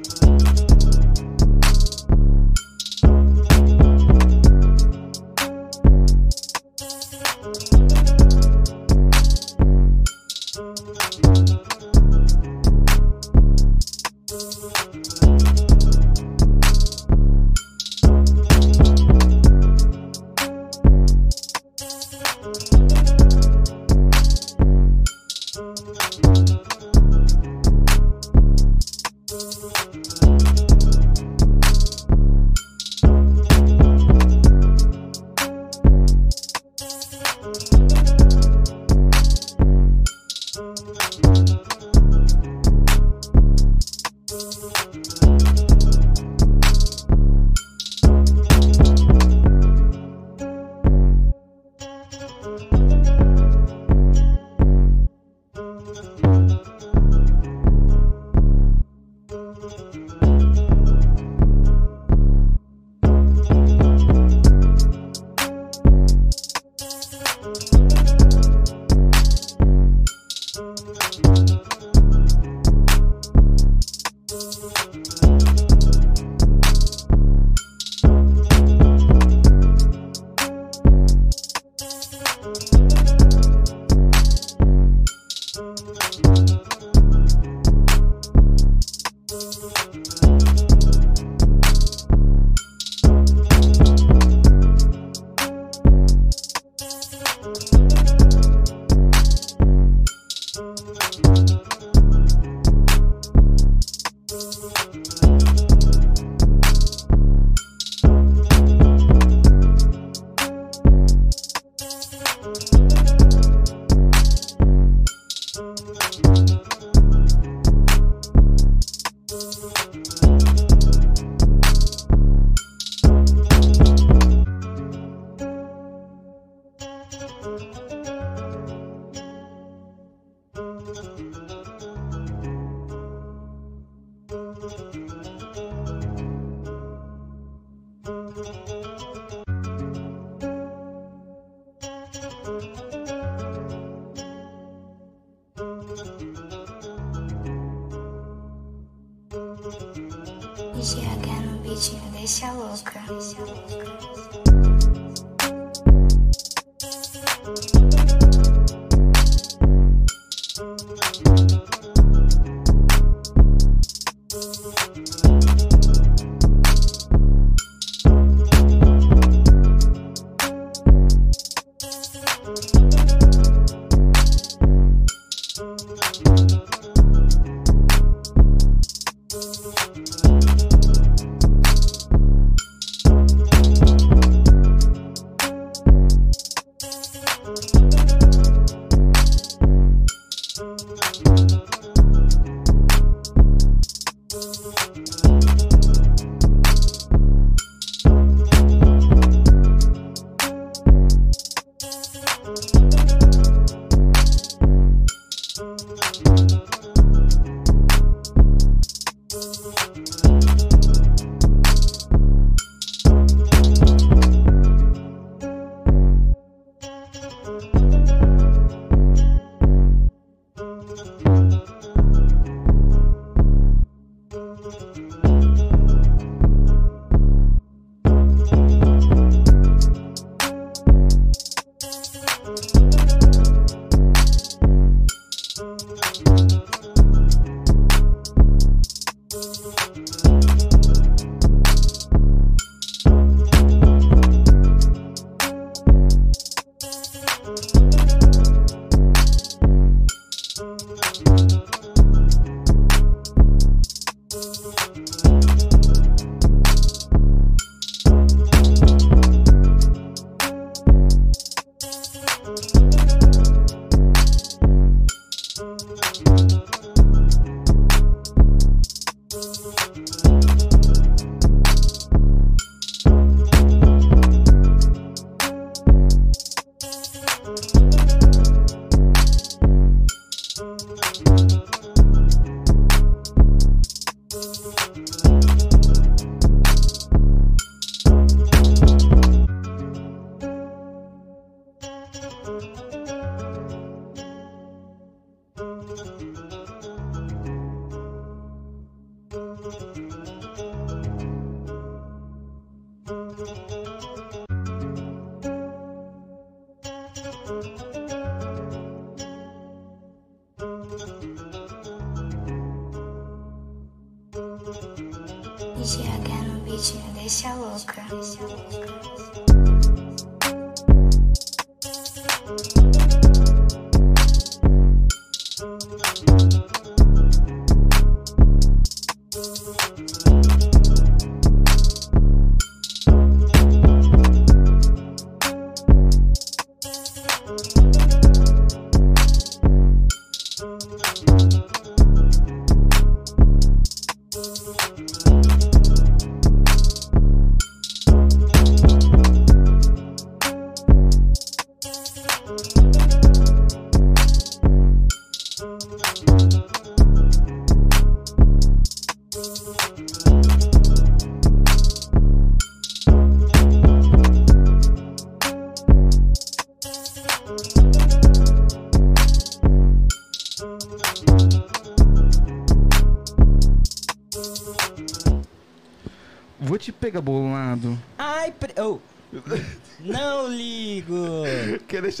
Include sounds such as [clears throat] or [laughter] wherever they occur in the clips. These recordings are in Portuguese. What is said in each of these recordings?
GH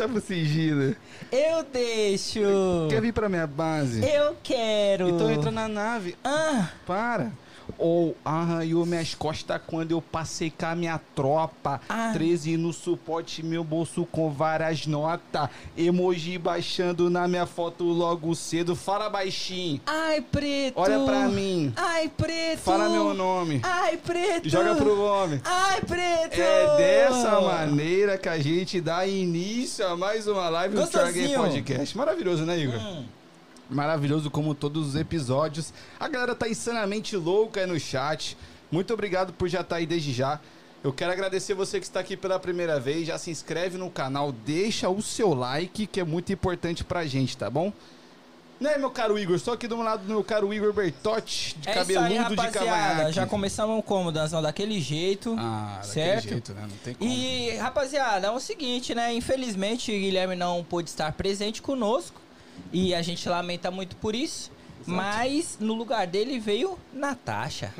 Deixar pro sigilo? Eu deixo. Quer vir pra minha base? Eu quero. Então entra na nave. Ah, Para. Ou arranhou minhas costas quando eu passei com a minha tropa. Ah. 13 no suporte, meu bolso com várias notas. Emoji baixando na minha foto logo cedo. Fala baixinho. ai, preto. Olha pra mim. Ai, preto. Fala meu nome. Ai, preto. Joga pro homem. Ai, preto. É dessa maneira que a gente dá início a mais uma live do Gostosinho. Podcast. Maravilhoso, né, Igor? Hum. Maravilhoso como todos os episódios. A galera tá insanamente louca aí no chat. Muito obrigado por já estar aí desde já. Eu quero agradecer você que está aqui pela primeira vez. Já se inscreve no canal, deixa o seu like, que é muito importante pra gente, tá bom? Né, meu caro Igor? Estou aqui do lado do meu caro Igor Bertotti, de É isso cabeludo aí, de cavanhaque. Já começamos como? Dançando daquele jeito. Ah, daquele certo? jeito, né? Não tem como. E, rapaziada, é o seguinte, né? Infelizmente, o Guilherme não pôde estar presente conosco. E a gente lamenta muito por isso. Mas no lugar dele veio Natasha.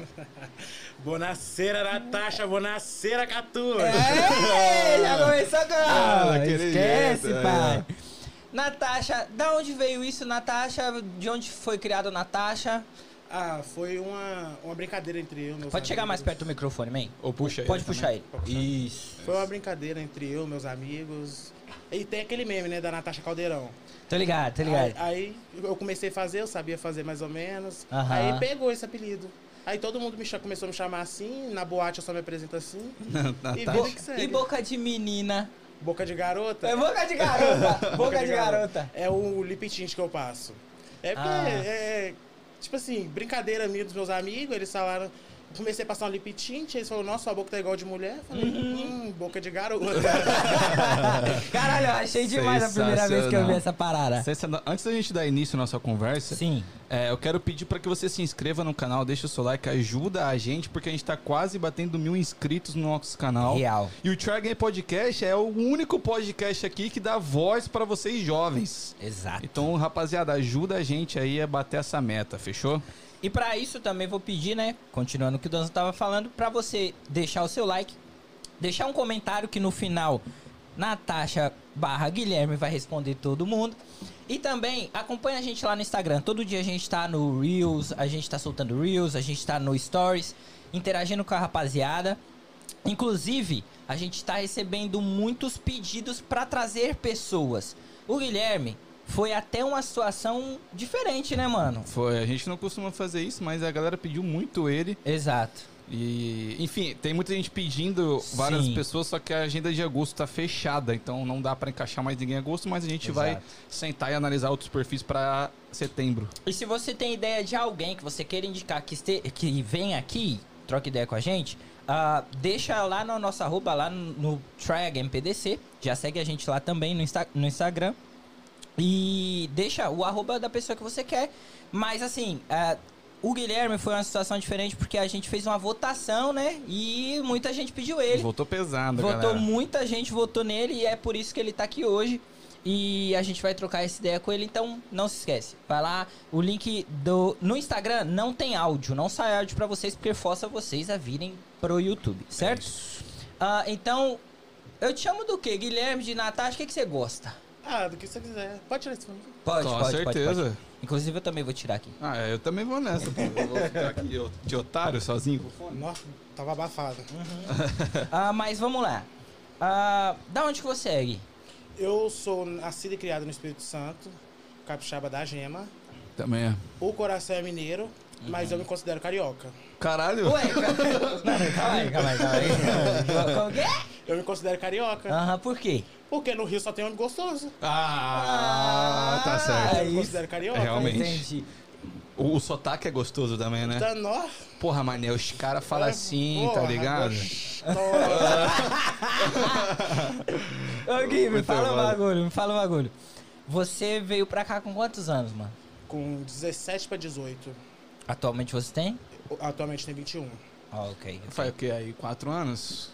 [laughs] Bonaceira, Natasha, bonaceira, Catu. É, já começou Ah, agora. daquele Esquece, jeito, pai. Natasha, da onde veio isso, Natasha? De onde foi criado Natasha? Ah, foi uma, uma brincadeira entre eu e meus Pode chegar mais amigos. perto do microfone, man. Ou puxa Pode ele puxar ele. Pode puxar. Isso. Foi uma brincadeira entre eu e meus amigos. E tem aquele meme, né, da Natasha Caldeirão. Tô ligado, tô Aí, ligado. aí eu comecei a fazer, eu sabia fazer mais ou menos. Aham. Aí pegou esse apelido. Aí todo mundo me começou a me chamar assim, na boate eu só me apresento assim. [laughs] E Natasha. vida que segue. E boca de menina? Boca de garota. É boca de garota. [laughs] boca de garota. É o lip tint que eu passo. É porque, Ah. é, tipo assim, brincadeira minha dos meus amigos, eles falaram... Comecei a passar um lip tint, eles falaram, nossa, sua boca tá igual de mulher. Eu Falei, Uhum. hum, boca de garota. [laughs] Caralho, eu achei demais a primeira vez que eu vi essa parada. Sensacional. Antes da gente dar início à nossa conversa, Sim. é, eu quero pedir para que você se inscreva no canal, deixa o seu like, ajuda a gente, porque a gente tá quase batendo mil inscritos no nosso canal. Real. E o Try Game Podcast é o único podcast aqui que dá voz para vocês jovens. Exato. Então, rapaziada, ajuda a gente aí a bater essa meta, fechou? E pra isso também vou pedir, né, continuando o que o Danzo tava falando, pra você deixar o seu like, deixar um comentário que no final Natasha barra Guilherme vai responder todo mundo. E também acompanha a gente lá no Instagram. Todo dia a gente tá no Reels, a gente tá soltando Reels, a gente tá no Stories, interagindo com a rapaziada. Inclusive, a gente tá recebendo muitos pedidos pra trazer pessoas. O Guilherme foi até uma situação diferente, né, mano? Foi, a gente não costuma fazer isso, mas a galera pediu muito ele. Exato. E, enfim, tem muita gente pedindo, várias Sim. pessoas, só que a agenda de agosto tá fechada, então não dá pra encaixar mais ninguém em agosto, mas a gente vai Exato. sentar e analisar outros perfis pra setembro. E se você tem ideia de alguém que você queira indicar que, este, que vem aqui, troca ideia com a gente, ah, deixa lá na nossa arroba, lá no, no TryAgamePDC. Já segue a gente lá também no, Insta- no Instagram. E deixa o arroba da pessoa que você quer. Mas assim, ah, o Guilherme foi uma situação diferente porque a gente fez uma votação, né? E muita gente pediu ele. Voltou pesado, Votou galera. muita gente, votou nele e é por isso que ele tá aqui hoje. E a gente vai trocar essa ideia com ele, então não se esquece. Vai lá, o link do no Instagram não tem áudio, não sai áudio pra vocês porque força vocês a virem pro YouTube, certo? Ah, então, eu te chamo do quê? Guilherme de Natasha, o que, que você gosta? Ah, do que você quiser. Pode tirar pra mim. Pode, Com pode, pode, certeza. pode. Inclusive eu também vou tirar aqui. Ah, é, eu também vou nessa, pô. Eu vou ficar aqui de otário sozinho com o fone. Nossa, tava abafado. [laughs] Ah, mas vamos lá. Ah, da onde que você é, Gui? Eu sou nascido e criado no Espírito Santo, capixaba da Gema. Também é. O coração é mineiro, mas eu me considero carioca. Caralho. Ué, [laughs] calma aí, calma aí, calma aí. [laughs] Como que é? Eu me considero carioca. Aham, por quê? Porque no Rio só tem homem gostoso. Ah, tá certo. Eu isso. me considero carioca. É, realmente. Entendi. O, o sotaque é gostoso também, né? Tá, nó. Porra, mané, os caras falam É, assim, tá porra, ligado? gostoso. [laughs] Ô, Gui, me fala um bagulho, me fala um bagulho. Você veio pra cá com quantos anos, mano? Com 17 pra 18. Atualmente você tem? Atualmente tem 21. Ah, ok. Faz o que aí? Quatro anos?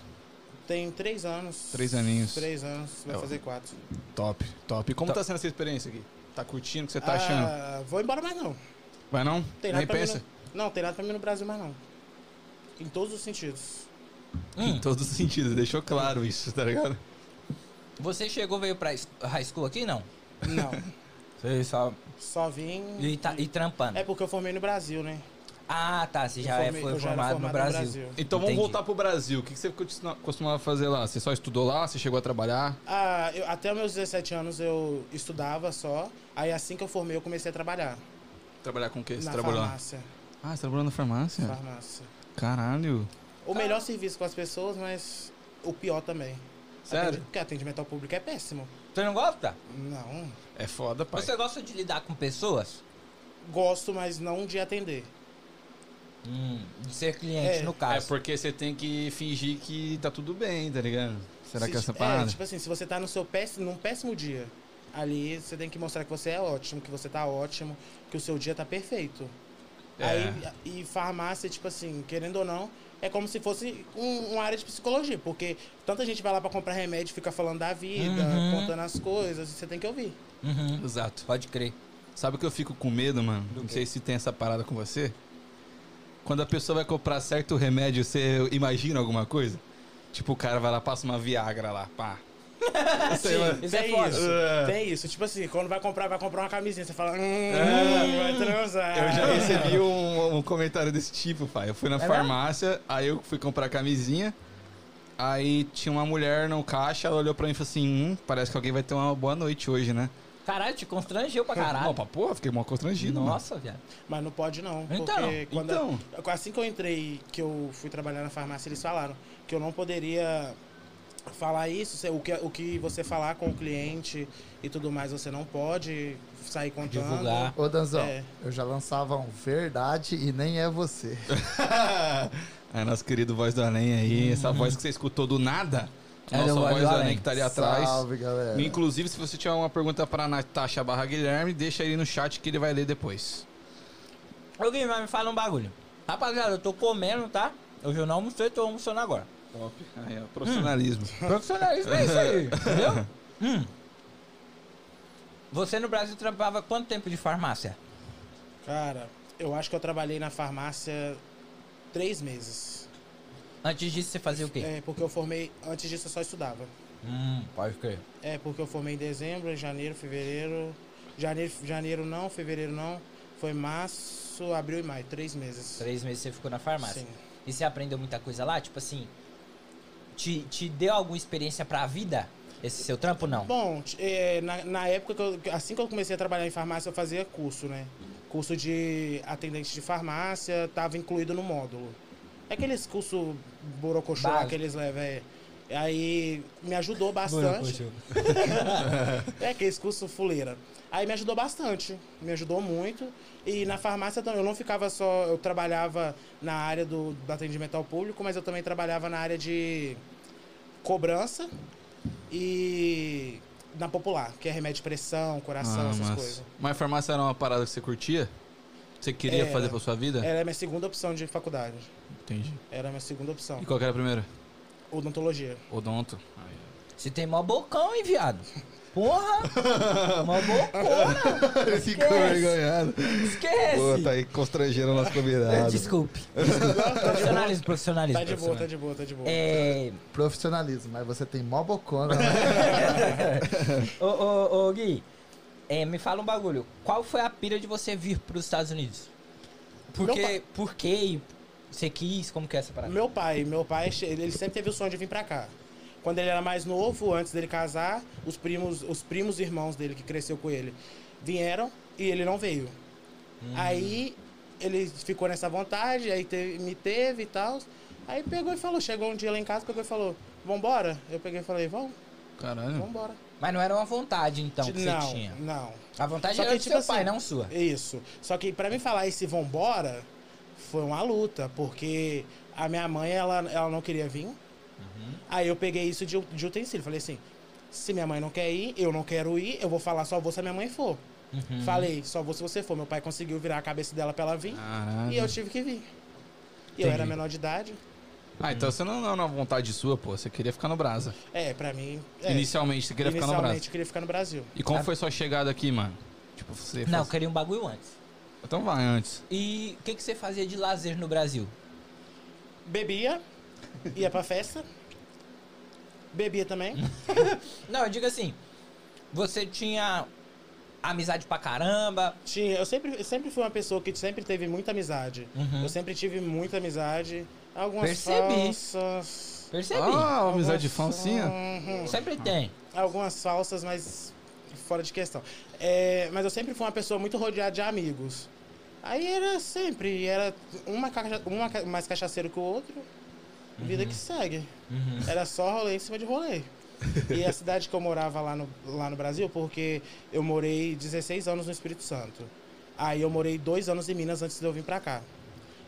Tem 3 anos. Três aninhos. 3 anos, vai Eu- fazer 4. Top, top. E como Top. tá sendo essa experiência aqui? Tá curtindo o que você tá achando? Ah, vou embora mais não. Vai não? Tem Nem pensa? No... Não, tem nada pra mim no Brasil mais não. Em todos os sentidos. Hum, Em todos os sentidos, deixou claro isso, tá ligado? você chegou, veio pra high school aqui, não? Não. Você só... Só vim. E, tá, e trampando. É porque eu formei no Brasil, né? Ah, tá, você já é, formei- foi eu já formado no formado no Brasil. Brasil. Então vamos Entendi. voltar pro Brasil. O que você costuma- costumava fazer lá? Você só estudou lá? Você chegou a trabalhar? Ah, eu- até os meus 17 anos eu estudava só. Aí assim que eu formei eu comecei a trabalhar. Trabalhar com o quê? Você na trabalhou lá? farmácia. Ah, você trabalhou na farmácia? Farmácia. Caralho. O melhor serviço com as pessoas, mas o pior também. Sério? Atendi- Porque atendimento ao público é péssimo. Você não gosta? Não. É foda, pai. Você gosta de lidar com pessoas? Gosto, mas não de atender. Hum, de ser cliente, É, no É caso. porque você tem que fingir que tá tudo bem, tá ligado? Será Se- que é essa É, parada? tipo assim, se você tá no seu péssimo, num péssimo dia, ali você tem que mostrar que você é ótimo, que você tá ótimo, que o seu dia tá perfeito. É. Aí, e farmácia, tipo assim, querendo ou não, é como se fosse um- uma área de psicologia, porque tanta gente vai lá pra comprar remédio, fica falando da vida, Uhum. contando as coisas, e você tem que ouvir. Uhum, Exato. pode crer. Sabe o que eu fico com medo, mano? Não sei se tem essa parada com você. Quando a pessoa vai comprar certo remédio, você imagina alguma coisa? Tipo, o cara vai lá, passa uma Viagra lá, pá. [laughs] Sim, isso é tem foda. isso. É. Tem isso. Tipo assim, quando vai comprar, vai comprar uma camisinha, você fala, hum, vai transar. Eu já recebi [laughs] um, um comentário desse tipo, pai. Eu fui na É farmácia, aí eu fui comprar camisinha. Aí tinha uma mulher no caixa, ela olhou pra mim e falou assim: hum, parece que alguém vai ter uma boa noite hoje, né? Caralho, te constrangeu pra [laughs] Não, caralho. pra porra, fiquei mal constrangido. mano. Nossa, viado. Mas não pode não, Então, porque quando então. assim que eu entrei, que eu fui trabalhar na farmácia, eles falaram que eu não poderia falar isso, o que, o que você falar com o cliente e tudo mais, você não pode sair contando. Divulgar. Ô, Danzão, É. eu já lançava um verdade e nem é você. [laughs] é nosso querido Voz do Além aí, essa voz que você escutou do nada. É Nossa Voz Além que tá ali atrás. Salve, galera. Inclusive, se você tiver uma pergunta pra Natasha barra Guilherme, deixa aí no chat que ele vai ler depois. Ô, Gui, mas me fala um bagulho. Rapaziada, eu tô comendo, tá? Hoje eu não almocei, tô almoçando agora. Top. Aí, ó, profissionalismo. Profissionalismo é isso aí, [laughs] entendeu? Hum. Você no Brasil trabalhava quanto tempo de farmácia? Cara, eu acho que eu trabalhei na farmácia três meses. Antes disso, você fazia o quê? É, porque eu formei, antes disso eu só estudava. Hum, pode crer. É, porque eu formei em dezembro, em janeiro, fevereiro. Janeiro, janeiro não, fevereiro não. Foi março, abril e maio, três meses. Três meses você ficou na farmácia. Sim. E você aprendeu muita coisa lá? Tipo assim, te, te deu alguma experiência pra vida? Esse seu trampo, não? Bom, é, na, na época que eu, assim que eu comecei a trabalhar em farmácia, eu fazia curso, né? Curso de atendente de farmácia, estava incluído no módulo. É aqueles cursos borocochô Básico. que eles levam. É. Aí me ajudou bastante. [laughs] É aqueles cursos fuleira. Aí me ajudou bastante, me ajudou muito. E na farmácia também, eu não ficava só, eu trabalhava na área do, do atendimento ao público, mas eu também trabalhava na área de cobrança e na popular, que é remédio de pressão, coração, Ah, essas mas- coisas. Mas a farmácia era uma parada que você curtia? Você queria Era. fazer pra sua vida? Era a minha segunda opção de faculdade. Entendi. Era a minha segunda opção. E qual que era a primeira? Odontologia. Odonto. Você tem mó bocão, hein, viado? Porra! [laughs] mó bocona! Ficou Esquece. envergonhado. Esquece! Pô, tá aí constrangendo o nosso convidado. [laughs] Desculpe. profissionalismo, profissionalismo. Tá de boa, tá de boa, tá de boa. É... Profissionalismo, mas você tem mó bocona. né? [laughs] ô, ô, ô, Gui, é, me fala um bagulho. Qual foi a pira de você vir pros Estados Unidos? Por pai- Por quê? Você quis? Como que é essa parada? Meu pai, meu pai, ele sempre teve o sonho de vir pra cá. Quando ele era mais novo, antes dele casar, os primos, os primos irmãos dele que cresceu com ele vieram e ele não veio. Aí ele ficou nessa vontade, aí teve- me teve e tal. Aí pegou e falou, chegou um dia lá em casa, pegou e falou, vambora? Eu peguei e falei, vamos, Caralho. vambora. Mas não era uma vontade, então, que não, você tinha. não. A vontade Só era que, do tipo seu pai, assim, não sua. Isso. Só que pra mim falar esse vambora, foi uma luta, porque a minha mãe, ela, ela não queria vir. Aí eu peguei isso de, de utensílio. Falei assim, se minha mãe não quer ir, eu não quero ir, eu vou falar só vou se a minha mãe for. Uhum. Falei, só vou se você for. Meu pai conseguiu virar a cabeça dela pra ela vir. Caralho. E eu tive que vir. E eu era menor de idade. Ah, então você não não é uma vontade sua, pô. Você queria ficar no Brasa. É, pra mim. É, Inicialmente, você queria ficar no inicialmente Brasa. eu queria ficar no Brasil. E como foi sua chegada aqui, mano? Tipo, você. Não, eu queria um bagulho antes. Então vai antes. E o que, que você fazia de lazer no Brasil? Bebia, ia pra festa. Bebia também. [laughs] Não, eu digo assim, você tinha amizade pra caramba. Tinha, eu sempre, eu sempre fui uma pessoa que sempre teve muita amizade. Uhum. Eu sempre tive muita amizade. Algumas Percebi. falsas. Percebi. Ah, amizade algumas- falsinha. Uhum. Sempre tem. Algumas falsas, mas fora de questão. É, mas eu sempre fui uma pessoa muito rodeada de amigos. Aí era sempre, era uma, cacha- uma mais cachaceiro que o outro. Vida que segue. Uhum. Era só rolê em cima de rolê. E a cidade que eu morava lá no, lá no Brasil, porque eu morei 16 anos no Espírito Santo. Aí eu morei dois anos em Minas antes de eu vir pra cá.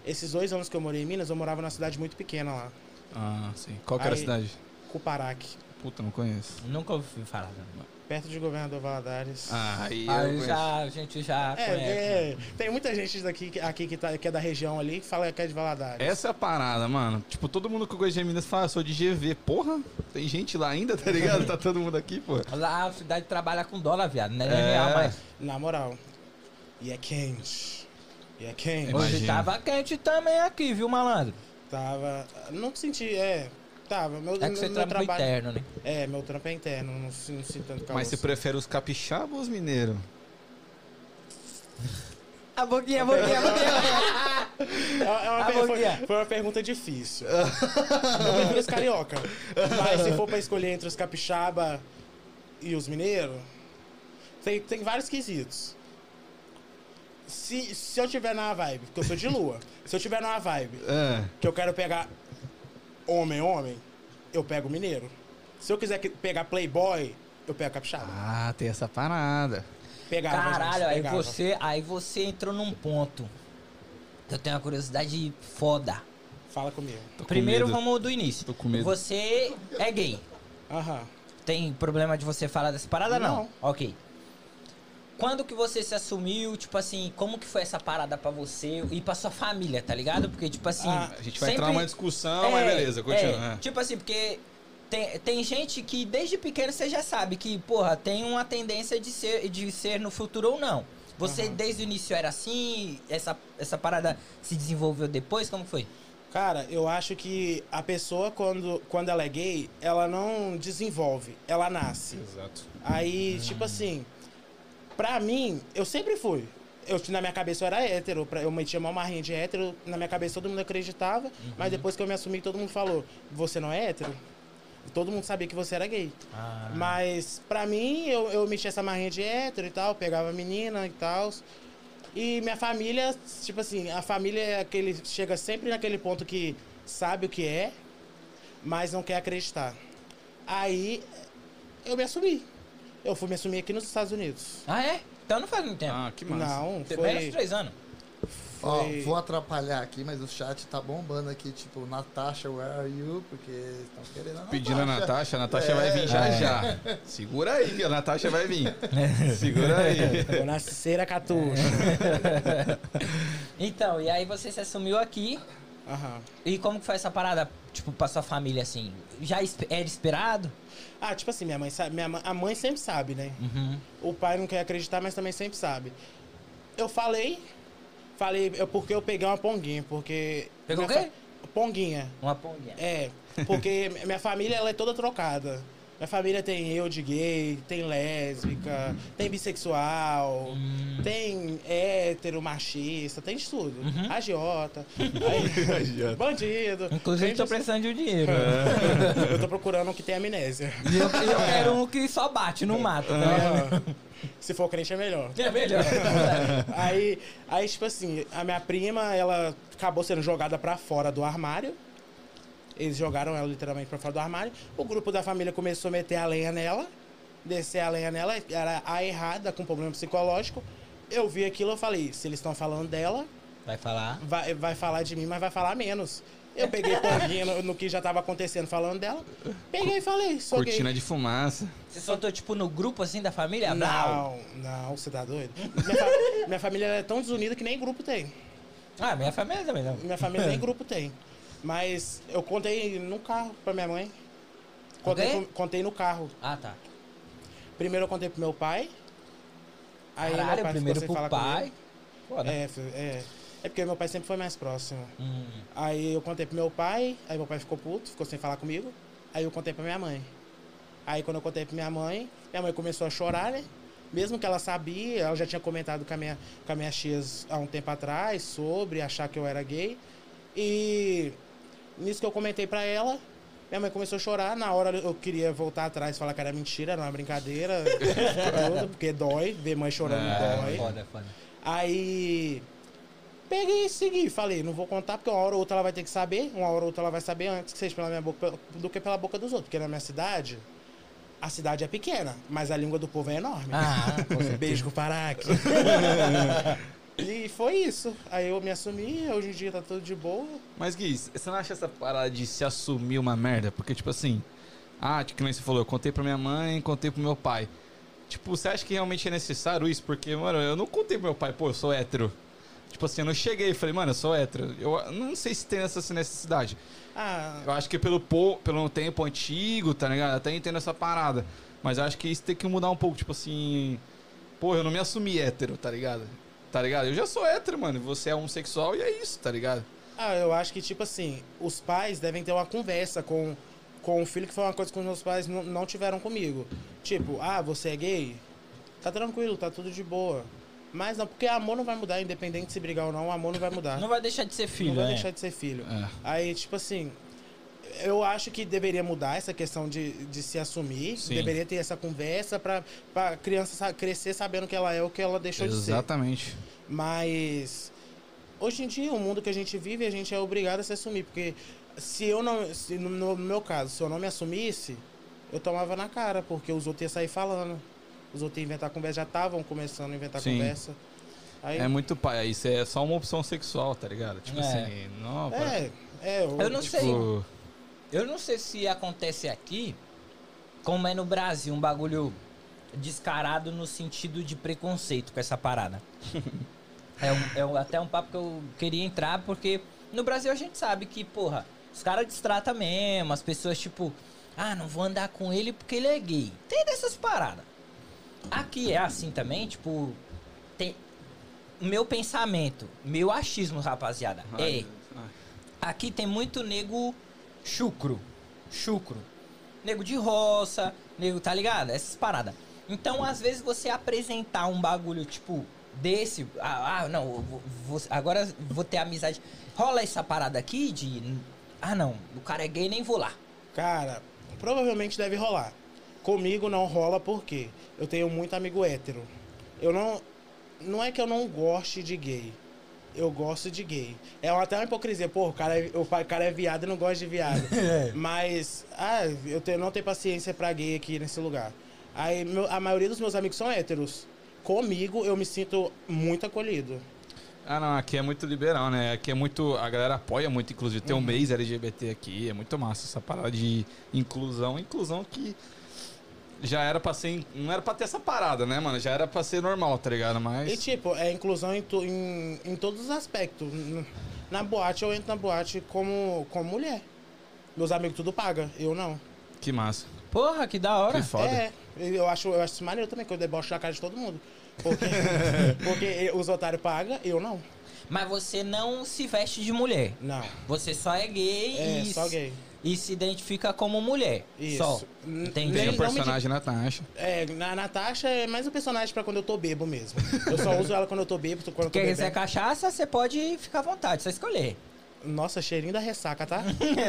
Esses dois anos que eu morei em Minas, eu morava numa cidade muito pequena lá, Ah, sim. Qual que era a cidade? Cuparaque, Puta, não conheço. Nunca ouvi falar. né? Perto de Governador Valadares. Ah, aí Aí já, a gente já conhece. né? É, é, tem muita gente daqui, aqui que, tá, que é da região ali que fala que é de Valadares. Essa é a parada, mano. Tipo, todo mundo que eu conheço de Minas fala, "Ah, sou de GV. Porra, tem gente lá ainda, tá ligado? tá todo mundo aqui, pô. Lá a cidade trabalha com dólar, viado. Não é, É. real mais. Na moral. E é quente. E é quente. Imagina. Hoje tava quente também aqui, viu, malandro? Tava. Não senti, é. Tava. Meu, É que meu, você meu trampa trabalho. interno, né? É, meu trampo é interno, não, si- não sinto tanto calor. Mas você prefere os capixaba ou os mineiros? A boquinha, a boquinha, a boquinha. É, é uma A per- foi, boquinha. foi uma pergunta difícil. eu prefiro os carioca. Mas se for pra escolher entre os capixaba e os mineiros, tem, tem vários quesitos. Se, se eu tiver na vibe, porque eu sou de lua, se eu tiver numa vibe É. que eu quero pegar homem, homem, eu pego mineiro. Se eu quiser que- pegar playboy, eu pego capixaba. Ah, tem essa parada. Pegava, Caralho, gente, aí você, aí você entrou num ponto. Eu tenho uma curiosidade foda. Fala comigo. Tô com Primeiro medo. vamos do início. Tô com medo. Você é gay. Aham. Tem problema de você falar dessa parada? Não. Não. Ok. Quando que você se assumiu, tipo assim, como que foi essa parada pra você e pra sua família, tá ligado? Porque, tipo assim. Ah, A gente vai sempre- entrar numa discussão, mas beleza, continua. é. É. Tipo assim, porque tem, tem gente que desde pequeno você já sabe que, porra, tem uma tendência de ser, de ser no futuro ou não. Você Aham. desde o início era assim? Essa, essa parada se desenvolveu depois? Como foi? Cara, eu acho que a pessoa, quando, quando ela é gay, ela não desenvolve, ela nasce. Exato. Aí, tipo assim, pra mim, eu sempre fui. Eu, na minha cabeça eu era hétero, pra- eu metia uma marrinha de hétero, na minha cabeça todo mundo acreditava, mas depois que eu me assumi, todo mundo falou, você não é hétero? Todo mundo sabia que você era gay. Ah. Mas pra mim, eu, eu mexia essa marrinha de hétero e tal, pegava menina e tal. E minha família, tipo assim, a família é aquele. Chega sempre naquele ponto que sabe o que é, mas não quer acreditar. Aí eu me assumi. Eu fui me assumir aqui nos Estados Unidos. Ah, é? Então não faz muito tempo. Ah, que massa. Não, Tem menos de foi. três anos. Ó, Foi- vou atrapalhar aqui, mas o chat tá bombando aqui, tipo, Natasha, where are you? Porque estão querendo a Pedindo a Natasha, a Natasha É. vai vir já já. Segura aí, que a Natasha vai vir. [laughs] Segura aí. Vou nascer a catuxa. [laughs] Então, e aí você se assumiu aqui. Aham. E como que foi essa parada, tipo, pra sua família, assim? Já esp- era esperado? Ah, tipo assim, minha mãe sabe. Minha, mãe- a mãe sempre sabe, né? Uhum. O pai não quer acreditar, mas também sempre sabe. Eu falei. Falei eu, porque eu peguei uma ponguinha, porque. Pegou minha o quê? Ponguinha. Uma ponguinha. É, porque [laughs] minha família ela é toda trocada. Minha família tem eu de gay, tem lésbica, tem bissexual, Hum. tem hétero, machista, tem de tudo. Uhum. Agiota, [laughs] aí- bandido. Inclusive, tô de- precisando de um [laughs] dinheiro. Eu tô procurando um que tem amnésia. E eu, eu quero um que só bate no mato, tá? Ah, Se for crente é melhor. É melhor. [laughs] Aí, aí, tipo assim, a minha prima, ela acabou sendo jogada pra fora do armário. Eles jogaram ela literalmente pra fora do armário. O grupo da família começou a meter a lenha nela, descer a lenha nela, era a errada, com problema psicológico. Eu vi aquilo, eu falei, se eles estão falando dela, Vai falar? vai, vai falar de mim, mas vai falar menos. Eu peguei [laughs] ponguinha no, no que já tava acontecendo falando dela. Peguei e falei, sou gay. Cortina de fumaça. Você soltou, tipo, no grupo, assim, da família? Não, não, você tá doido? Minha, fa- minha família é tão desunida que nem grupo tem. Ah, minha família também não. Minha família nem grupo tem. Mas eu contei no carro pra minha mãe. Contei, pro- contei no carro. Ah, tá. Primeiro eu contei pro meu pai. Aí meu Caralho, pai primeiro pro falar pai. comigo. Foda. É, é. É porque meu pai sempre foi mais próximo. Hum. Aí eu contei pro meu pai, aí meu pai ficou puto, ficou sem falar comigo. Aí eu contei pra minha mãe. Aí quando eu contei pra minha mãe, minha mãe começou a chorar, né? Mesmo que ela sabia, ela já tinha comentado com a minha, com a minha tias há um tempo atrás sobre achar que eu era gay. E nisso que eu comentei pra ela, minha mãe começou a chorar. Na hora eu queria voltar atrás e falar que era mentira, era uma brincadeira, [laughs] tudo, porque dói, ver mãe chorando É, dói. Foda, foda. Aí peguei e segui. Falei, não vou contar porque uma hora ou outra ela vai ter que saber. Uma hora ou outra ela vai saber antes que seja pela minha boca do que pela boca dos outros. Porque na minha cidade, a cidade é pequena, mas a língua do povo é enorme. Ah, com. [laughs] Beijo com o Paraque. E foi isso. Aí eu me assumi, hoje em dia tá tudo de boa. Mas, Gui, você não acha essa parada de se assumir uma merda? Porque, tipo assim, ah, que nem você falou, eu contei pra minha mãe, contei pro meu pai. Tipo, você acha que realmente é necessário isso? Porque, mano, eu não contei pro meu pai, pô, eu sou hétero. Tipo assim, eu não cheguei e falei, mano, eu sou hétero. Eu não sei se tem essa necessidade. Ah, Eu acho que pelo, po- pelo tempo antigo, tá ligado? Até entendo essa parada. Mas eu acho que isso tem que mudar um pouco, tipo assim. Pô, eu não me assumi hétero, tá ligado? Tá ligado? Eu já sou hétero, mano. Você é homossexual e é isso, tá ligado? ah, eu acho que, tipo assim, os pais devem ter uma conversa com, com o filho, que foi uma coisa que os meus pais não, não tiveram comigo. Tipo, ah, você é gay? Tá tranquilo, tá tudo de boa. Mas não, porque amor não vai mudar, independente se brigar ou não, o amor não vai mudar. Não vai deixar de ser filho, Não vai né? deixar de ser filho. É. Aí, tipo assim, eu acho que deveria mudar essa questão de, de se assumir. Sim. Deveria ter essa conversa pra, pra criança crescer sabendo que ela é o que ela deixou de ser. Exatamente. Mas hoje em dia, o mundo que a gente vive, a gente é obrigado a se assumir. Porque se eu não. Se no, no meu caso, se eu não me assumisse, eu tomava na cara, porque os outros iam sair falando. Os outros iam inventar conversa, já estavam começando a inventar Sim. conversa. Aí, É muito pai. Isso é só uma opção sexual, tá ligado? Tipo É. assim, não. para- é, é, Eu não sei. Eu não sei se acontece aqui, como é no Brasil, um bagulho descarado no sentido de preconceito com essa parada. [laughs] é, um- é um- até um papo que eu queria entrar, porque no Brasil a gente sabe que, porra, os caras destratam mesmo, as pessoas, tipo, ah, não vou andar com ele porque ele é gay. Tem dessas paradas. Aqui é assim também, tipo, tem. Meu pensamento, meu achismo, rapaziada, ai, é. Aqui tem muito nego chucro. Chucro. Nego de roça, nego, tá ligado? Essas paradas. Então, às vezes, você apresentar um bagulho, tipo, desse. Ah, ah, não, vou- vou- agora vou ter amizade. Rola essa parada aqui de. Ah, não, o cara é gay, nem vou lá. Cara, provavelmente deve rolar. Comigo não rola porque eu tenho muito amigo hétero. Eu não. Não é que eu não goste de gay. Eu gosto de gay. É até uma hipocrisia. Pô, o cara é, o cara é viado e não gosta de viado. [laughs] Mas, ah, eu tenho, não tenho paciência pra gay aqui nesse lugar. Aí, meu- a maioria dos meus amigos são héteros. Comigo, eu me sinto muito acolhido. Ah, não, aqui é muito liberal, né? Aqui é muito. A galera apoia muito, inclusive. Tem um mês LGBT aqui, é muito massa essa parada de inclusão. Inclusão que já era pra ser. Não era pra ter essa parada, né, mano? Já era pra ser normal, tá ligado? Mas. E tipo, é inclusão em, tu- em, em todos os aspectos. Na boate, eu entro na boate como, como mulher. Meus amigos tudo pagam, eu não. Que massa. Porra, que da hora. Que foda. É, eu acho, eu acho isso maneiro também, que eu debocho na cara de todo mundo. Porque, [laughs] porque os otários pagam, eu não. Mas você não se veste de mulher. Não. Você só é gay É, e, só gay. E se identifica como mulher. Isso. Só. Entendi. Tem o personagem Natasha. É, na Natasha é mais um personagem pra quando eu tô bebo mesmo. Eu só uso ela quando eu tô bebo, quando Quer quiser bebendo. cachaça, você pode ficar à vontade, só escolher. Nossa, cheirinho da ressaca, tá?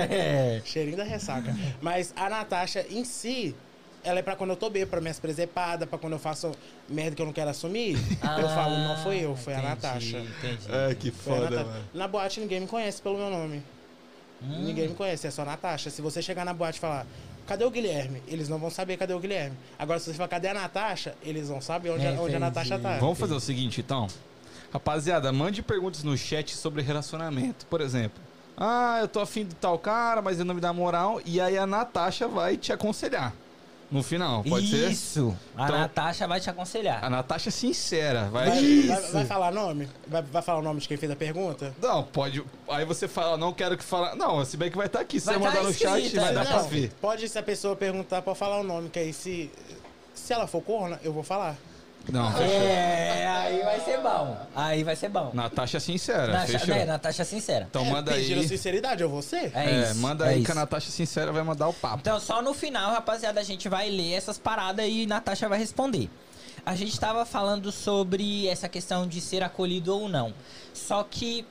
[laughs] cheirinho da ressaca. Mas a Natasha em si, ela é pra quando eu tô bebo, pra minhas presepadas, pra quando eu faço merda que eu não quero assumir. eu falo, não foi eu, foi a Ah, Entendi, Natasha. Entendi. É, que Foi a Natasha. Na boate ninguém me conhece pelo meu nome. Hum. Ninguém me conhece, é só Natasha. Se você chegar na boate e falar, cadê o Guilherme? Eles não vão saber cadê o Guilherme. Agora, se você falar, cadê a Natasha? Eles vão saber onde, a- onde a. Natasha tá. Vamos fazer o seguinte, então. Rapaziada, mande perguntas no chat sobre relacionamento. Por exemplo, ah, eu tô afim de tal cara, mas ele não me dá moral. E aí a Natasha vai te aconselhar. No final, pode ser? Isso. A Então- Natasha vai te aconselhar. A Natasha é sincera. Vai. Vai, vai, vai falar nome? Vai, vai falar o nome de quem fez a pergunta? Não, pode. Aí você fala, não quero que fala. Não, se bem que vai estar aqui. Se Vai você tá mandar no chat, vai é. dar pra não, ver. pode se a pessoa perguntar pra falar o nome, que aí se, se ela for corna, eu vou falar. Não, fechou. É, aí vai ser bom. Aí vai ser bom. Natasha é sincera, Natasha, fechou? né, Natasha sincera. Então manda Pedindo aí. sinceridade, eu vou ser? É, É, isso. manda é aí isso. que a Natasha sincera vai mandar o papo. Então, só no final, rapaziada, a gente vai ler essas paradas e Natasha vai responder. A gente tava falando sobre essa questão de ser acolhido ou não. Só que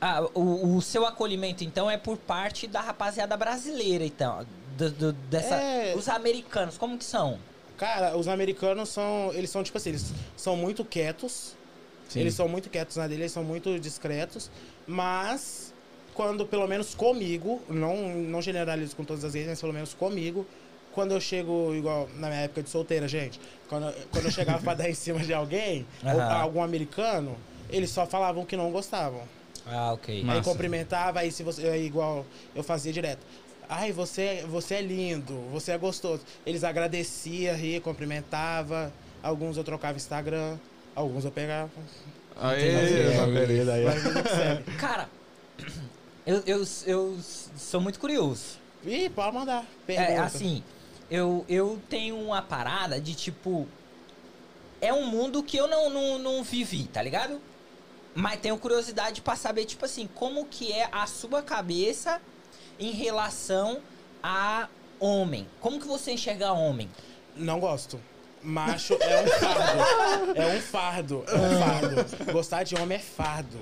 ah, o, o seu acolhimento, então, é por parte da rapaziada brasileira, então. Do, do- dessa, É. Os americanos, como que são? Cara, os americanos são. Eles são tipo assim, eles são muito quietos. Sim. Eles são muito quietos na dele, eles são muito discretos. Mas, quando, pelo menos comigo, não, não generalizo com todas as vezes, mas pelo menos comigo, quando eu chego, igual na minha época de solteira, gente, quando, quando eu chegava [laughs] pra dar em cima de alguém, ou Aham. algum americano, eles só falavam que não gostavam. Ah, ok. Massa. Aí cumprimentava, aí se você. Aí, igual eu fazia direto. Ai, você, você é lindo, você é gostoso. Eles agradeciam, ria, cumprimentavam. Alguns eu trocava Instagram, alguns eu pegava. Aê, beleza aí. [laughs] Cara, eu, eu, eu sou muito curioso. Ih, pode mandar. Pergunta. É, assim, eu, eu tenho uma parada de tipo. É um mundo que eu não, não, não vivi, tá ligado? Mas tenho curiosidade pra saber, tipo assim, como que é a sua cabeça em relação a homem. Como que você enxerga homem? Não gosto. Macho é um fardo. É um fardo. É um fardo. Gostar de homem é fardo.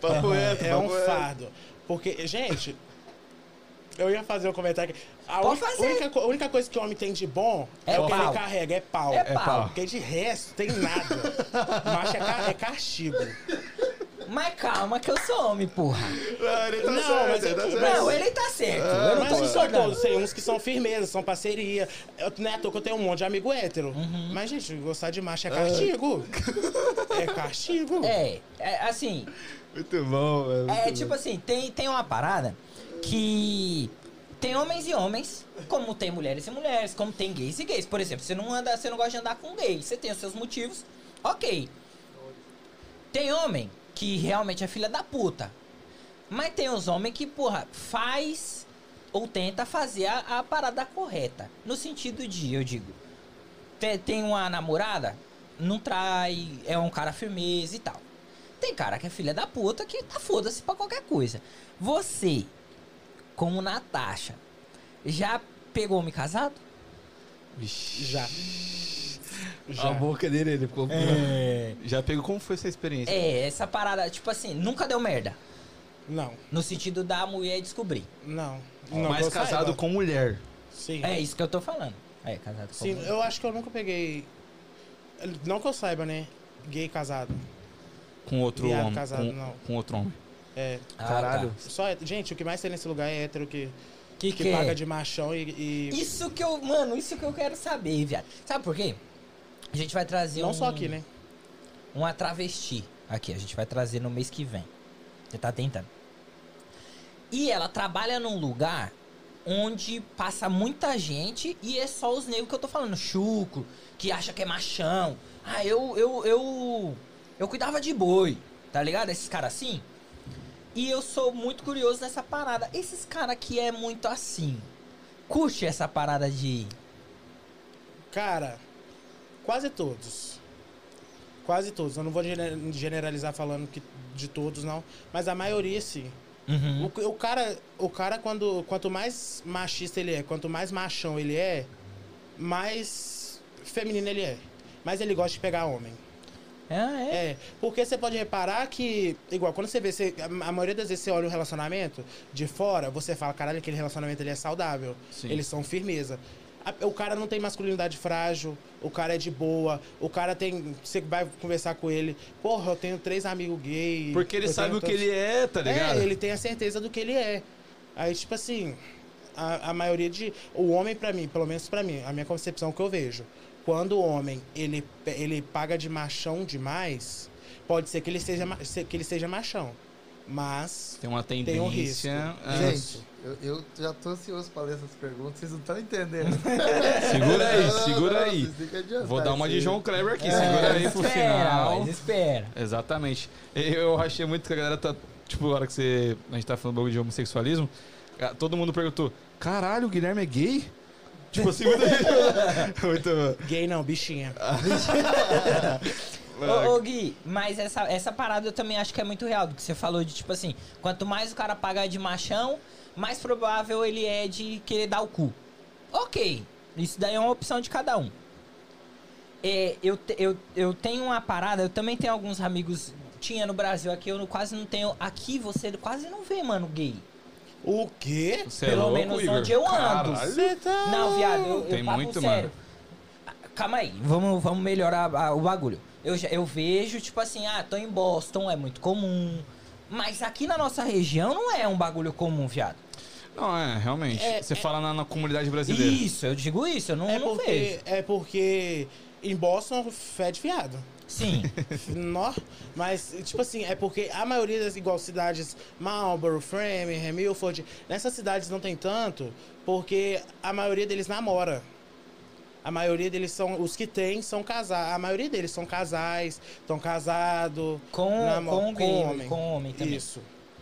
Papo reto, É um fardo. Porque, gente, eu ia fazer um comentário aqui. A Pode única, única co- a única coisa que o homem tem de bom É é, o que pau. ele carrega, é pau. É pau. Porque de resto tem nada. Macho é, ca- é castigo. Mas calma que eu sou homem, porra. Ah, ele tá Não, certo, mas ele eu- tá mas- certo. Não, ele tá certo. eu não Mas tô não são todos, tem uns que são firmeza, são parceria. Eu, não é à toa que eu tenho um monte de amigo hétero. Uhum. Mas, gente, gostar de macho é castigo. [laughs] É castigo. É, é, assim, Muito bom, velho. É tipo assim, tem, tem uma parada que tem homens e homens, como tem mulheres e mulheres, como tem gays e gays. Por exemplo, você não anda, você não gosta de andar com gay, você tem os seus motivos, ok. Tem homem que realmente é filha da puta. Mas tem os homens que, porra, faz ou tenta fazer a, a parada correta. No sentido de, eu digo, te- tem uma namorada, não trai, é um cara firmeza e tal. Tem cara que é filha da puta que tá foda-se pra qualquer coisa. Você, como Natasha, já pegou homem casado? Vixe. Já. A Já. boca dele, ele ficou. Já pegou. Como foi essa experiência? É, essa parada, tipo assim, nunca deu merda. Não, No sentido da mulher descobrir. não. não eu casado saiba. com mulher. Sim. É isso que eu tô falando. É, casado com Sim, mulher. eu acho que eu nunca peguei. Não que eu saiba, né? Gay casado. Com outro Viado homem. casado, com, não. com outro homem. É. Ah, Caralho. tá. Só, é- gente, o que mais tem nesse lugar é hétero que, Que, que, que é? paga de machão e. e- Isso que eu, mano, isso que eu quero saber, viado. Sabe por quê? A gente vai trazer Não um, só aqui, né? uma travesti aqui. A gente vai trazer no mês que vem. Você tá tentando. E ela trabalha num lugar onde passa muita gente e é só os negros que eu tô falando. Chucro, que acha que é machão. Ah, eu, eu, eu, eu cuidava de boi, tá ligado? Esses caras assim. E eu sou muito curioso nessa parada. Esses caras que é muito assim, curte essa parada de. Cara, quase todos. Quase todos. Eu não vou gener- generalizar falando que de todos, não. Mas a maioria, sim. Uhum. O, o cara, o cara quando, quanto mais machista ele é, quanto mais machão ele é, mais feminino ele é. Mas ele gosta de pegar homem. É, é. É, porque você pode reparar que, igual, quando você vê, você, a a maioria das vezes você olha um relacionamento de fora, você fala, caralho, aquele relacionamento ele é saudável. Sim. Eles são firmeza. A- O cara não tem masculinidade frágil, o cara é de boa, o cara tem. Você vai conversar com ele, porra, eu tenho três amigos gays. Porque ele sabe o que ele é, tá ligado? É, ele tem a certeza do que ele é. Aí, tipo assim, a, a maioria de. O homem, pra mim, pelo menos pra mim, a minha concepção que eu vejo. Quando o homem ele, ele paga de machão demais, pode ser que ele seja, que ele seja machão. Mas. Tem uma Tem tendência. um risco. é. Gente, eu, eu já tô ansioso pra ler essas perguntas, vocês não estão entendendo. [laughs] Segura aí, segura aí. Vou dar uma de. João Kleber aqui, É, segura aí pro final. mas espera. Exatamente. Eu achei muito que a galera tá. Tipo, a hora que você. A gente tá falando de homossexualismo, todo mundo perguntou: caralho, o Guilherme é gay? Tipo assim, muita gente. [laughs] muito. Gay não, bichinha. [laughs] Ô, ô, Gui, mas essa, essa parada eu também acho que é muito real. Do que você falou de tipo assim: quanto mais o cara pagar de machão, mais provável ele é de querer dar o cu. Ok, isso daí é uma opção de cada um. É, eu, eu, eu tenho uma parada, eu também tenho alguns amigos. Tinha no Brasil, aqui eu não- quase não tenho. Aqui você quase não vê, mano, gay. O quê? Você é Pelo louco, menos Igor? onde eu ando. Caralho. Tá. Não, viado, eu, eu Tem papo muito, sério. Ah, Calma aí, vamos, vamos melhorar a- o bagulho. Eu, já- eu vejo, tipo assim, ah, tô em Boston, é muito comum. Mas aqui na nossa região não é um bagulho comum, viado. Não, é, realmente. É, você é- fala na, na comunidade brasileira. Isso, eu digo isso, eu não, É não vejo. porque, é porque em Boston fede fiado. Sim, [laughs] Nó, mas, tipo assim, é porque a maioria das igual cidades, Marlborough, Framingham, Milford, nessas cidades não tem tanto, porque a maioria deles namora. A maioria deles são, os que tem são casados, a maioria deles são casais, estão casados. com, com, gay, com homem também. Isso,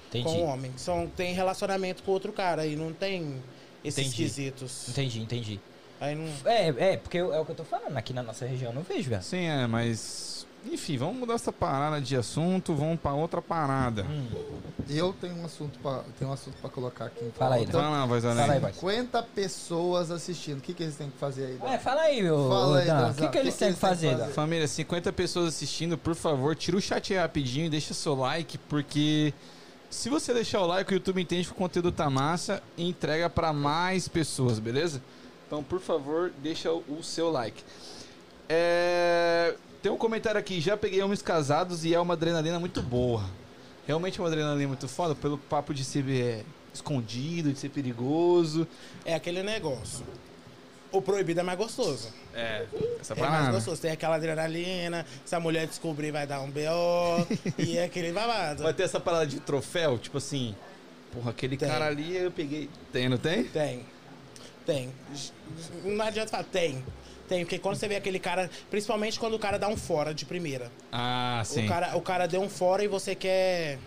Entendi, com homem. São, tem relacionamento com outro cara e não tem esses Entendi. quesitos. entendi, entendi. Aí não... É, é, porque é o que eu tô falando, aqui na nossa região eu não vejo, viado. Sim, é, mas. Enfim, vamos mudar essa parada de assunto, vamos pra outra parada. Hum, Eu tenho um assunto pra, tenho um assunto pra colocar aqui. em Fala aí, lá, voz Fala aí, vai. 50 pessoas assistindo. O que, que eles têm que fazer aí? Dan? É, fala aí, ô, Fala aí, Dan, o que, que eles têm que fazer, Dan? Família, 50 pessoas assistindo, por favor, tira o chat aí rapidinho e deixa seu like, porque se você deixar o like, o YouTube entende que o conteúdo tá massa e entrega pra mais pessoas, beleza? Então, por favor, deixa o, o seu like. É, Tem um comentário aqui, já peguei homens casados e é uma adrenalina muito boa. Realmente é uma adrenalina muito foda, pelo papo de ser é, escondido, de ser perigoso. É aquele negócio. O proibido é mais gostoso. É, essa É mais parada. gostoso. Tem aquela adrenalina, se a mulher descobrir vai dar um BO, e é aquele babado. Vai ter essa parada de troféu, tipo assim, porra, aquele Tem. cara ali eu peguei. Tem, não tem? Tem. Tem. Não adianta falar, tem. Tem, porque quando você vê aquele cara, principalmente quando o cara dá um fora de primeira. Ah, sim. O cara, o cara deu um fora e você quer.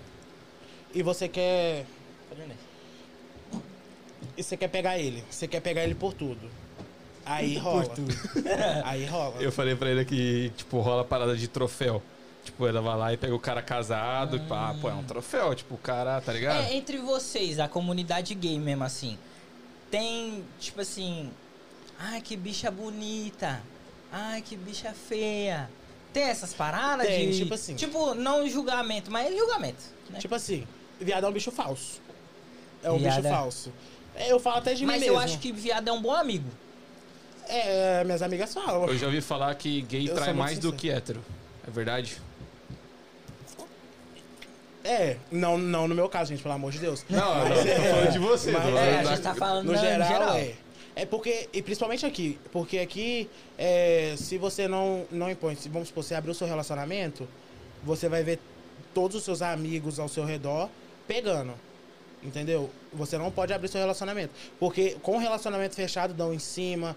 E você quer. E você quer pegar ele. Você quer pegar ele por tudo. Aí rola. [laughs] Aí rola. Eu falei pra ele que, tipo, rola a parada de troféu. Tipo, ela vai lá e pega o cara casado e pá, pô, é um troféu, tipo, o cara, tá ligado? É, entre vocês, a comunidade gay mesmo, assim, tem, tipo assim, ai, que bicha bonita, ai, que bicha feia. Tem essas paradas Tem, de... tipo assim. Tipo, não julgamento, mas julgamento, né? Tipo assim, viado é um bicho falso. É um Viado bicho falso. É, Eu falo até de mas mim eu mesmo. acho que viado é um bom amigo. É, minhas amigas falam. Eu já ouvi falar que gay Eu trai mais do sincero. que hétero. É verdade? É, não, não no meu caso, gente, pelo amor de Deus. Não, Mas não, é- tô falando de você. mas é, falando a gente tá falando No geral, geral. é. É porque, e principalmente aqui, porque aqui, é, se você não, não impõe, se vamos supor, você abrir o seu relacionamento, você vai ver todos os seus amigos ao seu redor pegando. Entendeu? Você não pode abrir seu relacionamento. Porque com o relacionamento fechado, dão em cima,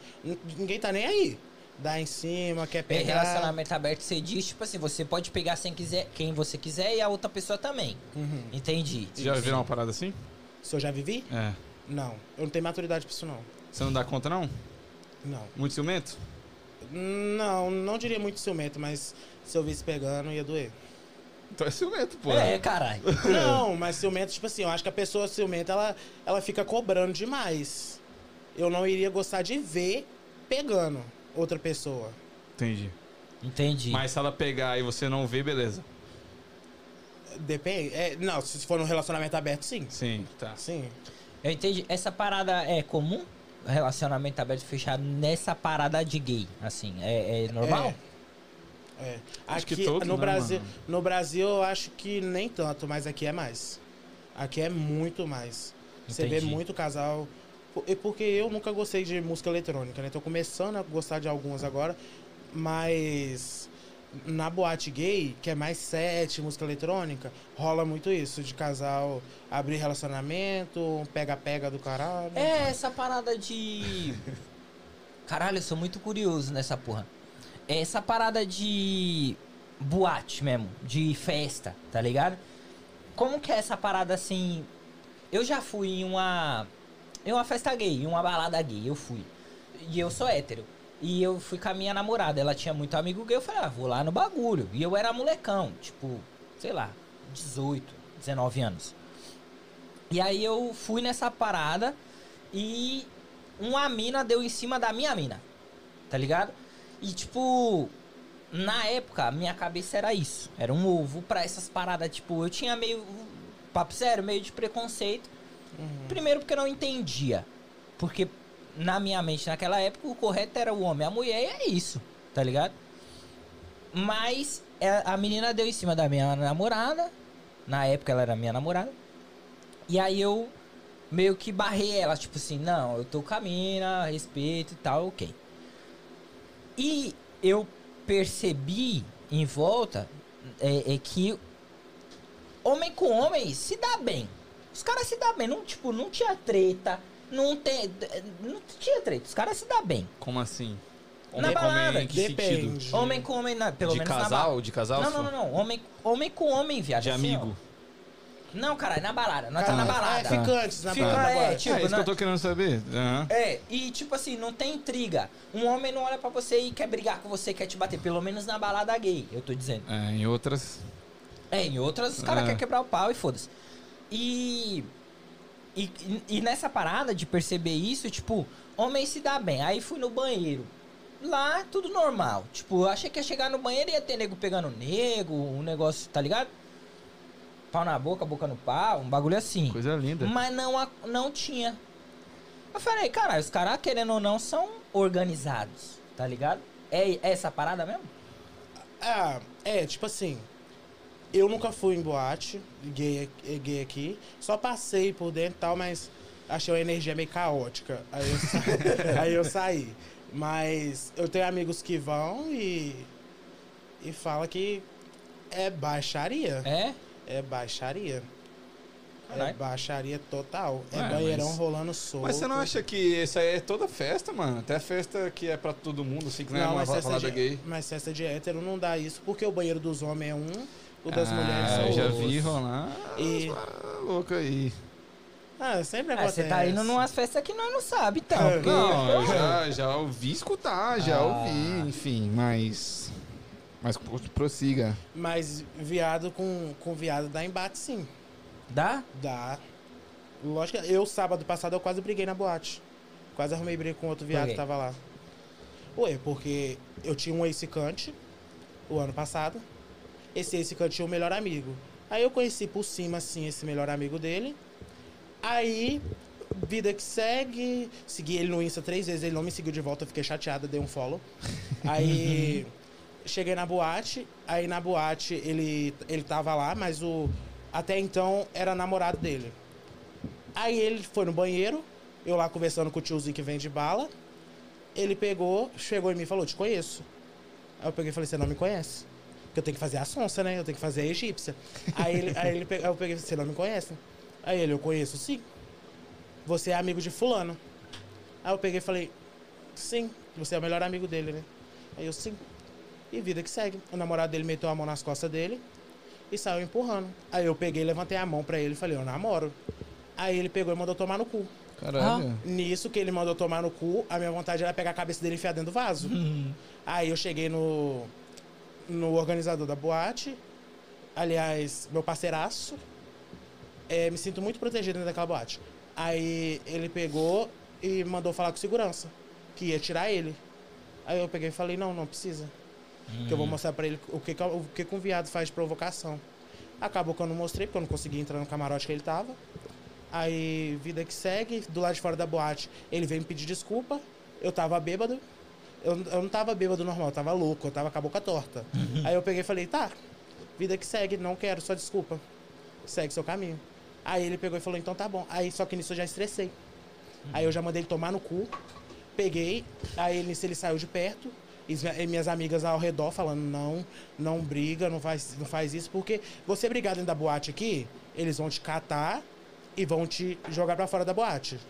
ninguém tá nem aí. dá em cima, quer É, pegar. relacionamento aberto, você diz, tipo assim, você pode pegar quem, quiser, quem você quiser e a outra pessoa também. Uhum. Entendi. Já viram uma parada assim? Se eu já vivi? É. Não. Eu não tenho maturidade pra isso, não. Você não dá conta, não? Não. Muito ciumento? Não, não diria muito ciumento, mas se eu visse pegando, ia doer. Então é ciumento, pô. É, caralho. [laughs] Não, mas ciumento, tipo assim, eu acho que a pessoa ciumenta, ela, ela fica cobrando demais. Eu não iria gostar de ver pegando outra pessoa. Entendi. Entendi. Mas se ela pegar e você não vê, beleza. Depende. É, não, se for num relacionamento aberto, sim. Sim, tá. Sim. Eu entendi. Essa parada é comum? Relacionamento aberto e fechado nessa parada de gay, assim, é, é normal? É. Acho Aqui que todos, no né, Brasil, mano? no Brasil eu acho que nem tanto, mas aqui é mais. Aqui é muito mais. Você vê Entendi. muito casal. E Porque eu nunca gostei de música eletrônica, né? Tô começando a gostar de algumas agora, mas na boate gay, que é mais set, música eletrônica, rola muito isso, de casal abrir relacionamento, pega-pega do caralho. É, essa parada de. [laughs] Caralho, eu sou muito curioso nessa porra. É essa parada de. boate mesmo, de festa, tá ligado? Como que é essa parada assim. Eu já fui em uma. Em uma festa gay, em uma balada gay, eu fui. E eu sou hétero. E eu fui com a minha namorada, ela tinha muito amigo gay, eu falei, ah, vou lá no bagulho. E eu era molecão, tipo, sei lá, 18, 19 anos. E aí eu fui nessa parada e uma mina deu em cima da minha mina. Tá ligado? E tipo, na época, minha cabeça era isso. Era um ovo pra essas paradas. Tipo, eu tinha meio. Papo sério, meio de preconceito. Primeiro porque eu não entendia. Porque na minha mente naquela época o correto era o homem, a mulher e é isso. Tá ligado? Mas é, a menina deu em cima da minha namorada. Na época ela era minha namorada. E aí eu meio que barrei ela, tipo assim, não, eu tô com a mina, respeito e tal, ok. E eu percebi em volta é, é que homem com homem se dá bem. Os caras se dão bem, não, tipo, não tinha treta, não tem. Não tinha treta, os caras se dão bem. Como assim? Na balada, em que Depende. sentido? Homem com homem, na, pelo de menos na casal? balada. De casal? Não, não, não, não. Homem, homem com homem, viado. De assim, amigo? ó. Não, caralho, na balada. Nós tá Ah, na é, balada. ficantes na Fica- balada. é, tipo, é isso na- que eu tô querendo saber. Aham. É, e tipo assim, não tem intriga. Um homem não olha pra você e quer brigar com você, quer te bater. Pelo menos na balada gay, eu tô dizendo. É, em outras. É, em outras os caras É. querem quebrar o pau e foda-se. E, e. E nessa parada de perceber isso, tipo, homem se dá bem. Aí fui no banheiro. Lá, tudo normal. Tipo, eu achei que ia chegar no banheiro e ia ter nego pegando nego, um negócio, tá ligado? Pau na boca, boca no pau, um bagulho assim. Coisa linda. Mas não, não tinha. Eu falei, cara, os caras, querendo ou não, são organizados, tá ligado? É, é essa parada mesmo? Ah, é, tipo assim. Eu nunca fui em boate gay, gay aqui. Só passei por dentro e tal, mas achei uma energia meio caótica. Aí eu, sa- [laughs] aí eu saí. Mas eu tenho amigos que vão e. E fala que é baixaria. É? É baixaria. É Caralho. baixaria total. É, É, banheirão mas- rolando solto. Mas você não acha que isso aí é toda festa, mano? Até festa que é pra todo mundo, assim, que não, é uma mas festa, balada de, gay. mas festa de hétero não dá isso, porque o banheiro dos homens é um, o das mulheres ah, é eu já vi rolar. E- Ah, louco aí. Ah, sempre Ah, acontece. você tá indo numas festas que nós não sabe, então. É, porque- Não, eu já, já ouvi escutar, já Ah. ouvi, enfim, mas. Mas pro- prossiga. Mas viado com, com viado dá embate, sim. Dá? Dá. Lógico que eu, sábado passado, eu quase briguei na boate. Quase arrumei briga com outro viado que tava lá. Ué, porque eu tinha um ex-ficante o ano passado. Esse ex-ficante tinha um melhor amigo. Aí eu conheci por cima, assim, esse melhor amigo dele. Aí, vida que segue. Segui ele no Insta três vezes, ele não me seguiu de volta, eu fiquei chateada, dei um follow. Aí, [laughs] cheguei na boate. Aí na boate ele, ele tava lá, mas o. Até então era namorado dele. Aí ele foi no banheiro, eu lá conversando com o tiozinho que vende bala. Ele pegou, chegou em mim e falou: Te conheço. Aí eu peguei e falei: Você não me conhece? Porque eu tenho que fazer a sonsa, né? Eu tenho que fazer a egípcia. aí, ele, aí ele, aí eu peguei e falei: Você não me conhece? Aí ele: Eu conheço sim. Você é amigo de Fulano. Aí eu peguei e falei: Sim, você é o melhor amigo dele, né? Aí eu, sim. E vida que segue. O namorado dele meteu a mão nas costas dele e saiu empurrando. Aí eu peguei, levantei a mão pra ele e falei, eu namoro. Aí ele pegou e mandou tomar no cu. Caralho. Nisso que ele mandou tomar no cu, a minha vontade era pegar a cabeça dele e enfiar dentro do vaso. Aí eu cheguei no, no organizador da boate, aliás, meu parceiraço. É, me sinto muito protegido dentro daquela boate. Aí ele pegou e mandou falar com segurança, que ia tirar ele. Aí eu peguei e falei, não, não precisa. Que eu vou mostrar pra ele o que, o que, que um viado faz de provocação. Acabou que eu não mostrei, porque eu não consegui entrar no camarote que ele tava. Aí, vida que segue, do lado de fora da boate, ele veio me pedir desculpa. Eu tava bêbado. Eu, eu não tava bêbado normal, eu tava louco, eu tava com a boca torta. Aí eu peguei e falei, tá, vida que segue, não quero, só desculpa. Segue seu caminho. Aí ele pegou e falou, então tá bom. Aí só que nisso eu já estressei. Aí eu já mandei ele tomar no cu. Peguei, aí nisso ele saiu de perto. E as minha- minhas amigas ao redor falando, não, não briga, não faz, não faz isso, porque você brigar dentro da boate aqui, eles vão te catar e vão te jogar pra fora da boate.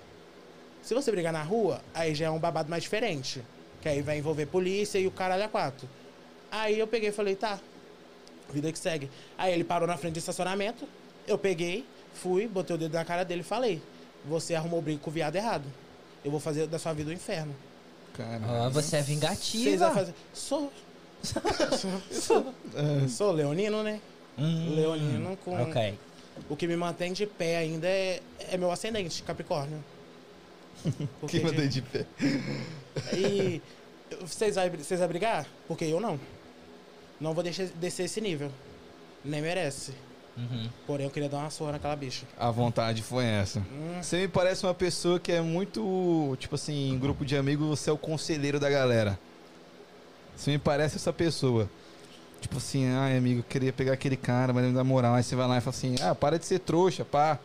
Se você brigar na rua, aí já é um babado mais diferente. Que aí vai envolver polícia e o caralho a quatro. Aí eu peguei e falei, tá, vida que segue. Aí ele parou na frente do estacionamento, eu peguei, fui, botei o dedo na cara dele e falei, você arrumou briga com o viado errado. Eu vou fazer da sua vida o inferno. Caralho. Ó, você é Vocês vingativa. vão fazer. Sou. sou, [laughs] sou, sou leonino, né? Hum, Leonino com. Ok. O que me mantém de pé ainda é, é meu ascendente, Capricórnio. [laughs] Porque Que mandei de pé. E vocês vão vocês vai brigar? Porque eu não. Não vou deixar, descer esse nível. Nem merece. Uhum. Porém, eu queria dar uma surra naquela bicha. A vontade foi essa. Hum, Você me parece uma pessoa que é muito, tipo assim, em grupo de amigos, você é o conselheiro da galera. Você me parece essa pessoa. Tipo assim, ai amigo, eu queria pegar aquele cara, mas ele não dá moral. Aí você vai lá e fala assim, ah, para de ser trouxa, pá.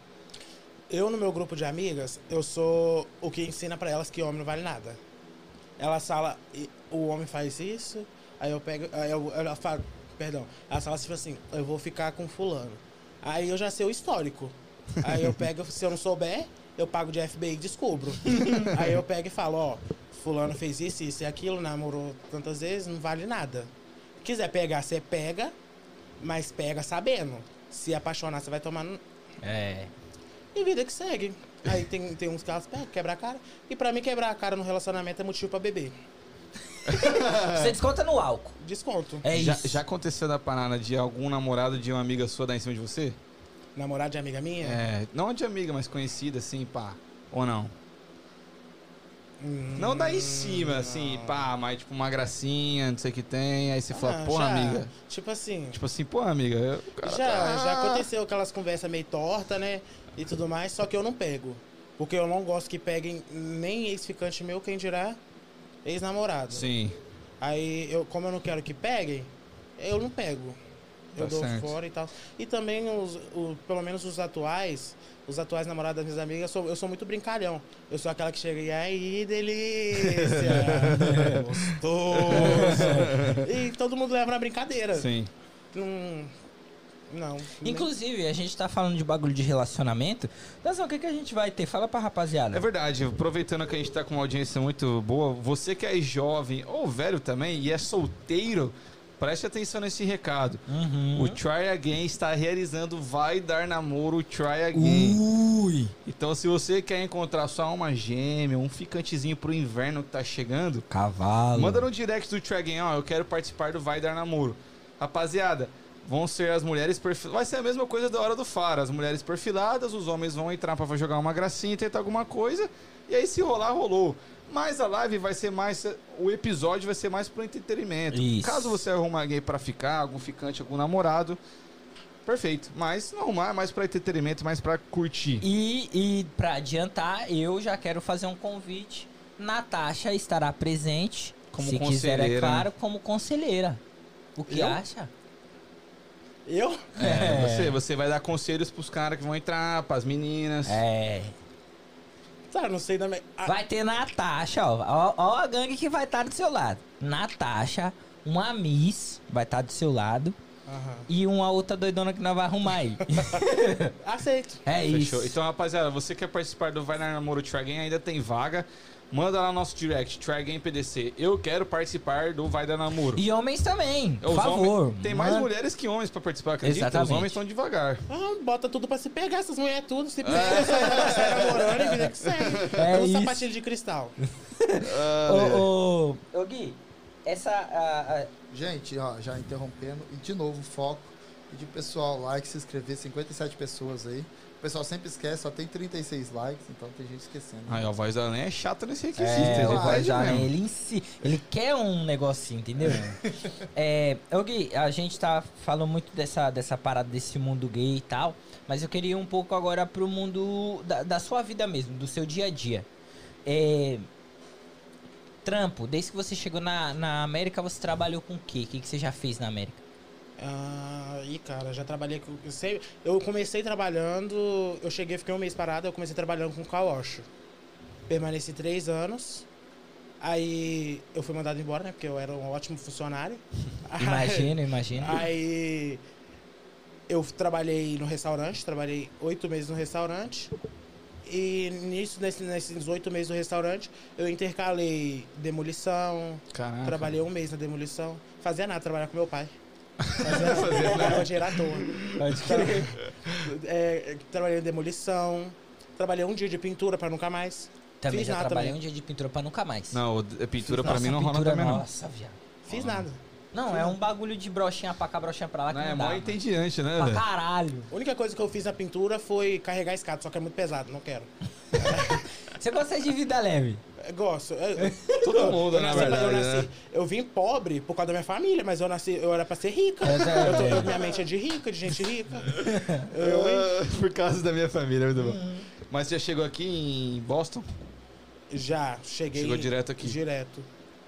Eu, no meu grupo de amigas, eu sou o que ensina pra elas que homem não vale nada. Elas falam, "E o homem faz isso, aí eu pego, aí eu, ela fala, perdão, elas falam tipo assim, eu vou ficar com fulano. Aí eu já sei o histórico. Aí eu pego, [laughs] se eu não souber, eu pago de FBI e descubro. [laughs] aí eu pego e falo, ó, fulano fez isso, isso e aquilo, namorou tantas vezes, não vale nada. Quiser pegar, você pega, mas pega sabendo. Se apaixonar, você vai tomar no- É. e vida que segue. Aí tem, tem uns que elas pegam, quebra a cara. E pra mim, quebrar a cara no relacionamento é motivo pra beber. [laughs] Você desconta no álcool. Desconto. É já, isso. já aconteceu da parada de algum namorado de uma amiga sua dar em cima de você? Namorado de amiga minha? É, não de amiga, mas conhecida, assim, pá. Ou não? Hum, Não dá em cima, assim, pá, mas tipo uma gracinha, não sei o que tem. Aí você fala, ah, porra, já. amiga. Tipo assim, Tipo assim, porra, amiga. eu- o cara já, tá- já aconteceu aquelas conversas meio torta, né? E tudo mais, só que eu não pego. Porque eu não gosto que peguem nem ex-ficante meu, quem dirá ex-namorado. Sim. Aí, eu, como eu não quero que peguem, eu não pego. Eu Tá dou certo. fora e tal. E também, os, o- pelo menos os atuais, os atuais namorados das minhas amigas, eu sou, eu sou muito brincalhão. Eu sou aquela que chega e aí, delícia! [laughs] [laughs] gostoso! [laughs] e todo mundo leva na brincadeira. Sim. Não. Não. Inclusive, a gente tá falando de bagulho de relacionamento. Danzão, o que, que a gente vai ter? Fala pra rapaziada. É verdade, aproveitando que a gente tá com uma audiência muito boa, você que é jovem ou velho também e é solteiro, preste atenção nesse recado. Uhum. O Try Again está realizando Vai Dar Namoro Try Again. Ui! Então, se você quer encontrar sua alma gêmea, um ficantezinho pro inverno que tá chegando, Cavalo. manda no direct do Try Again, ó, eu quero participar do Vai Dar Namoro. Rapaziada, vão ser as mulheres perfiladas. Vai ser a mesma coisa da hora do Faro. As mulheres perfiladas, os homens vão entrar pra jogar uma gracinha, tentar alguma coisa. E aí, se rolar, rolou. Mas a live vai ser mais. O episódio vai ser mais pro entretenimento. Isso. Caso você arruma alguém pra ficar, algum ficante, algum namorado. Perfeito. Mas não arrumar, é mais pra entretenimento, mais pra curtir. E, e pra adiantar, eu já quero fazer um convite. Natasha estará presente, Como se quiser, é conselheira, claro, como conselheira. O que Eu? acha? Eu? É, Você, você vai dar conselhos pros caras que vão entrar, pras meninas. É. Tá, não sei também. Ah, Vai ter Natasha, ó. Ó, ó a gangue que vai estar do seu lado. Natasha, uma Miss, vai estar do seu lado. Aham. e uma outra doidona que nós vamos arrumar aí. [laughs] Aceito. É Fechou. isso. Então, rapaziada, você quer participar do Vai na Namoro Try ainda tem vaga. Manda lá no nosso direct, Try Game PDC. Eu quero participar do Vai dar Namoro. E homens também, por Os favor. homens- tem mais manda- mulheres que homens pra participar, acredita? Exatamente. Os homens estão devagar. Ah, bota tudo pra se pegar, essas mulheres tudo. Se pegar, [laughs] sai, sai namorando e vida que segue. É um isso. sapatilho de cristal. [laughs] Ô, ô, ô, Gui, essa. a- a- Gente, ó, já interrompendo. E de novo, foco. Pedir pessoal like, se inscrever. 57 pessoas aí. O pessoal sempre esquece, só tem 36 likes, então tem gente esquecendo. Aí, ó, a voz da Além é chata nesse requisito. É, ele o Voz Além, ele si, ele quer um negocinho, entendeu? [laughs] é, Gui, a gente tá falando muito dessa, dessa parada desse mundo gay e tal, mas eu queria ir um pouco agora pro mundo da, da sua vida mesmo, do seu dia a dia. É, trampo, desde que você chegou na, na América, você trabalhou com o quê? O que, que você já fez na América? Ah, e cara, já trabalhei com. Eu, sei- eu comecei trabalhando. Eu cheguei, fiquei um mês parado, eu comecei trabalhando com wash. Permaneci três anos. Aí eu fui mandado embora, né? Porque eu era um ótimo funcionário. [laughs] Imagina, imagina. Aí eu trabalhei no restaurante, trabalhei oito meses no restaurante. E nisso, nesse- nesses oito meses no restaurante, eu intercalei demolição, Caraca. trabalhei um mês na demolição. Fazia nada, trabalhar com meu pai. Fazia ganhava dinheiro à toa. Pode Tra- é, trabalhei em demolição, trabalhei um dia de pintura pra nunca mais. Também Fiz já nada trabalhei também. um dia de pintura pra nunca mais. Não, o- pintura pra Nossa, mim não rola pintura, também, não. Nossa, viado. Fiz nada. Não, é um bagulho de brochinha pra cá, brochinha pra lá que Não, não, é dá. mó mano. entediante, né, Pra velho? caralho. A única coisa que eu fiz na pintura foi carregar a escada, só que é muito pesado, não quero. [laughs] Você gosta de vida leve? Gosto. Eu- [laughs] Todo mundo, eu na nasci, verdade, eu, nasci- né? eu vim pobre por causa da minha família, mas eu nasci, eu era pra ser rica. É, é, Eu tô- é. eu- minha mente é de rica, de gente rica. [laughs] Eu, [laughs] Por causa da minha família, muito bom. Mas você já chegou aqui em Boston? já cheguei. Chegou direto aqui. Direto.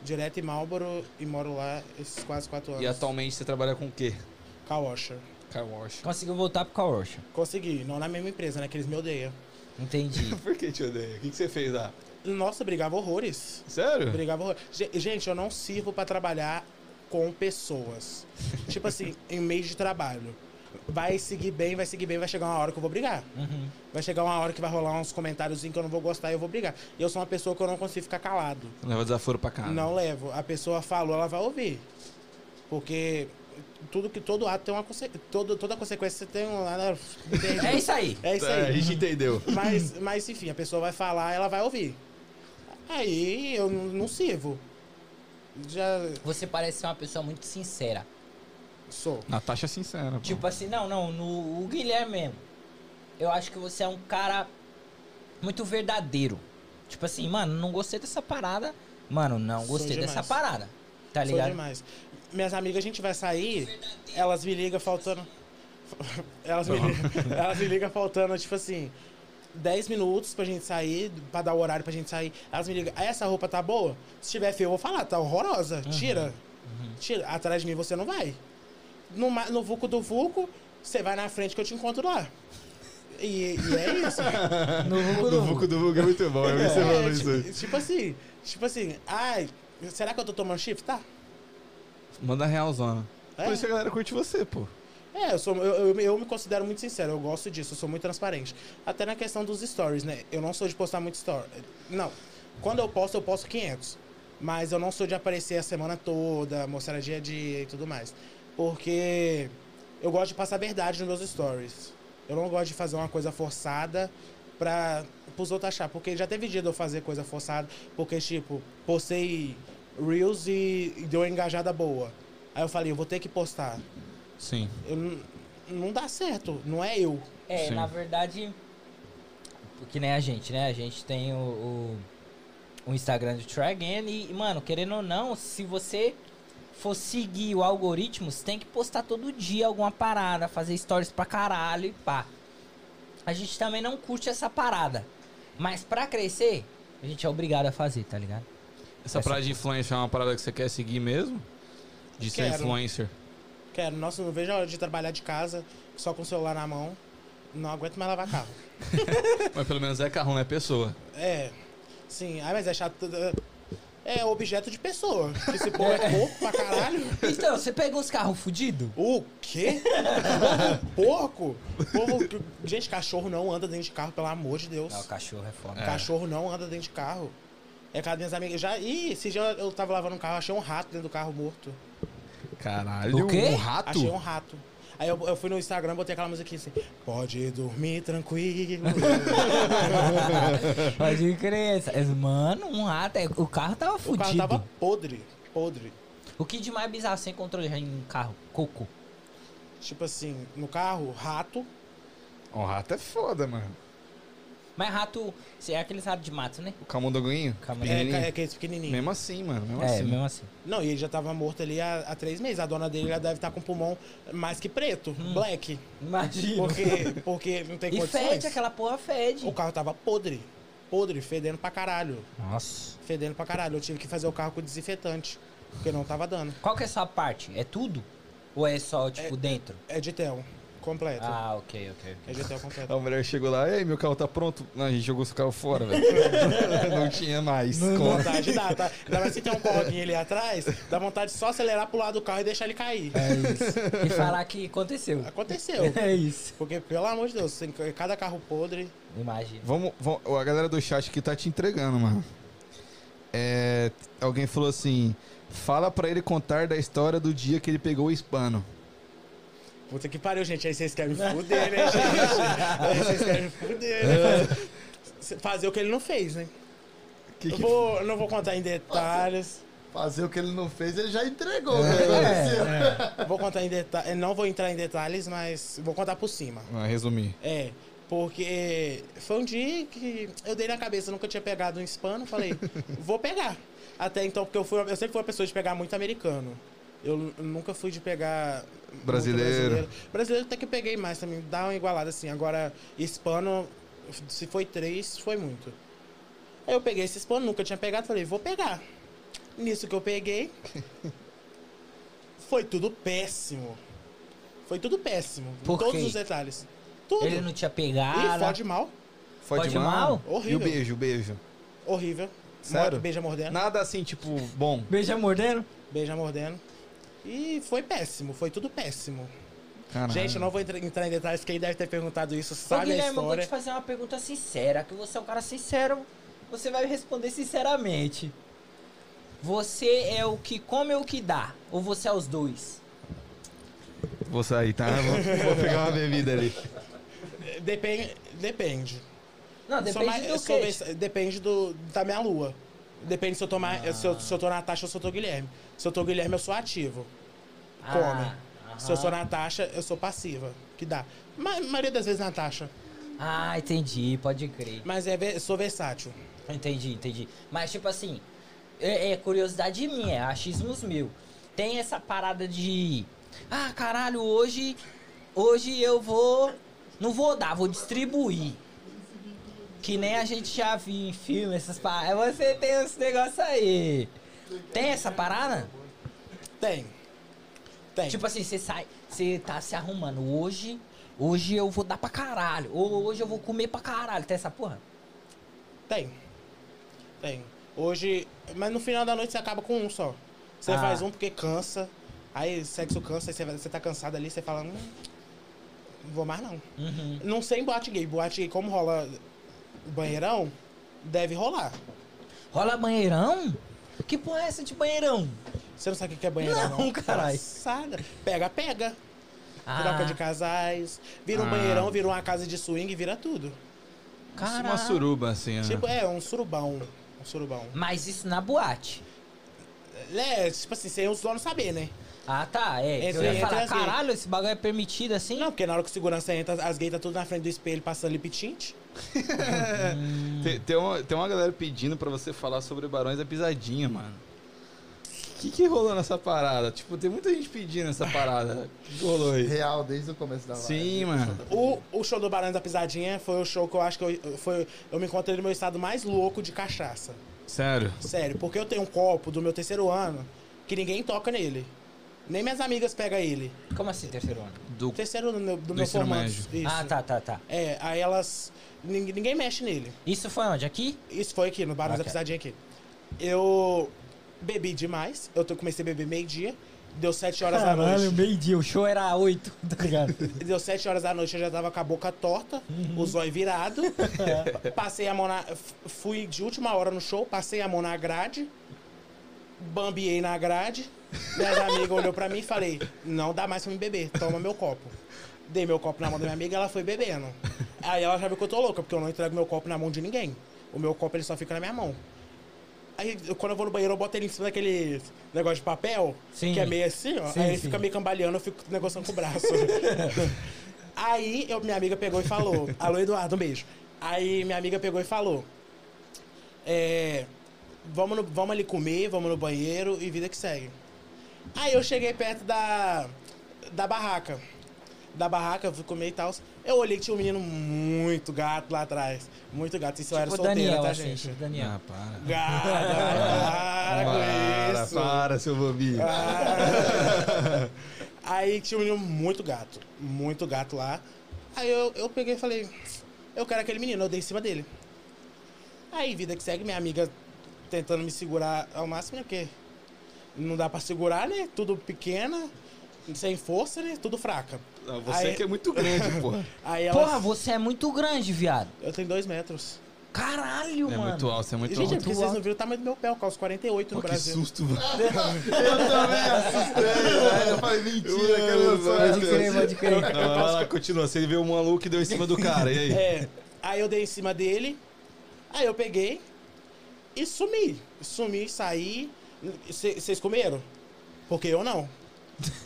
Direto em Marlboro e moro lá esses quase quatro anos. E atualmente você trabalha com o quê? Car washer. Car wash. Conseguiu voltar pro Kaorosha. Consegui, não na mesma empresa, né? Que eles me odeiam. Entendi. Por que te odeia? O que que você fez lá? Nossa, brigava horrores. Sério? Brigava horrores. Ge- Gente, eu não sirvo pra trabalhar com pessoas. [laughs] tipo assim, em meio de trabalho. Vai seguir bem, vai seguir bem, vai chegar uma hora que eu vou brigar. Uhum. Vai chegar uma hora que vai rolar uns comentários que eu não vou gostar e eu vou brigar. E eu sou uma pessoa que eu não consigo ficar calado. Leva desaforo pra casa. Não levo. A pessoa falou, ela vai ouvir. Porque tudo que todo ato tem uma consequência. Todo, toda consequência tem um. [laughs] É isso aí. É isso É, a aí. gente entendeu. Mas, mas enfim, a pessoa vai falar, ela vai ouvir. Aí eu não sirvo. Já Você parece ser uma pessoa muito sincera. sou. Natasha é sincera. pô. Tipo assim, não, não, no o Guilherme mesmo. Eu acho que você é um cara muito verdadeiro. Tipo assim, mano, não gostei dessa parada. Mano, não Sou gostei dessa parada. Tá Sou ligado? demais. Minhas amigas, a gente vai sair, elas me ligam faltando. [laughs] Elas me, ligam, [laughs] elas me ligam faltando, tipo assim, 10 minutos pra gente sair, pra dar o horário pra gente sair. Elas me ligam, ah, essa roupa tá boa? Se tiver feio, eu vou falar, tá horrorosa. Tira. Tira. Atrás de mim você não vai. No, no Vuco do Vuco, você vai na frente que eu te encontro lá. E, e é isso. [laughs] No Vucu Do Vuco do Vuco é muito bom. Eu você É, falando isso aí. tipo, tipo assim, tipo assim, ai, será que eu tô tomando shift? Tá. Manda realzona. É. Por isso que a galera curte você, pô. É, eu, sou, eu, eu, eu me considero muito sincero, eu gosto disso, eu sou muito transparente. Até na questão dos stories, né? Eu não sou de postar muito story. Não. Quando eu posto, eu posto 500. Mas eu não sou de aparecer a semana toda, mostrar dia a dia e tudo mais. Porque eu gosto de passar verdade nos meus stories. Eu não gosto de fazer uma coisa forçada para os outros achar. Porque já teve dia de eu fazer coisa forçada, porque, tipo, postei Reels e, e deu uma engajada boa. Aí eu falei, eu vou ter que postar. Sim. Eu não- não dá certo, não é eu. É, Sim. na verdade, que nem a gente, né? A gente tem o, o, o Instagram do Try Again e, mano, querendo ou não, se você for seguir o algoritmo, você tem que postar todo dia alguma parada, fazer stories pra caralho e pá. A gente também não curte essa parada. Mas pra crescer, a gente é obrigado a fazer, tá ligado? Essa Essa- parada de influencer é uma parada que você quer seguir mesmo? De ser Quero. influencer? Quero, nossa, não vejo a hora de trabalhar de casa, só com o celular na mão. Não aguento mais lavar carro. [laughs] Mas pelo menos é carro, não é pessoa. É, sim. Ai, mas é chato. É objeto de pessoa. Que esse povo é porco pra caralho. Então, você pega uns carros fudidos? O quê? [laughs] Porco? Povo... Gente, cachorro não anda dentro de carro, pelo amor de Deus. Não, o cachorro é foda. Cachorro não anda dentro de carro. É cada minhas amigas. Já... Ih, esse dia eu tava lavando um carro, achei um rato dentro do carro morto. Caralho, O quê? um rato? Achei um rato. Aí eu, eu fui no Instagram, botei aquela musiquinha assim. Pode dormir tranquilo. [laughs] Pode crer. Mano, um rato. é- O carro tava o fudido. carro tava podre. Podre. O que de mais bizarro você encontrou já em carro? Coco. Tipo assim, no carro, rato. Um rato é foda, mano. Mas rato, você é aqueles ratos de mato, né? O camundonguinho? Calma É, é aqueles pequenininhos. Mesmo assim, mano. Mesmo é, assim. mesmo assim. Não, e ele já tava morto ali há, há três meses. A dona dele já deve estar com o pulmão mais que preto, black. Imagina. Porque, porque não tem E condições. fede, aquela porra fede. O carro tava podre. Podre, fedendo pra caralho. Nossa. Fedendo pra caralho. Eu tive que fazer o carro com desinfetante. Porque não tava dando. Qual que é a sua parte? É tudo? Ou é só, tipo, dentro? É de tel. Completo. Ah, ok, ok. É completo. A mulher chegou lá, e aí, meu carro tá pronto? Não, a gente jogou esse carro fora, velho. [laughs] não tinha mais. Dá como. vontade dá, tá? Ainda mais se tem um corguinho ali atrás, dá vontade de só acelerar pro lado do carro e deixar ele cair. É isso. E falar que aconteceu. Aconteceu. [laughs] É isso. Porque, pelo amor de Deus, cada carro podre. Imagina. Vamos, vamos- a galera do chat aqui tá te entregando, mano. É, alguém falou assim: fala pra ele contar da história do dia que ele pegou o hispano. Puta que pariu, gente. Aí vocês querem me [laughs] fuder, né, gente? Aí vocês querem me fuder, né? Fazer o que ele não fez, né? Que Eu que- vou, não vou contar em detalhes. Fazer o que ele não fez, ele já entregou. É, né? Vou contar em detalhes. Não vou entrar em detalhes, mas vou contar por cima. Ah, resumir. É, porque foi um dia que eu dei na cabeça, nunca tinha pegado um hispano, falei, [laughs] vou pegar. Até então, porque eu, fui, eu sempre fui uma pessoa de pegar muito americano. Eu nunca fui de pegar. Brasileiro. Brasileiro, brasileiro até que eu peguei mais também, dá uma igualada assim. Agora, hispano, se foi três, foi muito. Aí eu peguei esse hispano, nunca tinha pegado, falei, vou pegar. Nisso que eu peguei, [laughs] foi tudo péssimo. Foi tudo péssimo. Por todos quê? os detalhes. Tudo. Ele não tinha Ih, pegado. fode mal. Foi Pode de mal? mal? E Horrível. o beijo, o beijo. Horrível. Sério? Beija mordendo. Nada assim, tipo, bom. Beija mordendo? Beija mordendo. E foi péssimo, foi tudo péssimo. Caralho. Gente, eu não vou entrar, em detalhes, quem deve ter perguntado isso Ô, sabe a Guilherme, eu vou te história. fazer uma pergunta sincera, que você é um cara sincero, você vai responder sinceramente. Você é o que come ou o que dá? Ou você é os dois? Vou sair, tá? Vou, vou pegar uma bebida ali. Depende. Depende. Não, depende mais- do vers- Depende do, da minha lua. Depende se eu, tô mais, se, eu, se eu tô Natasha ou se eu tô Guilherme. Se eu tô Guilherme, eu sou ativo. come. Ah, Se eu sou. Natasha, eu sou passiva. Que dá. Ma maioria das vezes Natasha. Ah, entendi, pode crer. Mas é, sou versátil. Entendi, entendi. Mas, tipo assim, é, é curiosidade minha, é achismos meu. Tem essa parada de. Ah, caralho, hoje. Hoje eu vou. Não vou dar, vou distribuir. Que nem a gente já viu em filme, essas paradas. Você tem esse negócio aí. Tem essa parada? Tem. Tem. Tipo assim, você sai, você tá se arrumando. Hoje, hoje eu vou dar pra caralho. Ou hoje eu vou comer pra caralho. Tem essa porra? Tem. Tem. Hoje. Mas no final da noite você acaba com um só. Você Ah. faz um porque cansa. Aí sexo cansa, aí você, você tá cansado ali, você fala. Hum, não vou mais não. Uhum. Não sei em boate gay. Boate gay, como rola banheirão, deve rolar. Rola banheirão? Que porra é essa de banheirão? Você não sabe o que é banheirão, Não, não? [laughs] caralho. Pega, pega. Ah, Troca de casais. Vira um Ah. banheirão, vira uma casa de swing, vira tudo. caralho. Uma suruba, assim, né? Tipo, é, um surubão. Um surubão. Mas isso na boate. É, tipo assim, sem os donos saber, né? Ah, tá. É. Eu ia falar, caralho, esse bagulho é permitido assim? Não, porque na hora que o segurança entra, as gays tá tudo na frente do espelho passando lip tint. [laughs] Tem, tem, uma, tem uma galera pedindo pra você falar sobre Barões da Pisadinha, mano. O que, que rolou nessa parada? Tipo, tem muita gente pedindo essa parada. O que que rolou aí? Real, desde o começo da live. Sim, mano. O, o show do Barão da Pisadinha foi o show que eu acho que eu, foi, eu me encontrei no meu estado mais louco de cachaça. Sério. Sério, porque eu tenho um copo do meu terceiro ano que ninguém toca nele. Nem minhas amigas pegam ele. Como assim, terceiro ano? Do, Terceiro ano do meu, do meu formato. Ah, tá, tá, tá. É, aí elas. Ninguém, ninguém mexe nele. Isso foi onde? Aqui? Isso foi aqui, no Barão da Ok. Pisadinha aqui. Eu bebi demais. Eu tô- comecei a beber meio-dia. Deu 7 horas da Caralho, noite. meio-dia, o show era 8, [laughs] tá ligado? Deu 7 horas da noite, eu já tava com a boca torta, o zóio virado. [laughs] passei a mão na. Fui de última hora no show, passei a mão na grade, bambiei na grade. Minhas amigas olhou pra mim e falei: Não dá mais pra me beber, toma meu copo. Dei meu copo na mão da minha amiga ela foi bebendo. Aí ela já viu que eu tô louca, porque eu não entrego meu copo na mão de ninguém. O meu copo ele só fica na minha mão. Aí quando eu vou no banheiro, eu boto ele em cima daquele negócio de papel, Sim. que é meio assim, ó. Sim, aí ele sim. fica meio cambaleando, eu fico negociando com o braço. [laughs] Aí eu- minha amiga pegou e falou: Alô, Eduardo, um beijo. Aí minha amiga pegou e falou: é, vamos, no- vamos ali comer, vamos no banheiro e vida que segue. Aí eu cheguei perto da, da barraca. Da barraca, eu fui comer e tal. Eu olhei que tinha um menino muito gato lá atrás. Muito gato. Isso eu era Tipo solteira, Daniel, tá, assim, gente? tipo Daniel. Ah, para. Gato, para com isso. para, seu bobinho. Ah. Aí tinha um menino muito gato. Muito gato lá. Aí eu, eu peguei e falei, eu quero aquele menino, eu dei em cima dele. Aí, vida que segue, minha amiga tentando me segurar ao máximo, né? Porque não dá pra segurar, né? Tudo pequena, sem força, né? Tudo fraca. Não, você Aí- que é muito grande, porra. [laughs] Aí ela. Porra, você é muito grande, viado. Eu tenho dois metros. Caralho, É mano. muito alto, você é muito Gente, é alto. porque vocês não viram o tamanho do meu pé, eu calço 48 no Pô, que Brasil. susto, [laughs] mano. Eu também assustei, velho. Eu falei, mentira, que eu sou Pode crer, pode crer. Não, vai lá, continua. Você viu o maluco e deu em cima do cara, e aí? É. Aí eu dei em cima dele. Aí eu peguei e sumi. Sumi, saí. Vocês comeram? Porque eu não.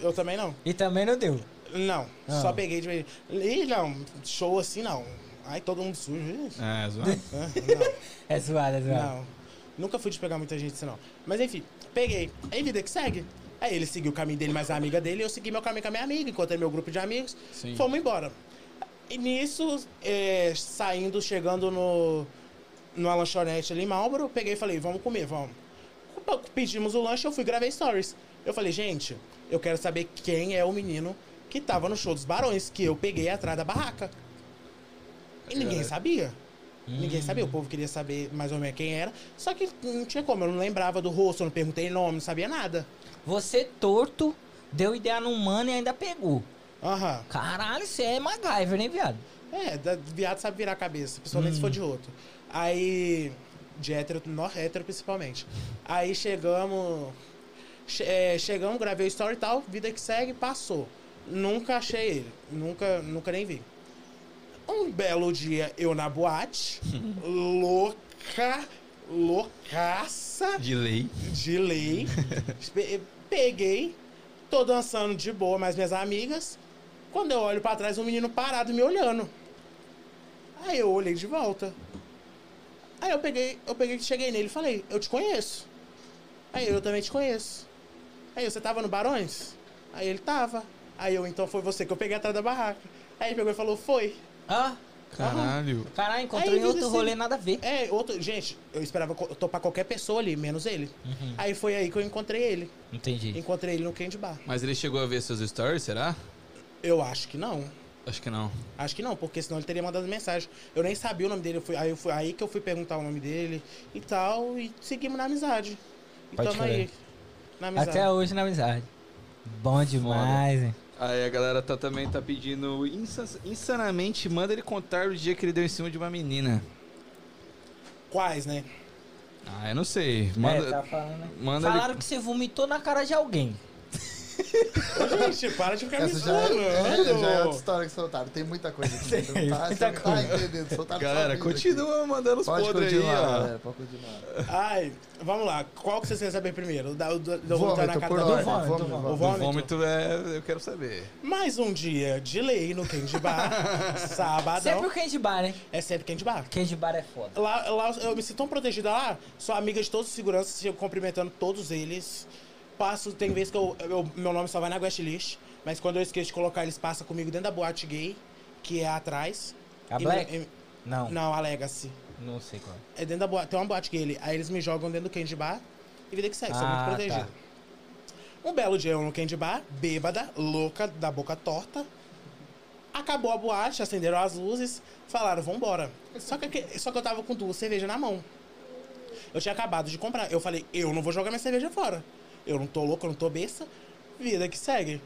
Eu também não. E também não deu. Não. Ah. Só peguei de. Ih, não. Show assim não. Ai, todo mundo sujo. Ih, [laughs] É, zoado. É zoado, é Não. zoado. Não. Nunca fui de pegar muita gente assim, não. Mas enfim, peguei. Aí vida que segue. Aí ele seguiu o caminho dele, mais a amiga dele, e eu segui meu caminho com a minha amiga, encontrei meu grupo de amigos. Sim. Fomos embora. E nisso, é, saindo, chegando no, numa lanchonete ali em Marlboro, peguei e falei, vamos comer, vamos. Pedimos o lanche, eu fui gravei stories. Eu falei, gente, eu quero saber quem é o menino que tava no show dos Barões, que eu peguei atrás da barraca. E ninguém sabia. Ninguém sabia, o povo queria saber mais ou menos quem era. Só que não tinha como, eu não lembrava do rosto, eu não perguntei nome, não sabia nada. Você torto, deu ideia num mano e ainda pegou. Aham. Caralho, você é MacGyver, né, viado? É, da, viado sabe virar a cabeça, principalmente se for de outro. Aí. De hétero, nó hétero principalmente. Aí chegamos. che- é, chegamos, gravei o story e tal, vida que segue, passou. Nunca achei ele. Nunca, nunca nem vi. Um belo dia, eu na boate, [laughs] louca, loucaça De lei. de lei. Pe- Peguei, tô dançando de boa, mais minhas amigas. Quando eu olho pra trás, um menino parado me olhando. Aí eu olhei de volta. Aí eu peguei, eu peguei, cheguei nele e falei, eu te conheço. Aí eu também te conheço. Aí você tava no Barões? Aí ele tava. Aí eu, então foi você que eu peguei atrás da barraca. Aí ele pegou e falou, foi. Ah, Caralho. caralho, encontrou Aí em outro vida rolê, assim- nada a ver. É, outro. Gente, eu esperava topar qualquer pessoa ali, menos ele. Aí foi aí que eu encontrei ele. Entendi. Encontrei ele no Candy Bar. Mas ele chegou a ver seus stories, será? Eu acho que não. Acho que não. Acho que não, porque senão ele teria mandado mensagem. Eu nem sabia o nome dele. Eu fui, aí, eu fui, aí que eu fui perguntar o nome dele e tal. E seguimos na amizade. E Pode tamo aí. Na amizade. Até hoje na amizade. Bom demais, hein? Aí a galera tá, também tá pedindo insa- insanamente, manda ele contar o dia que ele deu em cima de uma menina. Quais, né? Ah, eu não sei. Manda, É, tá falando, né? manda Falaram ele... que você vomitou na cara de alguém. Ô, gente, para de ficar me Essa já é, já é outra história que soltaram. Tem muita coisa aqui. Você não tá, você não tá entendendo. Soltaram só Galera, vida aqui. continua mandando os Pode podres aí, continuar, ó. galera. Pode continuar. Ai, vamos lá. Qual que vocês querem saber primeiro? Da, do, do, Vômito, vomitar na cara por da ordem, Dona? vômito, vômito. O vômito? vômito é... eu quero saber. Mais um dia de lei no Candy Bar. [laughs] Sabadão. Sempre o Candy Bar, né? É sempre Candy Bar. Candy Bar é foda. Lá, lá eu me sinto tão protegida lá. Sou amiga de todos os seguranças, cumprimentando todos eles. Passo, tem vezes que eu, eu- meu nome só vai na guest list, mas quando eu esqueço de colocar, eles passam comigo dentro da boate gay, que é atrás. A E Black? me- e- Não, não, a Legacy. não sei qual. É dentro da boate, tem uma boate gay ali. Aí eles me jogam dentro do candy bar e vida que segue, sou Ah, muito protegida. tá. Um belo dia eu no candy bar, bêbada, louca, da boca torta. Acabou a boate, acenderam as luzes, falaram, vambora. Só que, só que eu tava com duas cervejas na mão. Eu tinha acabado de comprar. Eu falei, eu não vou jogar minha cerveja fora. Eu não tô louco, eu não tô besta. Vida que segue.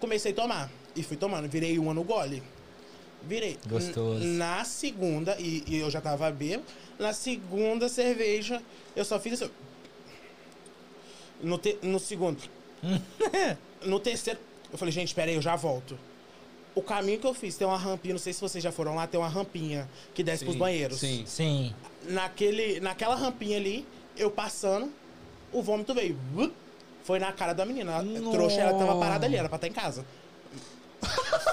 Comecei a tomar. E fui tomando. Virei uma no gole. Virei. Gostoso. N- Na segunda, e, e eu já tava bêbado, na segunda cerveja, eu só fiz assim. No, te- no segundo. [laughs] no terceiro, eu falei, gente, pera aí, eu já volto. O caminho que eu fiz, tem uma rampinha, não sei se vocês já foram lá, tem uma rampinha que desce pros banheiros. Sim. Sim. Naquele, naquela rampinha ali, eu passando, o vômito veio. Foi na cara da menina. A trouxa, ela tava parada ali, era pra estar em casa.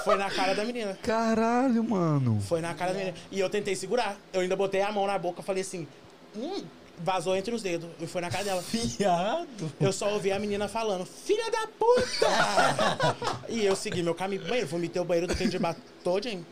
Foi na cara da menina. Caralho, mano. Foi na cara da menina. E eu tentei segurar. Eu ainda botei a mão na boca, falei assim, hum, vazou entre os dedos. E foi na cara dela. Fiado. Eu só ouvi a menina falando, filha da puta! e eu segui meu caminho pro banheiro, vomitei o banheiro do Candidato todinho.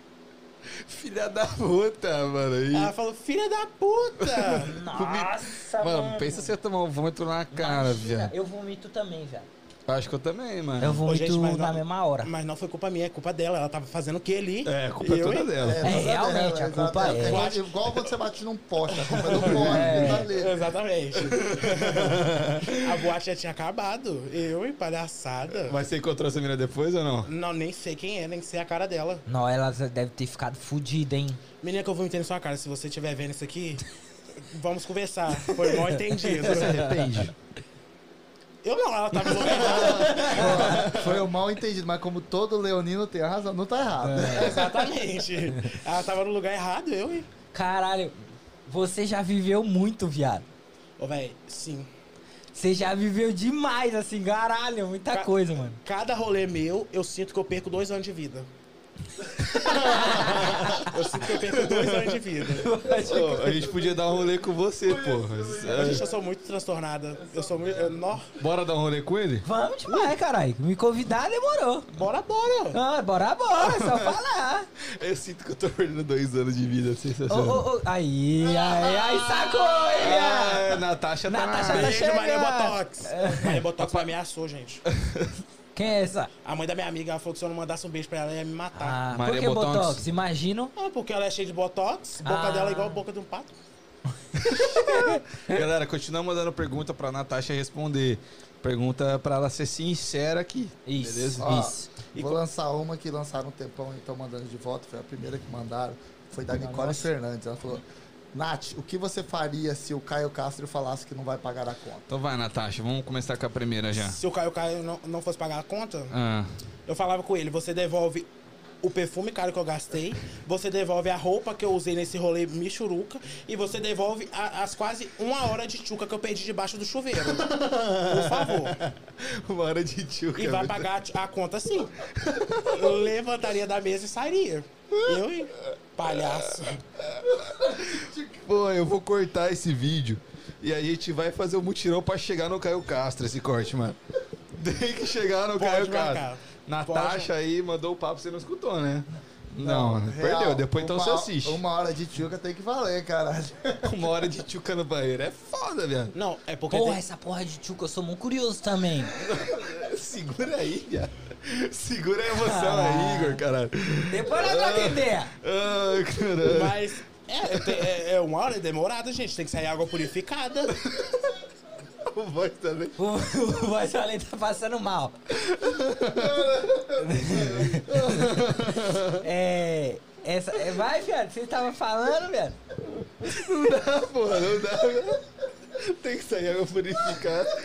Filha da puta, mano. E... Ela falou, filha da puta! [laughs] Nossa, Mano, pensa se eu tomar um vômito na cara, Imagina, viado. Eu vomito também, velho. Acho que eu também, mano. Eu Ô, vomito gente, mas na não- mesma hora. Mas não foi culpa minha, é culpa dela. Ela tava fazendo o que ali? É, a culpa é Eu, toda hein? dela. É, realmente, a culpa exato. é. igual, igual quando você bate num poste, a culpa é do poste, É. tá ali. Exatamente. [laughs] a boate já tinha acabado. Eu, hein, palhaçada. Mas você encontrou essa menina depois ou não? Não, nem sei quem é, nem sei a cara dela. Não, ela deve ter ficado fodida, hein? Menina que eu vou entender sua cara, se você estiver vendo isso aqui, vamos conversar. Foi mal [laughs] entendido. Você se arrepende? Eu não, ela tava no lugar [laughs] errado. Foi um mal entendido, mas como todo leonino tem a razão, não tá errado. [laughs] Exatamente. Ela tava no lugar errado, eu, hein? Caralho, você já viveu muito, viado. Ô, velho, sim. Você já viveu demais, assim, caralho, muita Ca- coisa, mano. Cada rolê meu, eu sinto que eu perco dois anos de vida. [laughs] eu sinto que eu perco dois anos de vida. Ô, a gente podia dar um rolê com você, porra. Gente, eu sou muito transtornada. Eu sou muito. eu- nó. Bora dar um rolê com ele? Vamos demais, caralho. Me convidar demorou. Bora, bora. Ah, bora, bora, é só falar. [laughs] Eu sinto que eu tô perdendo dois anos de vida, Ô, sensacional. ô, ô, aí, aí, aí, sacou, hein, viado? É, Natasha tá Natasha na... tá Beijo, Maria. Botox. Maria Botox me ameaçou, gente. [laughs] Quem é essa? A mãe da minha amiga ela falou que se eu não mandasse um beijo pra ela, ela ia me matar. Ah, Maria por que Botox? Botox? Imagino. Ah, porque ela é cheia de botox, boca Ah. dela é igual a boca de um pato. [laughs] Galera, continua mandando pergunta pra Natasha responder. Pergunta pra ela ser sincera aqui. Isso, Beleza? Ó, isso. Vou lançar uma que lançaram um tempão e estão mandando de volta. Foi a primeira que mandaram. Foi da Nicole Fernandes. Ela falou: Nath, o que você faria se o Caio Castro falasse que não vai pagar a conta? Então vai, Natasha. Vamos começar com a primeira já. Se o Caio Caio não, não fosse pagar a conta, Ah, eu falava com ele, você devolve o perfume caro que eu gastei, você devolve a roupa que eu usei nesse rolê michuruca e você devolve a- as quase uma hora de chuca que eu perdi debaixo do chuveiro. Por favor. [laughs] uma hora de tio, E vai pagar a, a conta sim. Eu levantaria da mesa e sairia. Eu e palhaço. [laughs] Pô, eu vou cortar esse vídeo e a gente vai fazer o mutirão pra chegar no Caio Castro, esse corte, mano. [laughs] Tem que chegar no Pode Caio marcar. Castro. Natasha aí mandou o papo, você não escutou, né? Não, Real, perdeu. Depois então uma- você assiste. Uma hora de tchuca tem que valer, caralho. [laughs] Uma hora de tchuca no banheiro. É foda, viado. Não, é porque. Porra, tem- essa porra de tchuca, eu sou muito curioso também. Segura aí, viado. Segura a emoção aí. Igor, caralho. Depois nós vamos entender. Ai, caralho. Mas. É, tem- é, é uma hora demorada, gente. Tem que sair água purificada. O voz também. O, o voz além tá passando mal. é. Essa, é, vai, viado. Você tava falando, viado? Não dá, porra, não dá. Tem que sair água purificada.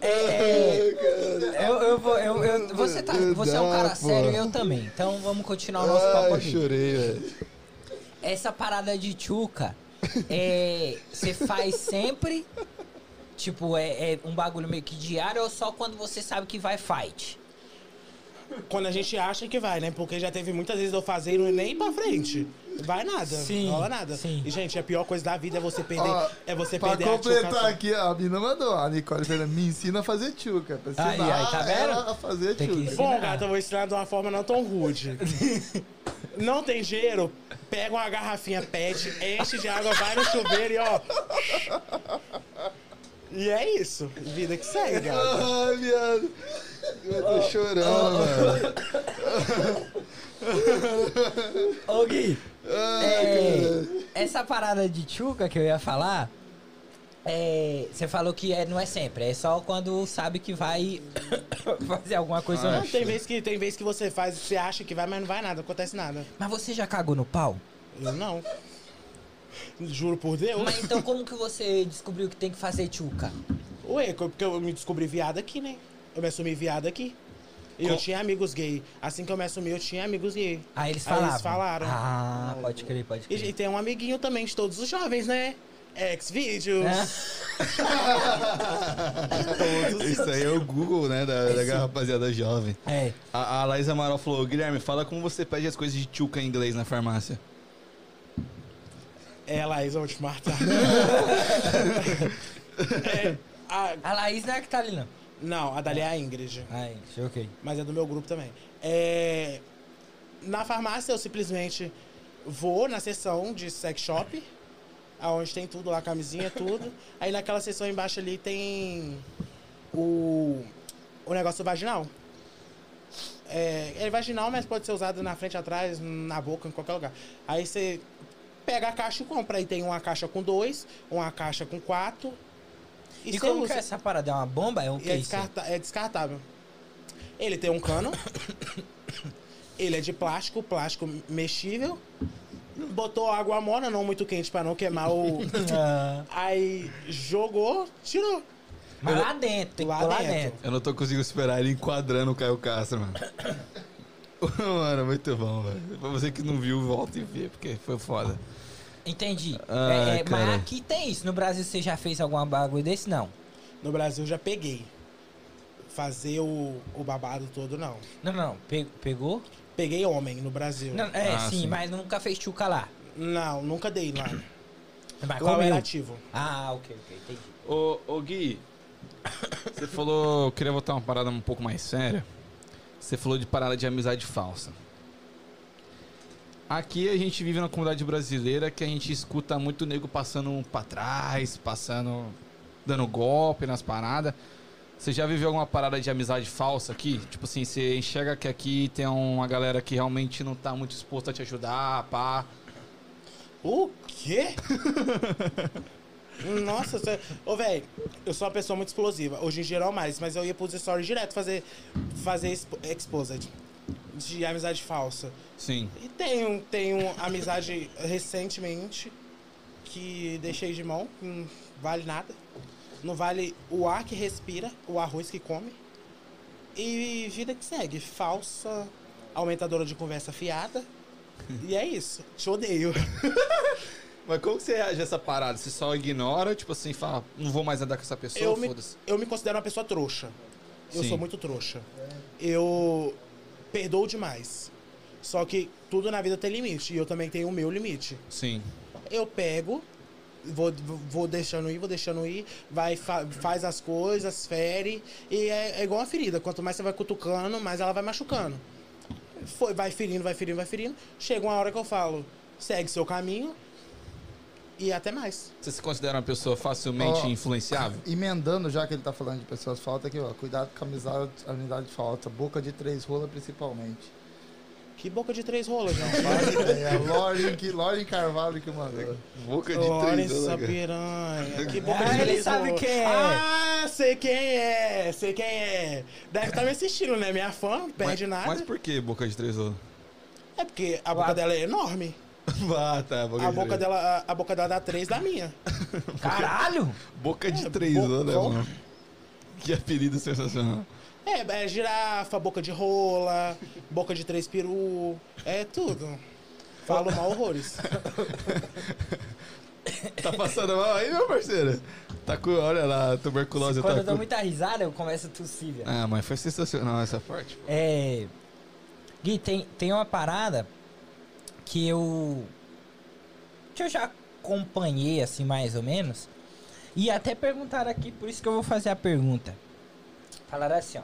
É, cara. eu, eu vou. Eu, eu- você, tá, você é um cara Dá, sério e eu também. Então vamos continuar o nosso papo aqui. chorei, velho. Essa parada de tchuca, é, você faz sempre? Tipo, é, é um bagulho meio que diário ou só quando você sabe que vai fight? Quando a gente acha que vai, né? Porque já teve muitas vezes eu fazer e não ir nem pra frente. Vai nada. Sim, Não rola nada. sim. E, gente, a pior coisa da vida é você perder. Ó, é você pra perder a completar tchuca. aqui, a mina mandou. A Nicole Fernandes me ensina a fazer tchuca. Pra Aí, ensinar aí, tá vendo? a fazer Tem tchuca. Bom, gata, eu vou ensinar de uma forma não tão rude. [laughs] não tem dinheiro? Pega uma garrafinha PET, enche de água, vai no chuveiro e ó. E é isso. Vida que segue, gata. Ai, viado. Eu tô chorando, mano. Ô Gui, Ai, é, essa parada de tchuca que eu ia falar É, você falou que é, não é sempre, é só quando sabe que vai [coughs] fazer alguma coisa Não, não. tem vez que tem vez que você faz, você acha que vai, mas não vai nada, não acontece nada. Mas você já cagou no pau? Eu não. Juro por Deus. Mas então como que você descobriu que tem que fazer tchuca? Ué, porque eu me descobri viado aqui, né? Eu me assumi viado aqui. E eu tinha amigos gay. Assim que eu me assumi, eu tinha amigos gay. Aí eles Aí falavam. eles falaram. Ah, pode crer, pode E, crer. e tem um amiguinho também de todos os jovens, né? Xvideos. É. [laughs] Isso aí é o Google, né? Da, da rapaziada jovem. É. A, a Laís Amaral falou, Guilherme, fala como você pede as coisas de tchuca em inglês na farmácia. É, Laís, eu vou te matar. É, a- A Laís não é a que tá ali, não. não, a dali é a Ingrid. Aí, ok. mas é do meu grupo também. É, na farmácia eu simplesmente vou na seção de sex shop, aonde tem tudo lá, camisinha, tudo. [laughs] Aí naquela seção embaixo ali tem o, o negócio vaginal. É, é vaginal, mas pode ser usado na frente, atrás, na boca, em qualquer lugar. Aí você pega a caixa e compra. Aí tem uma caixa com dois, uma caixa com quatro. E, você como usa. que é essa parada? É uma bomba? É um E que é, descarta- é descartável. Ele tem um cano. [coughs] ele é de plástico, plástico mexível. Botou água morna, não muito quente pra não queimar o. [laughs] Ah, Aí jogou, tirou. mas lá dentro, Lá lá dentro. dentro. Eu não tô conseguindo esperar ele enquadrando o Caio Castro, mano. [laughs] mano, muito bom, velho. Pra você que não viu, volta e vê, porque foi foda. Entendi. Ah, É, é, mas aqui tem isso. No Brasil você já fez algum bagulho desse? Não. No Brasil já peguei. Fazer o, o babado todo, não. Não, não. Pe- pegou? Peguei homem no Brasil. Não, é, Ah, sim, sim. mas nunca fez tchuca lá. Não, nunca dei lá. Mas Lá eu comeu. era ativo. Ah, ok, ok, entendi. Ô, ô Gui, [coughs] você falou, eu queria botar uma parada um pouco mais séria. Você falou de parada de amizade falsa. Aqui a gente vive na comunidade brasileira que a gente escuta muito nego passando pra trás, passando, dando golpe nas paradas. Você já viveu alguma parada de amizade falsa aqui? Tipo assim, você enxerga que aqui tem uma galera que realmente não tá muito disposta a te ajudar, pá. O quê? [laughs] Nossa, você... Ô, velho, eu sou uma pessoa muito explosiva. Hoje em não mais, mas eu ia pros stories direto fazer, fazer expo- exposed de amizade falsa. Sim. E tenho, tenho amizade recentemente que deixei de mão, não vale nada. Não vale o ar que respira, o arroz que come. E vida que segue. Falsa, aumentadora de conversa fiada. [laughs] E é isso. Te odeio. [laughs] Mas como você reage a essa parada? Você só ignora, tipo assim, fala, não vou mais andar com essa pessoa, eu me, foda-se. eu me considero uma pessoa trouxa. Eu Sim. sou muito trouxa. Eu perdoo demais. Só que tudo na vida tem limite. E eu também tenho o meu limite. Sim. Eu pego, vou, vou deixando ir, vou deixando ir, vai, fa- faz as coisas, fere. E é, é igual uma ferida. Quanto mais você vai cutucando, mais ela vai machucando. Foi, vai ferindo, vai ferindo, vai ferindo. Chega uma hora que eu falo, segue seu caminho. E até mais. Você se considera uma pessoa facilmente Ó. influenciável? [coughs] Emendando, já que ele tá falando de pessoas falta aqui, ó. Cuidado com a amizade, a amizade falta. Boca de três rolas, principalmente. Que boca de três rolas, João. [laughs] É a Lauren, que, Lauren Carvalho que mandou. Boca Olha essa piranha. Que boca Ah, de ele três sabe rolas. quem é. Ah, sei quem é. Sei quem é. Deve estar me assistindo, né? Minha fã, não perde mas, nada. Mas por que boca de três rolos? É porque a boca dela é enorme. [laughs] ah, tá. Boca A de boca, três. dela, a, a boca dela dá três da minha. [laughs] Caralho! Boca de É, três rolos, né, mano? Que apelido sensacional. É, é girafa, boca de rola, boca de três peru. É tudo. Falo [laughs] mal horrores. Tá passando mal aí, meu parceiro? Tá com, olha lá, tuberculose Quando tá eu dou com... muita risada, eu começo a tossir, velho. Ah, mas foi sensacional essa parte. É. Gui, tem, tem uma parada que eu. que eu já acompanhei, assim, mais ou menos. E até perguntaram aqui, por isso que eu vou fazer a pergunta. Falaram assim, ó.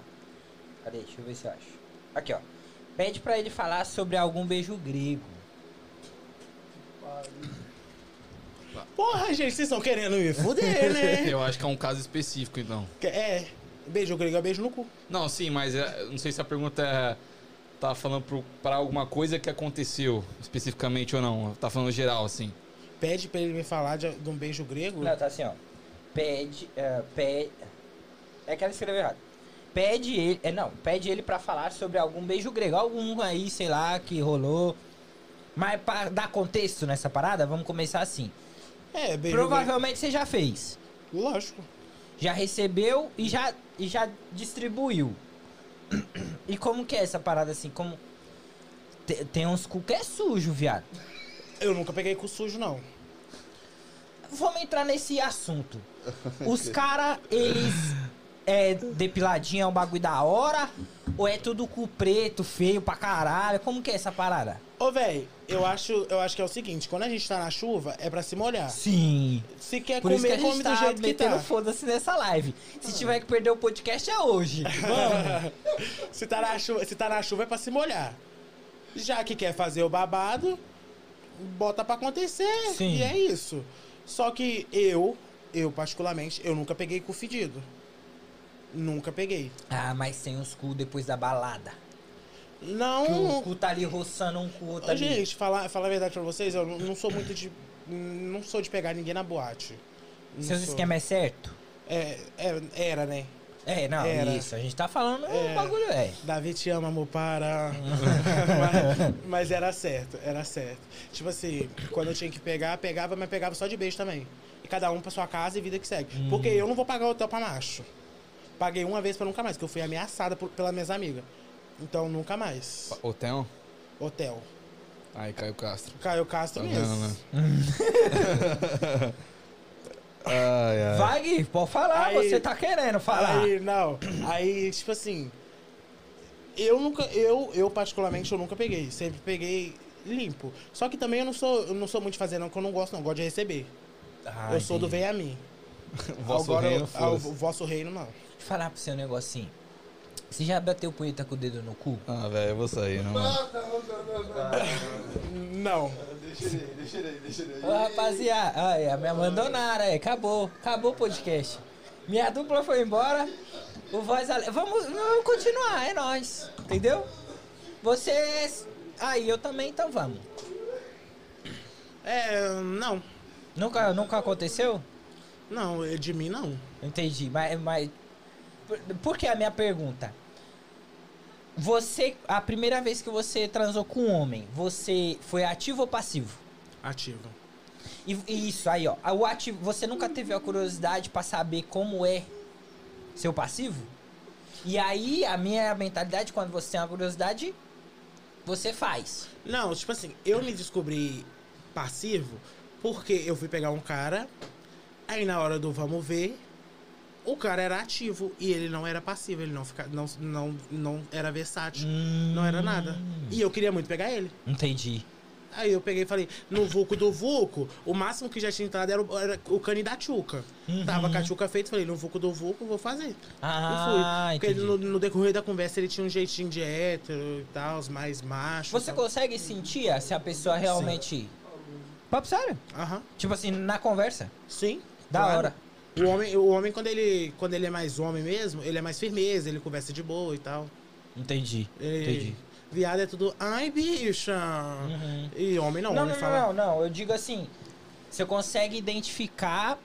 Cadê? Deixa eu ver se eu acho. Aqui, ó. Pede pra ele falar sobre algum beijo grego. Porra, gente, vocês estão querendo me fuder, [laughs] né? Eu acho que é um caso específico, então. Que- É, beijo grego é beijo no cu. Não, sim, mas é, não sei se a pergunta é. Tá falando pro, pra alguma coisa que aconteceu especificamente ou não. Tá falando geral, assim. Pede pra ele me falar de, de um beijo grego. Não, tá assim, ó. pede. É, pede é que ela escreveu errado. Pede ele. É, não, pede ele pra falar sobre algum beijo grego. Algum aí, sei lá, que rolou. Mas pra dar contexto nessa parada, vamos começar assim. É, beijo Provavelmente você já fez. grego. Lógico. Já recebeu e já, e já distribuiu. E como que é essa parada assim? Como. Te- Tem uns cu que é sujo, viado. Eu nunca peguei com sujo, não. Vamos entrar nesse assunto. [laughs] Os caras, eles. É depiladinho, é um bagulho da hora? Ou é tudo cu preto, feio pra caralho? Como que é essa parada? Ô, véi, eu acho, eu acho que é o seguinte, quando a gente tá na chuva, é pra se molhar. Sim. Se quer Por isso que a comer, gente come tá do jeito que tá. foda-se nessa live. Se tiver que perder o podcast, é hoje. Vamos. [laughs] se, tá na chuva, se tá na chuva, é pra se molhar. Já que quer fazer o babado, bota pra acontecer. Sim. E é isso. Só que eu, eu particularmente, eu nunca peguei cu fedido. Nunca peguei. Ah, mas tem uns cu depois da balada. Não. Que o cu tá ali roçando um cu outro ali. gente, falar, falar a verdade pra vocês, eu não, não sou muito de. Não sou de pegar ninguém na boate. Não Seus sou. esquema é certo? É, é, era, né? É, não, Era. isso. A gente tá falando É. o bagulho, é. Davi te ama, amor, para. [laughs] mas, mas era certo, era certo. Tipo assim, quando eu tinha que pegar, pegava, mas pegava só de beijo também. E cada um pra sua casa e vida que segue. Hum. Porque eu não vou pagar hotel pra macho. Paguei uma vez pra nunca mais, porque eu fui ameaçada por, pelas minhas amigas. Então nunca mais. Hotel? Hotel. Aí, Caio Castro. Caio Castro Tá mesmo. vendo, né? [laughs] Ai, ai. Vai, Gui, pode falar, Aí- você tá querendo falar. Aí, não. Aí, tipo assim. Eu nunca. Eu, eu, particularmente, eu nunca peguei. Sempre peguei limpo. Só que também eu não sou, eu não sou muito de fazer, não, que eu não gosto, não. Eu gosto de receber. Ah, eu sou do vem a mim. O [laughs] vosso Agora, reino, eu- ah, foda-se. o vosso reino, não. Falar pro seu negocinho. Você já bateu punheta com o dedo no cu? Ah, velho, eu vou sair, não. mano. Não. Deixa ele aí, deixa ele aí, deixa ele aí. Ô, rapaziada, aí, me abandonaram aí, acabou, acabou o podcast. Minha dupla foi embora, o voz ale... vamos, vamos continuar, é nóis, entendeu? Vocês, aí eu também, então vamos. É, não. Nunca, nunca aconteceu? Não, é de mim, não. Entendi, mas, mas por, que a minha pergunta? Você, a primeira vez que você transou com um homem, você foi ativo ou passivo? Ativo. E, e isso aí, ó. O ativo, você nunca teve a curiosidade pra saber como é seu passivo? E aí, a minha mentalidade, quando você tem uma curiosidade, você faz. Não, tipo assim, eu me descobri passivo porque eu fui pegar um cara, aí na hora do vamos ver, o cara era ativo e ele não era passivo, ele não, fica, não, não, não era versátil, não era nada. E eu queria muito pegar ele. Entendi. Aí eu peguei e falei, no Vulco do Vulco, o máximo que já tinha entrado era o, era o cani da Tchuca. Uhum. Tava com a Tchuca feito, falei, no Vulco do Vulco, vou fazer. Ah, e fui. Porque no, no decorrer da conversa ele tinha um jeitinho de hétero e tal, mais macho. Você consegue sentir se a pessoa realmente. Papo sério? Aham. Tipo assim, na conversa. Sim. Da claro. hora. O homem, o homem quando, ele, quando ele é mais homem mesmo, ele é mais firmeza, ele conversa de boa e tal. Entendi. Ele- Entendi. Viado é tudo, ai, bicha. Uhum. E homem não, Não, homem não, fala. não, não. Eu digo assim: você consegue identificar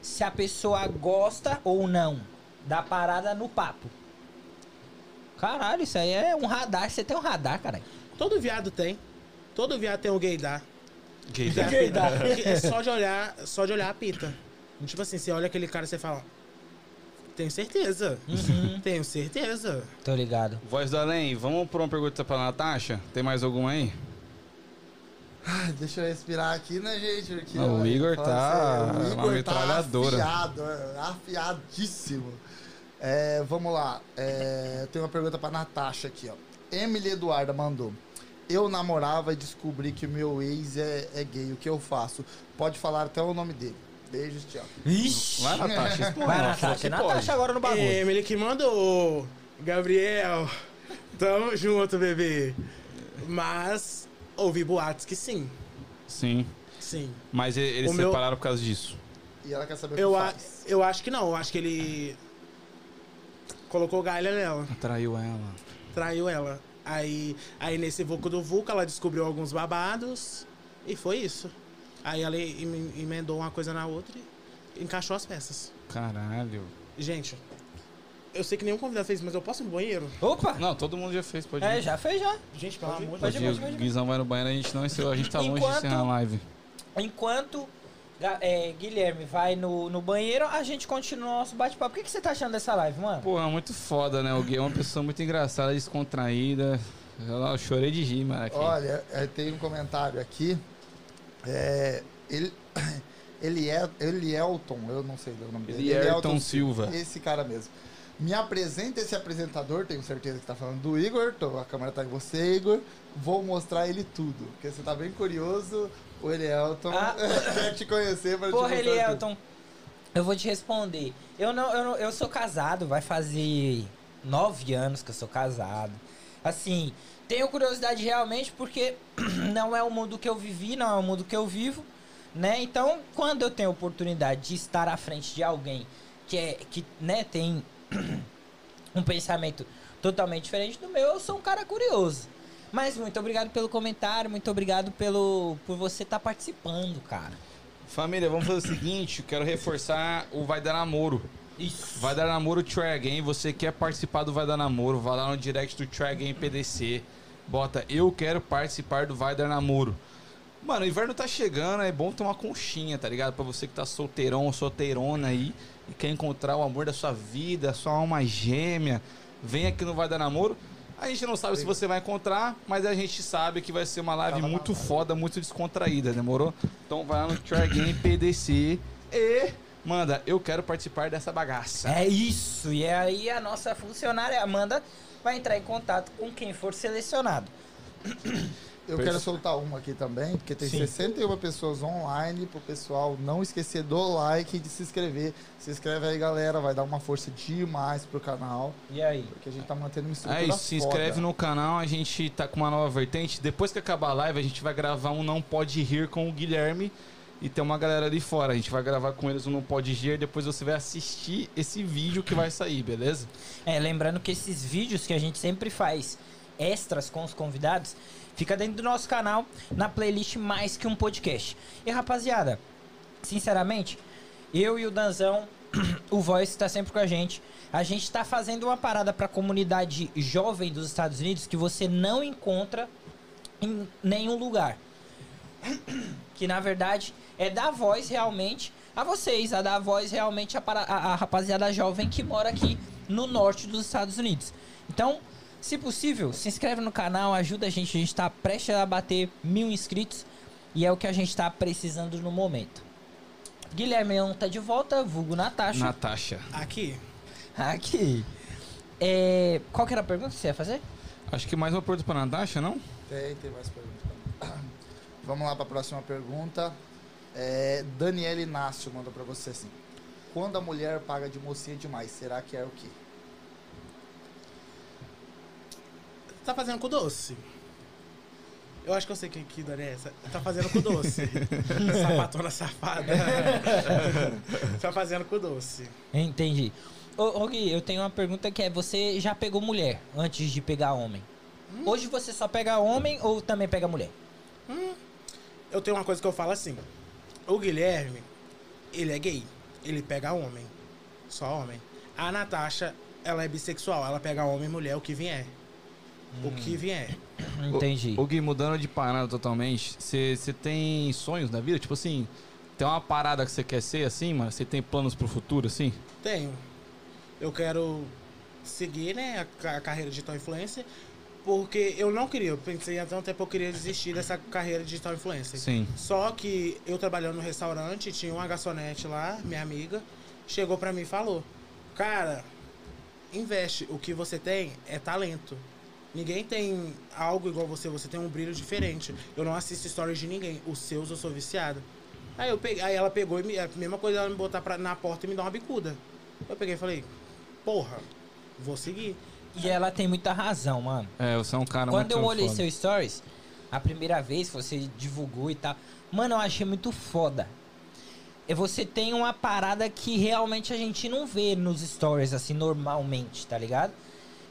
se a pessoa gosta ou não da parada no papo. Caralho, isso aí é um radar. Você tem um radar, caralho. Todo viado tem. Todo viado tem um gaydar. Gaydar. Gaydar. É só de olhar, só de olhar a pita. Tipo assim, você olha aquele cara e você fala, tenho certeza. Uhum. [laughs] Tenho certeza. Tô ligado. Voz do além, vamos por uma pergunta pra Natasha? Tem mais alguma aí? Ai, Deixa eu respirar aqui, né, gente? Porque, Não, o olha, Igor tá sério, o uma Igor metralhadora. Tá afiado, é, afiadíssimo. É, vamos lá. É, tem uma pergunta pra Natasha aqui, ó. Emily Eduarda mandou. Eu namorava e descobri que o meu ex é, é gay. O que eu faço? Pode falar até o nome dele. Beijos, tchau. Ixi. Vai, Natasha, expõe. Vai, Natasha. que Natasha agora no bagulho. Emily que mandou. Gabriel, tamo junto, bebê. Mas ouvi boatos que sim. Sim, Sim. mas eles O se meu- separaram por causa disso. E ela quer saber o Eu, que a, faz. eu acho que não. Eu acho que ele colocou galha nela. Traiu ela. Traiu ela. Aí, aí nesse Vulco do Vulco, ela descobriu alguns babados. E foi isso. Aí ela em- emendou uma coisa na outra. e encaixou as peças. Caralho. Gente, eu sei que nenhum convidado fez, mas eu posso ir no banheiro? Opa! Não, todo mundo já fez, pode ir. É, já fez já. Gente, pelo amor de Pode Deus. ir, Pode pode ir. ir. O Guizão vai no banheiro, a gente não encerrou, a gente tá longe de Enquanto- encerrar a live. Enquanto é, Guilherme vai no, no banheiro, a gente continua o nosso bate-papo. O que, que você tá achando dessa live, mano? Pô, é muito foda, né? O Gui é uma pessoa muito engraçada, descontraída. Eu, eu chorei de rir, mano. Aqui. Olha, é, tem um comentário aqui. É, ele, [coughs] ele é ele Elton, eu não sei o nome dele. Ele é Ayrton Silva. Esse cara mesmo. Me apresenta esse apresentador, tenho certeza que tá falando do Igor, tô- a câmera tá em você, Igor. Vou mostrar ele tudo, porque você tá bem curioso. O Elielton Ah. [laughs] quer te conhecer pra te Porra, tudo. Elielton, eu vou te responder. Eu não, eu não, eu sou casado, vai fazer nove anos que eu sou casado. Assim, tenho curiosidade realmente porque [clears throat] não é o mundo que eu vivi, não é o mundo que eu vivo, né? Então, quando eu tenho a oportunidade de estar à frente de alguém que é que, né, tem [clears throat] um pensamento totalmente diferente do meu, eu sou um cara curioso. Mas muito obrigado pelo comentário, muito obrigado pelo por você estar participando, cara. Família, vamos fazer o seguinte: eu quero reforçar o Vai Dar Namoro. Isso. Vai Dar Namoro Try Again. Você quer participar do Vai Dar Namoro? Vai lá no direct do Try Again PDC. Bota, eu quero participar do Vai Dar Namoro. Mano, o inverno tá chegando, é bom ter uma conchinha, tá ligado? Pra você que tá solteirão ou solteirona aí e quer encontrar o amor da sua vida, sua alma gêmea, vem aqui no Vai Dar Namoro. A gente não sabe se você vai encontrar, mas a gente sabe que vai ser uma live muito foda, muito descontraída, demorou? Então vai lá no Try Again PDC e manda, eu quero participar dessa bagaça. É isso. E aí a nossa funcionária Amanda vai entrar em contato com quem for selecionado. Eu quero soltar uma aqui também, porque tem Sim. 61 pessoas online, pro pessoal não esquecer do like e de se inscrever. Se inscreve aí, galera, vai dar uma força demais pro canal, E aí? porque a gente tá mantendo uma estrutura É isso, se foda. inscreve no canal, a gente tá com uma nova vertente. Depois que acabar a live, a gente vai gravar um Não Pode Rir com o Guilherme e tem uma galera ali fora. A gente vai gravar com eles Não Pode Rir, depois você vai assistir esse vídeo que vai sair, beleza? É, lembrando que esses vídeos que a gente sempre faz extras com os convidados, fica dentro do nosso canal, na playlist Mais Que Um Podcast. E rapaziada, sinceramente, eu e o Danzão, [clears throat] o Voice tá sempre com a gente. A gente tá fazendo uma parada pra comunidade jovem dos Estados Unidos que você não encontra em nenhum lugar. [clears throat] Que na verdade é dar voz realmente a vocês, a dar voz realmente a, para- a- a rapaziada jovem que mora aqui no norte dos Estados Unidos. Então, se possível, se inscreve no canal, ajuda a gente. A gente tá prestes a bater mil inscritos e é o que a gente tá precisando no momento. Guilherme não tá de volta, vulgo Natasha. Natasha. Aqui, Aqui. É, qual que era a pergunta que você ia fazer? Acho que mais uma pergunta pra Natasha, não? Tem, tem mais perguntas. Vamos lá para a próxima pergunta. É, Daniela Inácio mandou para você assim. Quando a mulher paga de mocinha demais, será que é o quê? tá fazendo com doce. Eu acho que eu sei que, que Dani é essa. Tá fazendo com doce. [laughs] Sapatona safada. [laughs] tá fazendo com doce. Entendi. Ô, ô Gui, eu tenho uma pergunta que é: você já pegou mulher antes de pegar homem? Hoje você só pega homem ou também pega mulher? Eu tenho uma coisa que eu falo assim. O Guilherme, ele é gay. Ele pega homem. Só homem. A Natasha, ela é bissexual. Ela pega homem e mulher, o que vier. O que vier. [clears throat] Entendi. Ô Gui, mudando de parada totalmente, você tem sonhos na vida? Tipo assim, tem uma parada que você quer ser assim, mano? Você tem planos pro futuro, assim? Tenho. Eu quero seguir, né, a, a carreira de digital influencer. Porque eu não queria, eu pensei há tanto tempo que eu queria desistir dessa carreira de digital influencer. Sim. Só que eu trabalhando no restaurante, tinha uma garçonete lá, minha amiga, chegou pra mim e falou: Cara, investe, o que você tem é talento. Ninguém tem algo igual você, você tem um brilho diferente. Eu não assisto stories de ninguém, os seus eu sou viciado. Aí, eu peguei, aí ela pegou e me, a mesma coisa ela me botar pra, na porta e me dar uma bicuda. Eu peguei e falei: Porra, vou seguir. E ela tem muita razão, mano. É, você é um cara Quando muito eu olhei foda. seu stories, a primeira vez que você divulgou e tal, mano, eu achei muito foda. E você tem uma parada que realmente a gente não vê nos stories, assim, normalmente, tá ligado?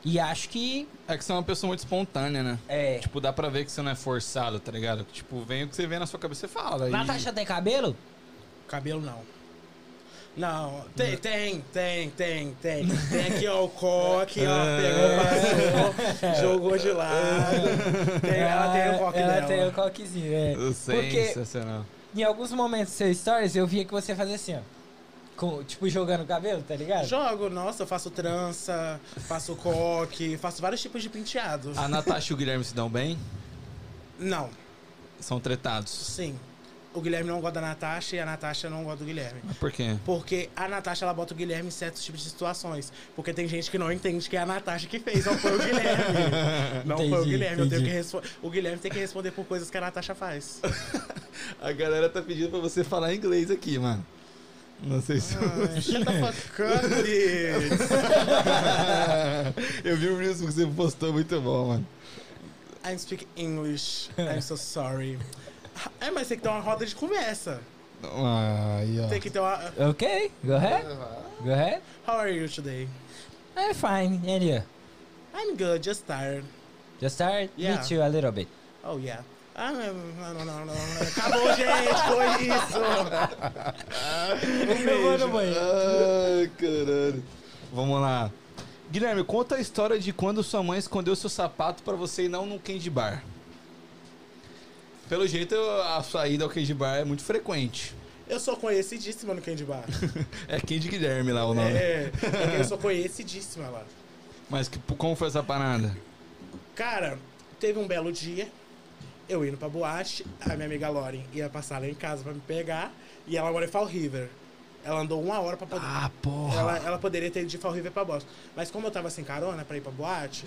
E acho que É que você é uma pessoa muito espontânea, né? é. Tipo, dá pra ver que você não é forçado, tá ligado? Tipo, vem o que você vê na sua cabeça e fala. e- Natasha tem cabelo? Cabelo não. Não, tem, tem, tem, tem, tem. Tem aqui, ó, o coque, ó, [laughs] pegou, passou, jogou de lado. Tem, ela tem o coque ela dela. tem o coquezinho, é. Porque Sensacional. em alguns momentos do seu stories eu via que você fazia assim, ó. Com, tipo, jogando o cabelo, tá ligado? Jogo, nossa, eu faço trança, faço coque, faço vários tipos de penteado. A Natasha e o Guilherme se dão bem? Não, São tretados. sim. O Guilherme não gosta da Natasha e a Natasha não gosta do Guilherme. Por quê? Porque a Natasha, ela bota o Guilherme em certos tipos de situações. Porque tem gente que não entende que é a Natasha que fez, não foi o Guilherme. [laughs] Não foi o Entendi, Guilherme. Eu tenho entendi. que respo- O Guilherme tem que responder por coisas que a Natasha faz. [laughs] A galera tá pedindo pra você falar inglês aqui, mano. Não sei se. [laughs] Up, bitch. Eu vi o Reels que você postou, muito bom, mano. I speak English. I'm so sorry. É, mas tem que ter uma roda de conversa. Aí, ó. Tem que ter uma... Ok, go ahead. Go ahead. How are you today? I'm fine, and you? I'm good, just tired. Just start? Yeah. Me too, a little bit. Oh, yeah. Ah, não, não, não, não. Acabou, gente. Foi isso. Um beijo. Ai, caralho. Vamos lá. Guilherme, conta a história de quando sua mãe escondeu seu sapato pra você ir não no candy bar. Pelo jeito, a saída ao candy bar é muito frequente. Eu sou conhecidíssima no Candy Bar. [laughs] É Candy Guilherme lá o nome. É, porque eu sou conhecidíssima lá. Mas que, como foi essa parada? Cara, teve um belo dia, eu indo pra boate, a minha amiga Lauren ia passar lá em casa pra me pegar, e ela mora em Fall River. Ela andou uma hora pra poder. Ah, porra. Ela, ela poderia ter ido de Fall River pra Boston. Mas como eu tava sem carona pra ir pra boate,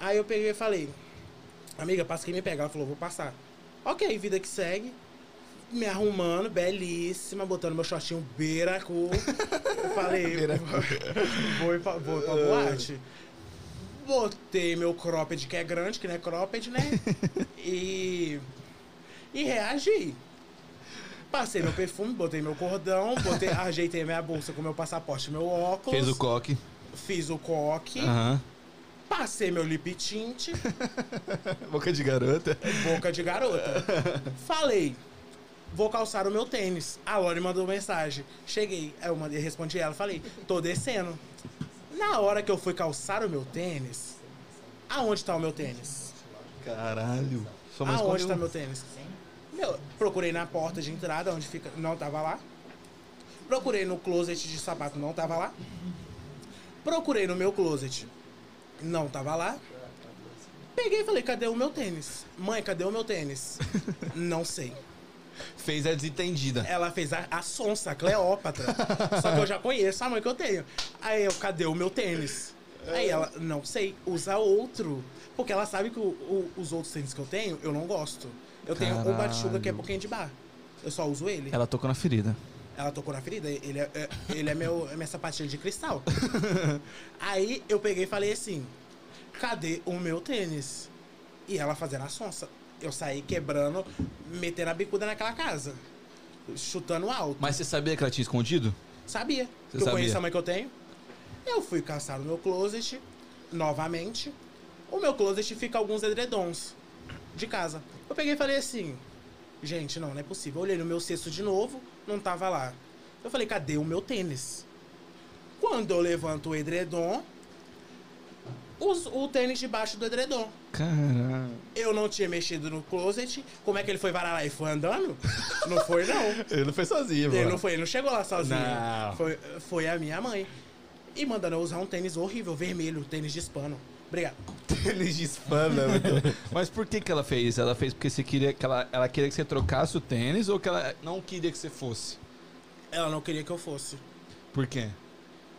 aí eu peguei e falei, amiga, passa quem me pegar. Ela falou, vou passar. Ok, vida que segue. Me arrumando, belíssima, botando meu shortinho beiracu. Eu falei, [laughs] vou, vou ir pra [laughs] boate. Botei meu cropped, que é grande, que não é cropped, né? [laughs] E. E reagi. Passei meu perfume, botei meu cordão, botei, ajeitei minha bolsa com meu passaporte, meu óculos. Fez o coque. Fiz o coque. Aham. Passei meu lip tint, [laughs] Boca de garota. boca de garota. Falei, vou calçar o meu tênis. A Lore mandou mensagem. Cheguei, eu mandei, respondi ela, falei, tô descendo. Na hora que eu fui calçar o meu tênis, aonde tá o meu tênis? Caralho. Sua mãe Aonde tá meu tênis? Meu, procurei na porta de entrada, onde fica. Não tava lá. Procurei no closet de sapato, não tava lá. Procurei no meu closet, não tava lá. Peguei e falei, cadê o meu tênis? Mãe, cadê o meu tênis? [laughs] não sei. Fez a desentendida. Ela fez a, a sonsa, a Cleópatra. Só que eu já conheço a mãe que eu tenho. Aí eu, cadê o meu tênis? Aí ela, não sei, usa outro. Porque ela sabe que o- o- os outros tênis que eu tenho, eu não gosto. Eu tenho o Batsuga que é pouquinho de bar. Eu só uso ele. Ela tocou na ferida. Ela tocou na ferida, ele é, é- ele é, meu, é minha sapatilha de cristal. [laughs] Aí eu peguei e falei assim: cadê o meu tênis? E ela fazendo a sonsa. Eu saí quebrando, metendo a bicuda naquela casa. Chutando alto. Mas você sabia que ela tinha escondido? Sabia. Você que eu sabia? conheço a mãe que eu tenho. Eu fui caçar no meu closet, novamente. O meu closet fica alguns edredons de casa. Eu peguei e falei assim, gente, não, não é possível. Eu olhei no meu cesto de novo, não tava lá. Eu falei, cadê o meu tênis? Quando eu levanto o edredom, os- o tênis debaixo do edredom. Caralho. Eu não tinha mexido no closet. Como é que ele foi varar lá e foi andando? Não foi, não. [laughs] Ele não foi sozinho, Ele mano. não foi, ele não chegou lá sozinho. Não. Foi, foi a minha mãe. E mandando eu usar um tênis horrível, vermelho, tênis de hispano. Obrigado. Eles desfana, muito. [laughs] Mas por que que ela fez? Ela fez porque você queria que ela, ela queria que você trocasse o tênis ou que ela não queria que você fosse? Ela não queria que eu fosse. Por quê?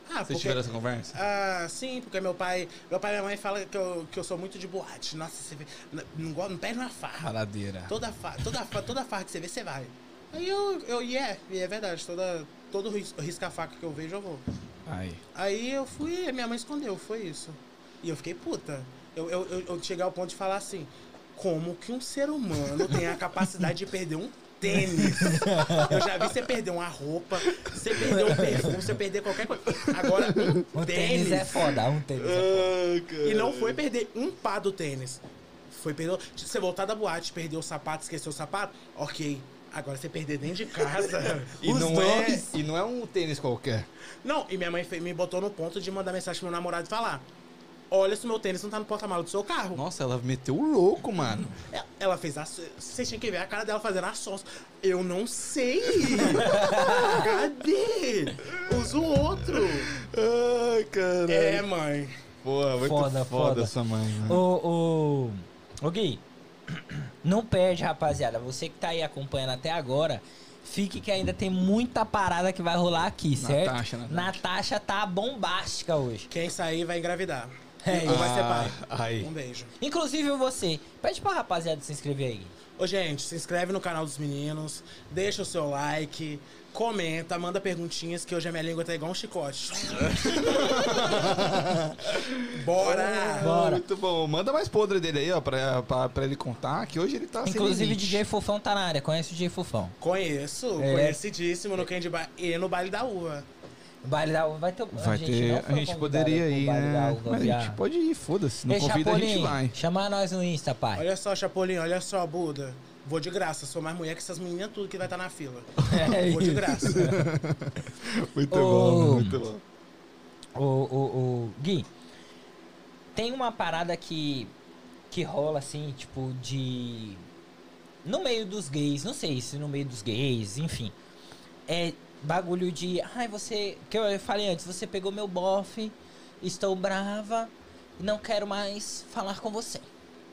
Ah, Vocês porque... tiveram essa conversa? Ah, sim, porque meu pai... Meu pai e minha mãe falam que eu, que eu sou muito de boate. Nossa, você vê... Não, não, gosta- não perde uma farra. Baladeira. Toda farra, toda, fa- toda farra que você vê, você vai. Aí eu... eu e é, e é verdade. Toda, todo ris- risca-faca que eu vejo, eu vou. Aí. Aí eu fui, a minha mãe escondeu, foi isso. E eu fiquei puta. Eu, eu, eu, eu cheguei ao ponto de falar assim: como que um ser humano tem a capacidade de perder um tênis? Eu já vi você perder uma roupa, você perder um perfume, você perder qualquer coisa. Agora, um, [laughs] Um tênis. tênis é foda, um tênis é foda. E não foi perder um par do tênis. Foi perder. Você voltar da boate, perder o sapato, esquecer o sapato, ok. Agora você perder dentro de casa. [laughs] E os não, dois. é, e não é um tênis qualquer. Não, e minha mãe me botou no ponto de mandar mensagem pro meu namorado e falar: Olha se o meu tênis não tá no porta-malas do seu carro. Nossa, ela meteu o louco, mano. Ela- Ela fez a. Vocês tinham que ver a cara dela fazendo a sons. Eu não sei. [laughs] Cadê? Usa o outro. Ai, caralho. É, mãe. Pô, muito Foda, foda, foda. sua mãe, mano. Ô, ô, ô Gui, [clears throat] não perde, rapaziada. Você que tá aí acompanhando até agora, fique que ainda tem muita parada que vai rolar aqui, certo? Natasha, Natasha. Natasha tá bombástica hoje. Quem sair vai engravidar. É Ou vai ser Ah, pai. aí. Um beijo. Inclusive você. Pede pra rapaziada se inscrever aí. Ô, gente, se inscreve no canal dos meninos, deixa o seu like, comenta, manda perguntinhas, que hoje a minha língua tá igual um chicote. [laughs] Bora! Bora. Muito bom. Manda mais podre dele aí, ó, pra, pra, pra ele contar, que hoje ele tá Inclusive. DJ Fofão tá na área. Conhece o DJ Fofão? Conheço, É. conhecidíssimo no Candy Bar e no Baile da Uva. O baile da uva vai ter. Vai gente ter, não a gente poderia ir, né? uva, Mas a gente pode ir, foda-se. Não Ei, convida, a gente Chapolin, vai. Chama nós no Insta, pai. Olha só, Chapolin, olha só, Buda. Vou de graça, sou mais mulher que essas meninas tudo que vai estar na fila. [laughs] É Vou de isso. graça. [laughs] Muito Ô, bom, muito bom. Ô, ô, ô, Gui, tem uma parada que, que rola assim, tipo, de. No meio dos gays, não sei se no meio dos gays, enfim. É bagulho de. Ai, você. Que eu falei antes, você pegou meu bofe, estou brava e não quero mais falar com você.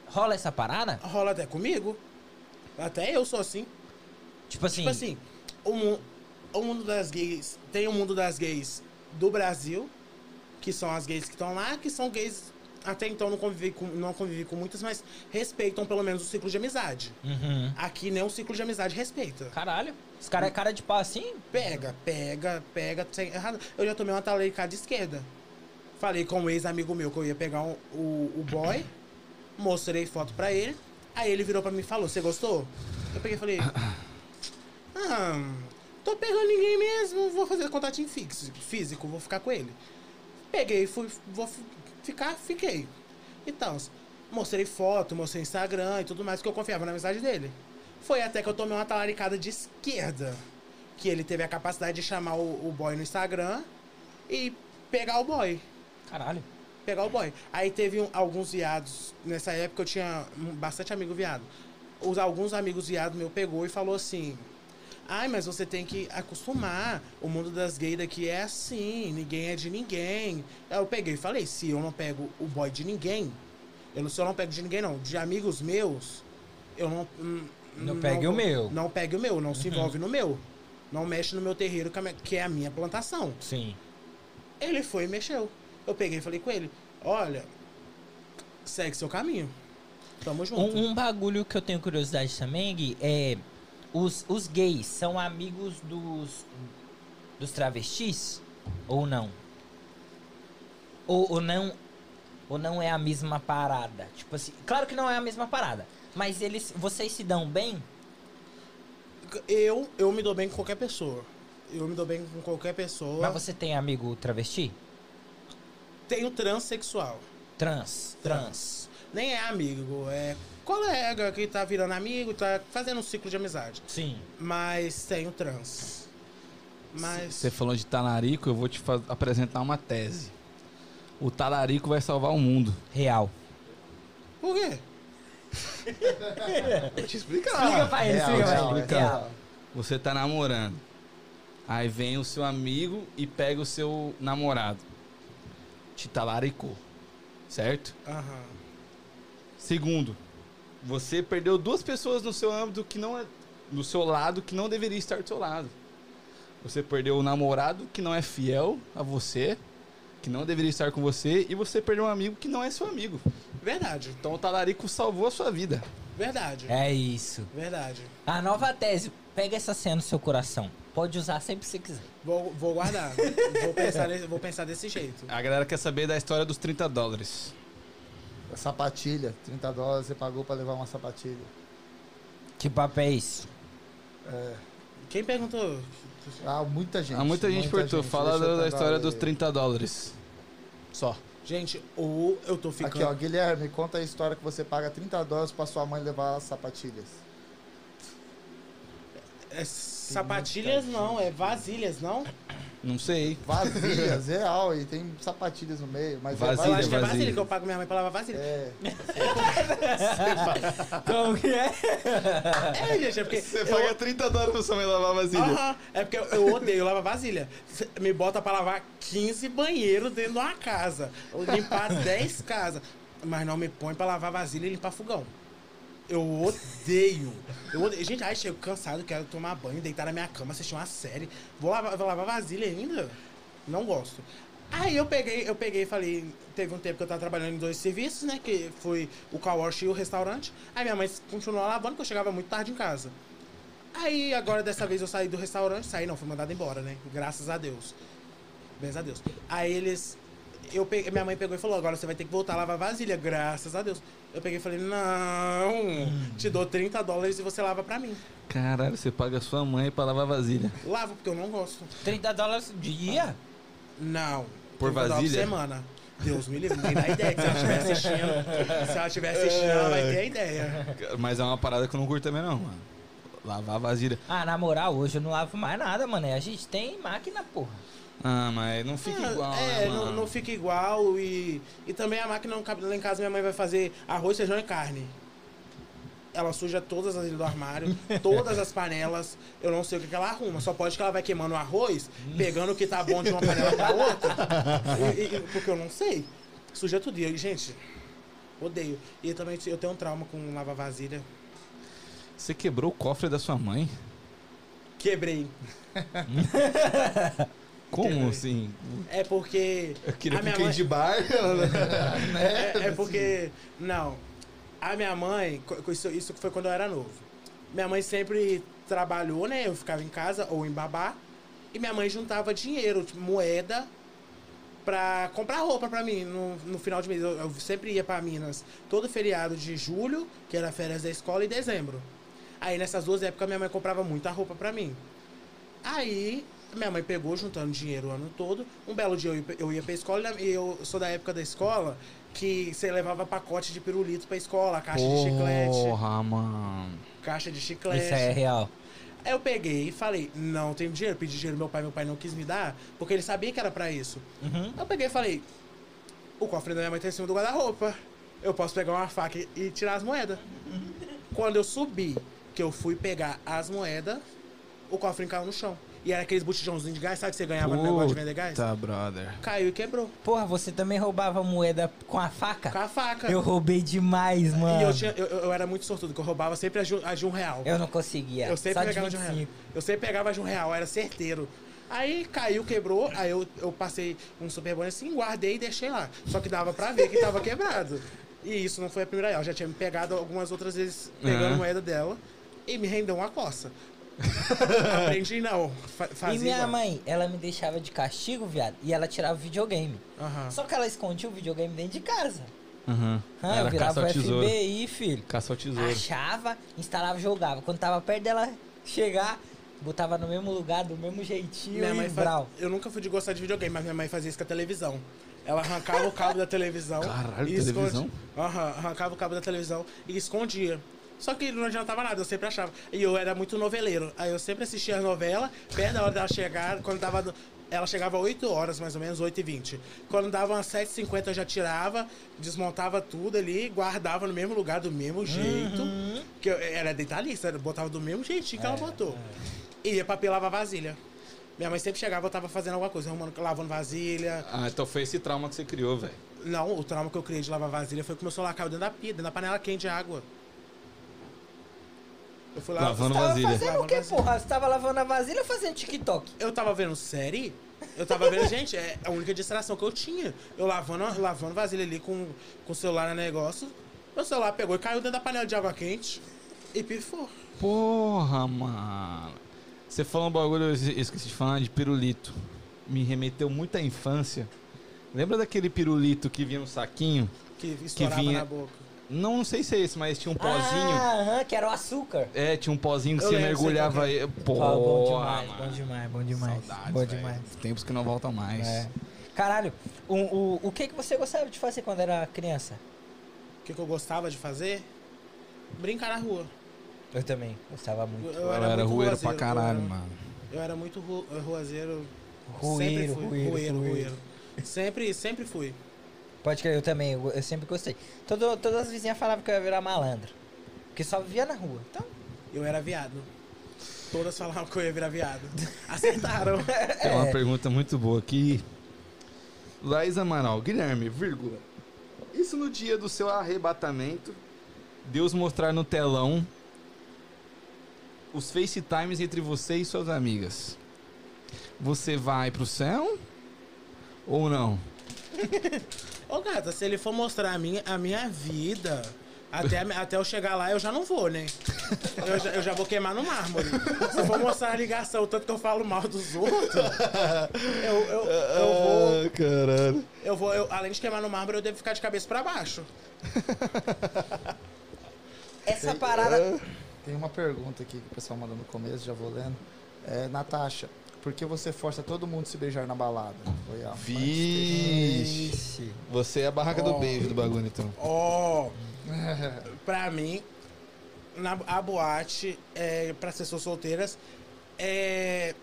Rola essa parada? Rola até comigo. Até eu sou assim. Tipo assim. Tipo assim, o, mu- o mundo das gays. Tem o mundo das gays do Brasil, que são as gays que estão lá, que são gays. Até então não convivi com, não convivi com muitas, mas respeitam pelo menos o ciclo de amizade. Uhum. Aqui nem o ciclo de amizade respeita. Caralho. Esse cara é cara de pau assim? Pega, pega, pega, sem errado. Eu já tomei uma talericada de esquerda. Falei com um ex-amigo meu que eu ia pegar um- o, o boy, [coughs] mostrei foto pra ele. Aí ele virou pra mim e falou: Você gostou? Eu peguei e falei: [coughs] Ah, tô pegando ninguém mesmo, vou fazer contatinho fixo, físico, vou ficar com ele. Peguei, fui, vou fi- ficar, fiquei. Então, mostrei foto, mostrei Instagram e tudo mais, que eu confiava na amizade dele. Foi até que eu tomei uma talaricada de esquerda. Que ele teve a capacidade de chamar o, o boy no Instagram e pegar o boy. Caralho. Pegar o boy. Aí teve um- alguns viados. Nessa época eu tinha bastante amigo viado. Os, alguns amigos viados meu pegou e falou assim. Ai, mas você tem que acostumar. O mundo das gays daqui é assim, ninguém é de ninguém. Aí eu peguei e falei, se eu não pego o boy de ninguém, eu não, se eu não pego de ninguém, não, de amigos meus, eu não. Hum, Não pegue o meu. Não pegue o meu, não se envolve no meu. Não mexe no meu terreiro, que é a minha- que é a minha plantação. Sim. Ele foi e mexeu. Eu peguei e falei com ele: olha, segue seu caminho. Tamo junto. Um, um bagulho que eu tenho curiosidade também, Gui, é. Os, os gays são amigos dos. dos travestis? Ou não? Ou, ou não. Ou não é a mesma parada? Tipo assim. Claro que não é a mesma parada. Mas eles. Vocês se dão bem? Eu, eu me dou bem com qualquer pessoa. Eu me dou bem com qualquer pessoa. Mas você tem amigo travesti? Tenho transexual. Trans. Trans. Nem é amigo, é colega que tá virando amigo, tá fazendo um ciclo de amizade. Sim. Mas tenho trans. Mas. Você falou de talarico, eu vou te apresentar uma tese. O talarico vai salvar o mundo. Real. Por quê? [laughs] Vou te explicar. Explica pra ele, Real, explica pra real, ele. real. Real. Você tá namorando. Aí vem o seu amigo e pega o seu namorado. Te talaricou. Certo? Aham. Segundo, você perdeu duas pessoas no seu âmbito que não é. No seu lado que não deveria estar do seu lado. Você perdeu o namorado que não é fiel a você, que não deveria estar com você, e você perdeu um amigo que não é seu amigo. Verdade. Então o talarico salvou a sua vida. Verdade. É isso. Verdade. A nova tese. Pega essa cena no seu coração. Pode usar sempre que você quiser. Vou, vou guardar. vou, pensar, nesse- vou pensar desse jeito. A galera quer saber da história dos 30 dólares. A sapatilha, 30 dólares você pagou pra levar uma sapatilha. Que papo é isso? Quem perguntou? Ah, muita gente. Há muita gente perguntou, fala da, história dos 30 dólares. Só. Gente, ou eu tô ficando. Aqui, ó, Guilherme, conta a história que você paga 30 dólares pra sua mãe levar as sapatilhas. É sapatilhas não, é vasilhas, não? Não sei. Vasilhas, [laughs] real, e tem sapatilhas no meio, mas Vasilha, Eu é acho que é vasilha. que eu pago minha mãe pra lavar vasilha. É, [laughs] Como que é? É, gente, é porque. Você eu- paga 30 dólares pra sua mãe lavar vasilha. Aham, é porque eu, eu odeio lavar vasilha. Cê Me bota pra lavar 15 banheiros dentro de uma casa. Ou limpar [laughs] 10 casas. Mas não me põe pra lavar vasilha e limpar fogão. Eu odeio. Eu odeio. Gente, ai, chego cansado, quero tomar banho, deitar na minha cama, assistir uma série. Vou lavar, vou lavar vasilha ainda? Não gosto. Aí eu peguei, eu peguei e falei, teve um tempo que eu tava trabalhando em dois serviços, né? Que foi o car e o restaurante. Aí minha mãe continuou lavando, porque eu chegava muito tarde em casa. Aí agora dessa vez eu saí do restaurante, saí não, fui mandado embora, né? Graças a Deus. Graças a Deus. Aí eles. Eu peguei, minha mãe pegou e falou: agora você vai ter que voltar a lavar vasilha, graças a Deus. Eu peguei e falei: não, te dou 30 dólares e você lava pra mim. Caralho, você paga sua mãe pra lavar vasilha. Lavo, porque eu não gosto. 30 dólares dia? Não. Por 30 dólares vasilha? semana. Deus me livre, nem dá ideia. que Se ela estiver [laughs] assistindo, se ela estiver assistindo, ela vai ter a ideia. Mas é uma parada que eu não curto também, não, mano. Lavar a vasilha. Ah, na moral, hoje eu não lavo mais nada, mano. A gente tem máquina, porra. Ah, mas não fica Ah, igual, É, né, não, não fica igual e, e também a máquina não cabe lá em casa. Minha mãe vai fazer arroz, feijão e carne. Ela suja todas as ilhas do armário, [laughs] todas as panelas. Eu não sei o que, que ela arruma. Só pode que ela vai queimando o arroz, pegando o que tá bom de uma panela pra outra. [laughs] E- e- porque eu não sei. Suja tudo. E, gente, odeio. E também eu tenho um trauma com lavar vasilha. Você quebrou o cofre da sua mãe? Quebrei. [laughs] Como Quebrei. assim? É porque. Eu queria a minha mãe- de bar. [laughs] [laughs] É, é porque. Não. A minha mãe. Isso, isso foi quando eu era novo. Minha mãe sempre trabalhou, né? Eu ficava em casa ou em babá. E minha mãe juntava dinheiro, tipo, moeda, pra comprar roupa pra mim no, no final de mês. Eu, eu sempre ia pra Minas todo feriado de julho, que era férias da escola, e dezembro. Aí nessas duas épocas minha mãe comprava muita roupa pra mim. Aí minha mãe pegou juntando dinheiro o ano todo. Um belo dia eu ia, eu ia pra escola e eu sou da época da escola que você levava pacote de pirulito pra escola, caixa de chiclete, Porra, mano. caixa de chiclete. Isso é real. Aí eu peguei e falei, não tenho dinheiro, pedi dinheiro meu pai, meu pai não quis me dar, porque ele sabia que era pra isso. Uhum. Eu peguei e falei, o cofre da minha mãe tá em cima do guarda-roupa. Eu posso pegar uma faca e- e tirar as moedas. Quando eu subi, que eu fui pegar as moedas, o cofre caiu no chão. E era aqueles botijãozinhos de gás, sabe que você ganhava no negócio de vender gás? Tá, brother. Caiu e quebrou. Porra, você também roubava moeda com a faca? Com a faca. Eu roubei demais, mano. E eu, tinha, eu, eu era muito sortudo, que eu roubava sempre as de, um- as de um real. Eu não conseguia. Eu sempre Só de pegava de um real. 25. Eu sempre pegava de um real, era certeiro. Aí caiu, quebrou, aí eu, eu passei um super bom assim, guardei e deixei lá. Só que dava pra ver que tava quebrado. E isso não foi a primeira. Ela já tinha me pegado algumas outras vezes pegando Aham. moeda dela e me rendeu uma coça. [laughs] Aprendi não. Fa fazia E minha igual. mãe, ela me deixava de castigo, viado, e ela tirava o videogame. Aham. Só que ela escondia o videogame dentro de casa. Aham. Ah, eu virava caça o. FBI, filho. Caça ao tesouro. Achava, instalava e jogava. Quando tava perto dela chegar, botava no mesmo lugar, do mesmo jeitinho Minha e mãe fa... brau. Eu nunca fui de gostar de videogame, mas minha mãe fazia isso com a televisão. Ela arrancava o cabo da televisão. Caralho, e esconde- televisão? Aham, arrancava o cabo da televisão e escondia. Só que não adiantava nada, eu sempre achava. E eu era muito noveleiro. Aí eu sempre assistia a novela, perto da hora dela chegar, quando dava. Ela chegava 8 horas, mais ou menos, 8 e 20 Quando dava umas 7h50, eu já tirava, desmontava tudo ali, guardava no mesmo lugar, do mesmo jeito. Que eu, era detalhista, eu botava do mesmo jeitinho que ela botou. E ia lavar vasilha. Minha mãe sempre chegava, eu tava fazendo alguma coisa, arrumando, lavando vasilha. Ah, então foi esse trauma que você criou, velho. Não, o trauma que eu criei de lavar vasilha foi que meu celular caiu dentro da pia, dentro da panela quente de água. Eu fui lá. Lavando Tava vasilha. fazendo o Lavando vasilha. porra? Você tava lavando a vasilha ou fazendo TikTok? Eu tava vendo série. Eu tava vendo, [laughs] gente, é a única distração que eu tinha. Eu lavando, lavando vasilha ali com, com o celular no negócio. Meu celular pegou e caiu dentro da panela de água quente e pifou. Porra, mano. Você falou um bagulho, eu esqueci de falar, de pirulito. Me remeteu muito à infância. Lembra daquele pirulito que vinha no saquinho? Que estourava vinha- na boca. Não, não sei se é esse, mas tinha um pozinho. Ah, aham, que era o açúcar. É, tinha um pozinho que Eu você lembro, mergulhava aí. Ah, Porra, bom demais, mano. bom demais, bom demais. Saudades, bom velho. demais. Tempos que não voltam mais. É. Caralho, o, o, o que, que você gostava de fazer quando era criança? O que, que eu gostava de fazer? Brincar na rua. Eu também, gostava muito. Eu Eu era muito rueiro pra caralho, eu era- mano. Eu era muito ru, ruazeiro. Rueiro, sempre fui. rueiro, rueiro, rueiro. rueiro. Sempre, sempre fui. Pode crer, eu também, eu, eu sempre gostei. Todo, todas as vizinhas falavam que eu ia virar malandro. Porque só vivia na rua. Então, Eu era viado. Todas falavam que eu ia virar viado. [laughs] Acertaram. [laughs] Tem uma pergunta muito boa aqui. Laís Amaral, Guilherme, vírgula. Isso no dia do seu arrebatamento, Deus mostrar no telão os FaceTimes entre você e suas amigas. Você vai pro céu ou não? [laughs] Ô gata, se ele for mostrar a minha, a minha vida, até, até eu chegar lá eu já não vou, né? Eu já, eu já vou queimar no mármore. Se for mostrar a ligação, o tanto que eu falo mal dos outros, eu, eu, eu vou. caralho. Eu vou eu- além de queimar no mármore, eu devo ficar de cabeça pra baixo. essa parada. Tem uma pergunta aqui que o pessoal mandou no começo, já vou lendo. É, Natasha, por que você força todo mundo a se beijar na balada? Foi a Vixe. Você é a barraca do Oh. beijo do bagulho, então. Ó, [laughs] pra mim, na, a boate, é, para as pessoas solteiras, é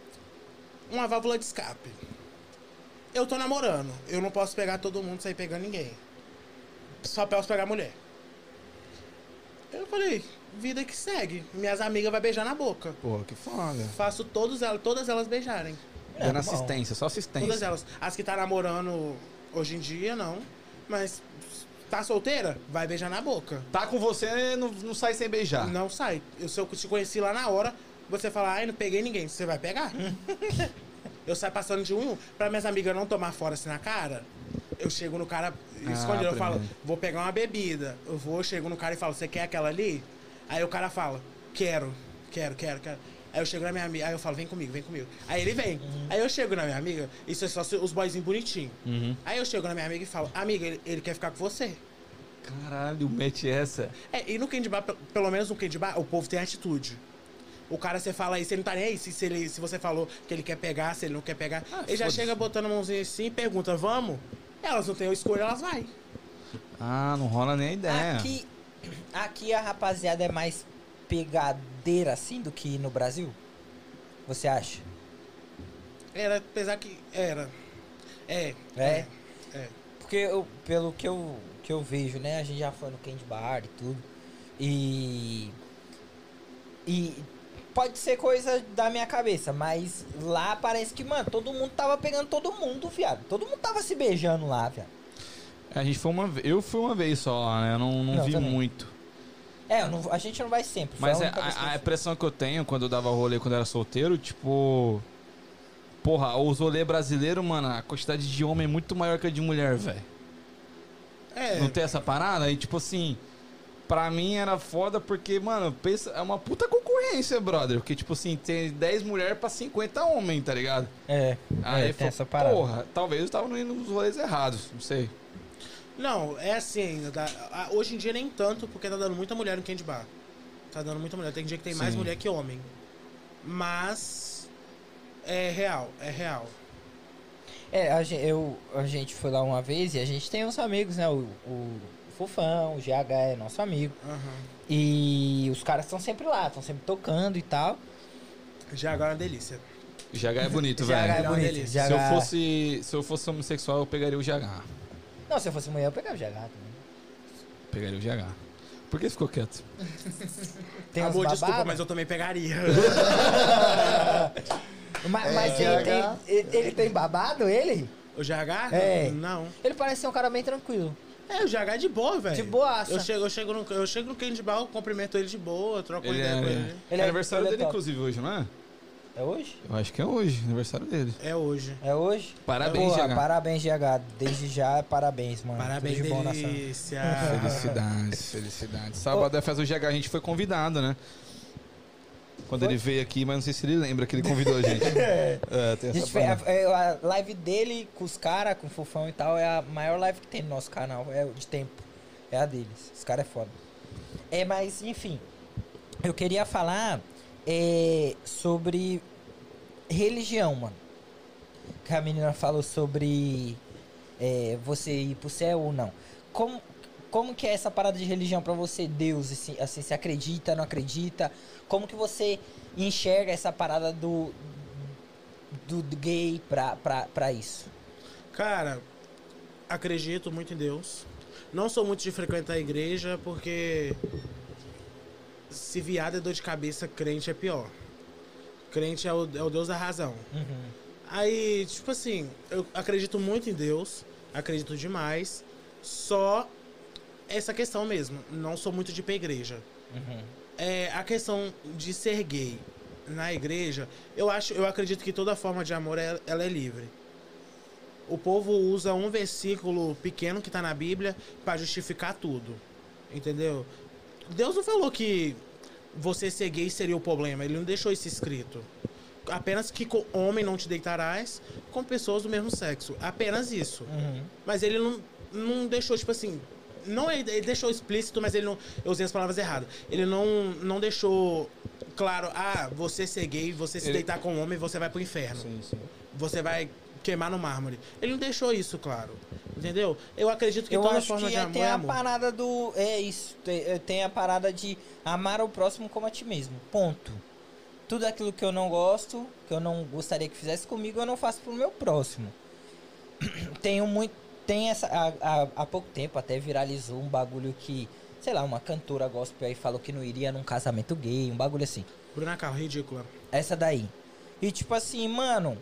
uma válvula de escape. Eu tô namorando, eu não posso pegar todo mundo e sair pegando ninguém. Só posso pegar mulher. Eu falei, vida que segue. Minhas amigas vão beijar na boca. Pô, que foda. Faço todos elas, todas elas beijarem. É, Dando assistência, só Todas assistência. elas. As que tá namorando hoje em dia, não. Mas tá solteira, vai beijar na boca. Tá com você, não, não sai sem beijar. Não sai. Eu, se eu te conheci lá na hora, você fala, ai, não peguei ninguém. Você vai pegar? [laughs] eu saio passando de um em um. Pra minhas amigas não tomar fora assim na cara, eu chego no cara escondido. eu falo, vou pegar uma bebida. Eu vou, chego no cara e falo, você quer aquela ali? Aí o cara fala, quero, quero, quero, quero. Aí eu chego na minha amiga, aí eu falo, vem comigo, vem comigo. Aí ele vem. Aí eu chego na minha amiga, isso é só os boyzinhos bonitinhos. Uhum. Aí eu chego na minha amiga e falo, amiga, ele, ele quer ficar com você. Caralho, mete essa. É, e no candy bar, pe- pelo menos no candy bar, o povo tem atitude. O cara, você fala isso, ele não tá nem aí. Se, se, ele, se você falou que ele quer pegar, se ele não quer pegar. Ah, ele já chega botando a mãozinha assim e pergunta, vamos? Elas não têm escolha, elas vai. Ah, não rola nem ideia. Aqui, aqui a rapaziada é mais pegadeira assim do que no Brasil? Você acha? Era, apesar que. Era. É. É? é. Porque eu, pelo que eu, que eu vejo, né? A gente já foi no Candy Bar e tudo. E. E pode ser coisa da minha cabeça, mas lá parece que, mano, todo mundo tava pegando todo mundo, viado. Todo mundo tava se beijando lá, viado. A gente foi uma. Eu fui uma vez só lá, né? Eu não, não, Não, vi também. muito. É, não- a gente não vai sempre. Mas é, a, a fui. impressão que eu tenho quando eu dava rolê quando eu era solteiro, tipo. Porra, os rolê brasileiro, mano, a quantidade de homem é muito maior que a de mulher, velho. É. Não tem essa parada? E tipo assim, pra mim era foda porque, mano, pensa, é uma puta concorrência, brother. Porque, tipo assim, tem 10 mulheres pra 50 homens, tá ligado? É, Aí é, tem essa parada. porra, talvez eu tava indo nos rolês errados, não sei. Não, é assim ainda. tá? A- Hoje em dia nem tanto, porque tá dando muita mulher no candy bar. Tá dando muita mulher. Tem dia que tem mais Sim. mulher que homem. Mas. É real, é real. É, a gente, eu, a gente foi lá uma vez e a gente tem uns amigos, né? O, o Fofão, o GH é nosso amigo. Aham. E os caras estão sempre lá, estão sempre tocando e tal. Já agora é uma delícia. GH é bonito, GH é velho. uma bonito. delícia. Se eu GH fosse, se eu fosse homossexual, eu pegaria o GH. Não, se eu fosse mulher, eu pegava o GH também. Pegaria o GH. Por que ficou quieto? [laughs] Tem uns Amor, desculpa, mas eu também pegaria. [laughs] É, Mas, ele, GH. tem, ele, ele tem babado, ele? o GH? É. Não. Ele parece ser um cara bem tranquilo. É, o GH é de boa, velho. De boaça. Eu chego, eu, chego no, eu chego no candy bar, cumprimento ele de boa, troco uma Ele ideia é, com ele. Ele é é- aniversário ele é dele, top. inclusive, hoje, não é? É hoje? Eu acho que é hoje, aniversário dele. É hoje. É hoje? Parabéns, Porra, GH. Parabéns, GH. Desde já, parabéns, mano. Parabéns, Tudo de bom na. [laughs] [laughs] Felicidades, felicidades. Sábado da festa do GH a gente foi convidado, né? Quando Foi? ele veio aqui, mas não sei se ele lembra que ele convidou a gente. [laughs] é, tem A, essa gente a, é, a live dele com os caras, com o Fofão e tal, é a maior live que tem no nosso canal, é de tempo. É a deles. Os caras é foda. É, mas, enfim. Eu queria falar é, sobre religião, mano. Que a menina falou sobre é, você ir pro céu ou não. Como, como que é essa parada de religião pra você, Deus, assim, assim, você acredita, não acredita? Como que você enxerga essa parada do, do, do gay pra, pra, pra isso? Cara, acredito muito em Deus. Não sou muito de frequentar a igreja porque se viado é dor de cabeça, crente é pior. Crente é o, é o Deus da razão. Aí, tipo assim, eu acredito muito em Deus, acredito demais, só essa questão mesmo. Não sou muito de ir pra igreja. É, a questão de ser gay na igreja, eu acho, eu acredito que toda forma de amor é- ela é livre. O povo usa um versículo pequeno que tá na Bíblia pra justificar tudo. Entendeu? Deus não falou que você ser gay seria o problema, ele não deixou isso escrito. Apenas que com homem não te deitarás com pessoas do mesmo sexo. Apenas isso. Mas ele não, não deixou, tipo assim. Não, ele, ele deixou explícito, mas ele não. Eu usei as palavras erradas. Ele não, não deixou claro, ah, você ser gay, você se Ele- deitar com um homem, você vai pro inferno. Sim, sim. Você vai queimar no mármore. Ele não deixou isso claro. Entendeu? Eu acredito que Eu toda acho forma que de é- amor tem é a amor. parada do. É isso. Tem, é, tem a parada de amar o próximo como a ti mesmo. Ponto. Tudo aquilo que eu não gosto, que eu não gostaria que fizesse comigo, eu não faço pro meu próximo. [clears throat] Tenho muito. Tem essa. Há, há- há pouco tempo até viralizou um bagulho que. Sei lá, uma cantora gospel aí falou que não iria num casamento gay, um bagulho assim. Bruna Carro, ridícula. Essa daí. E tipo assim, mano.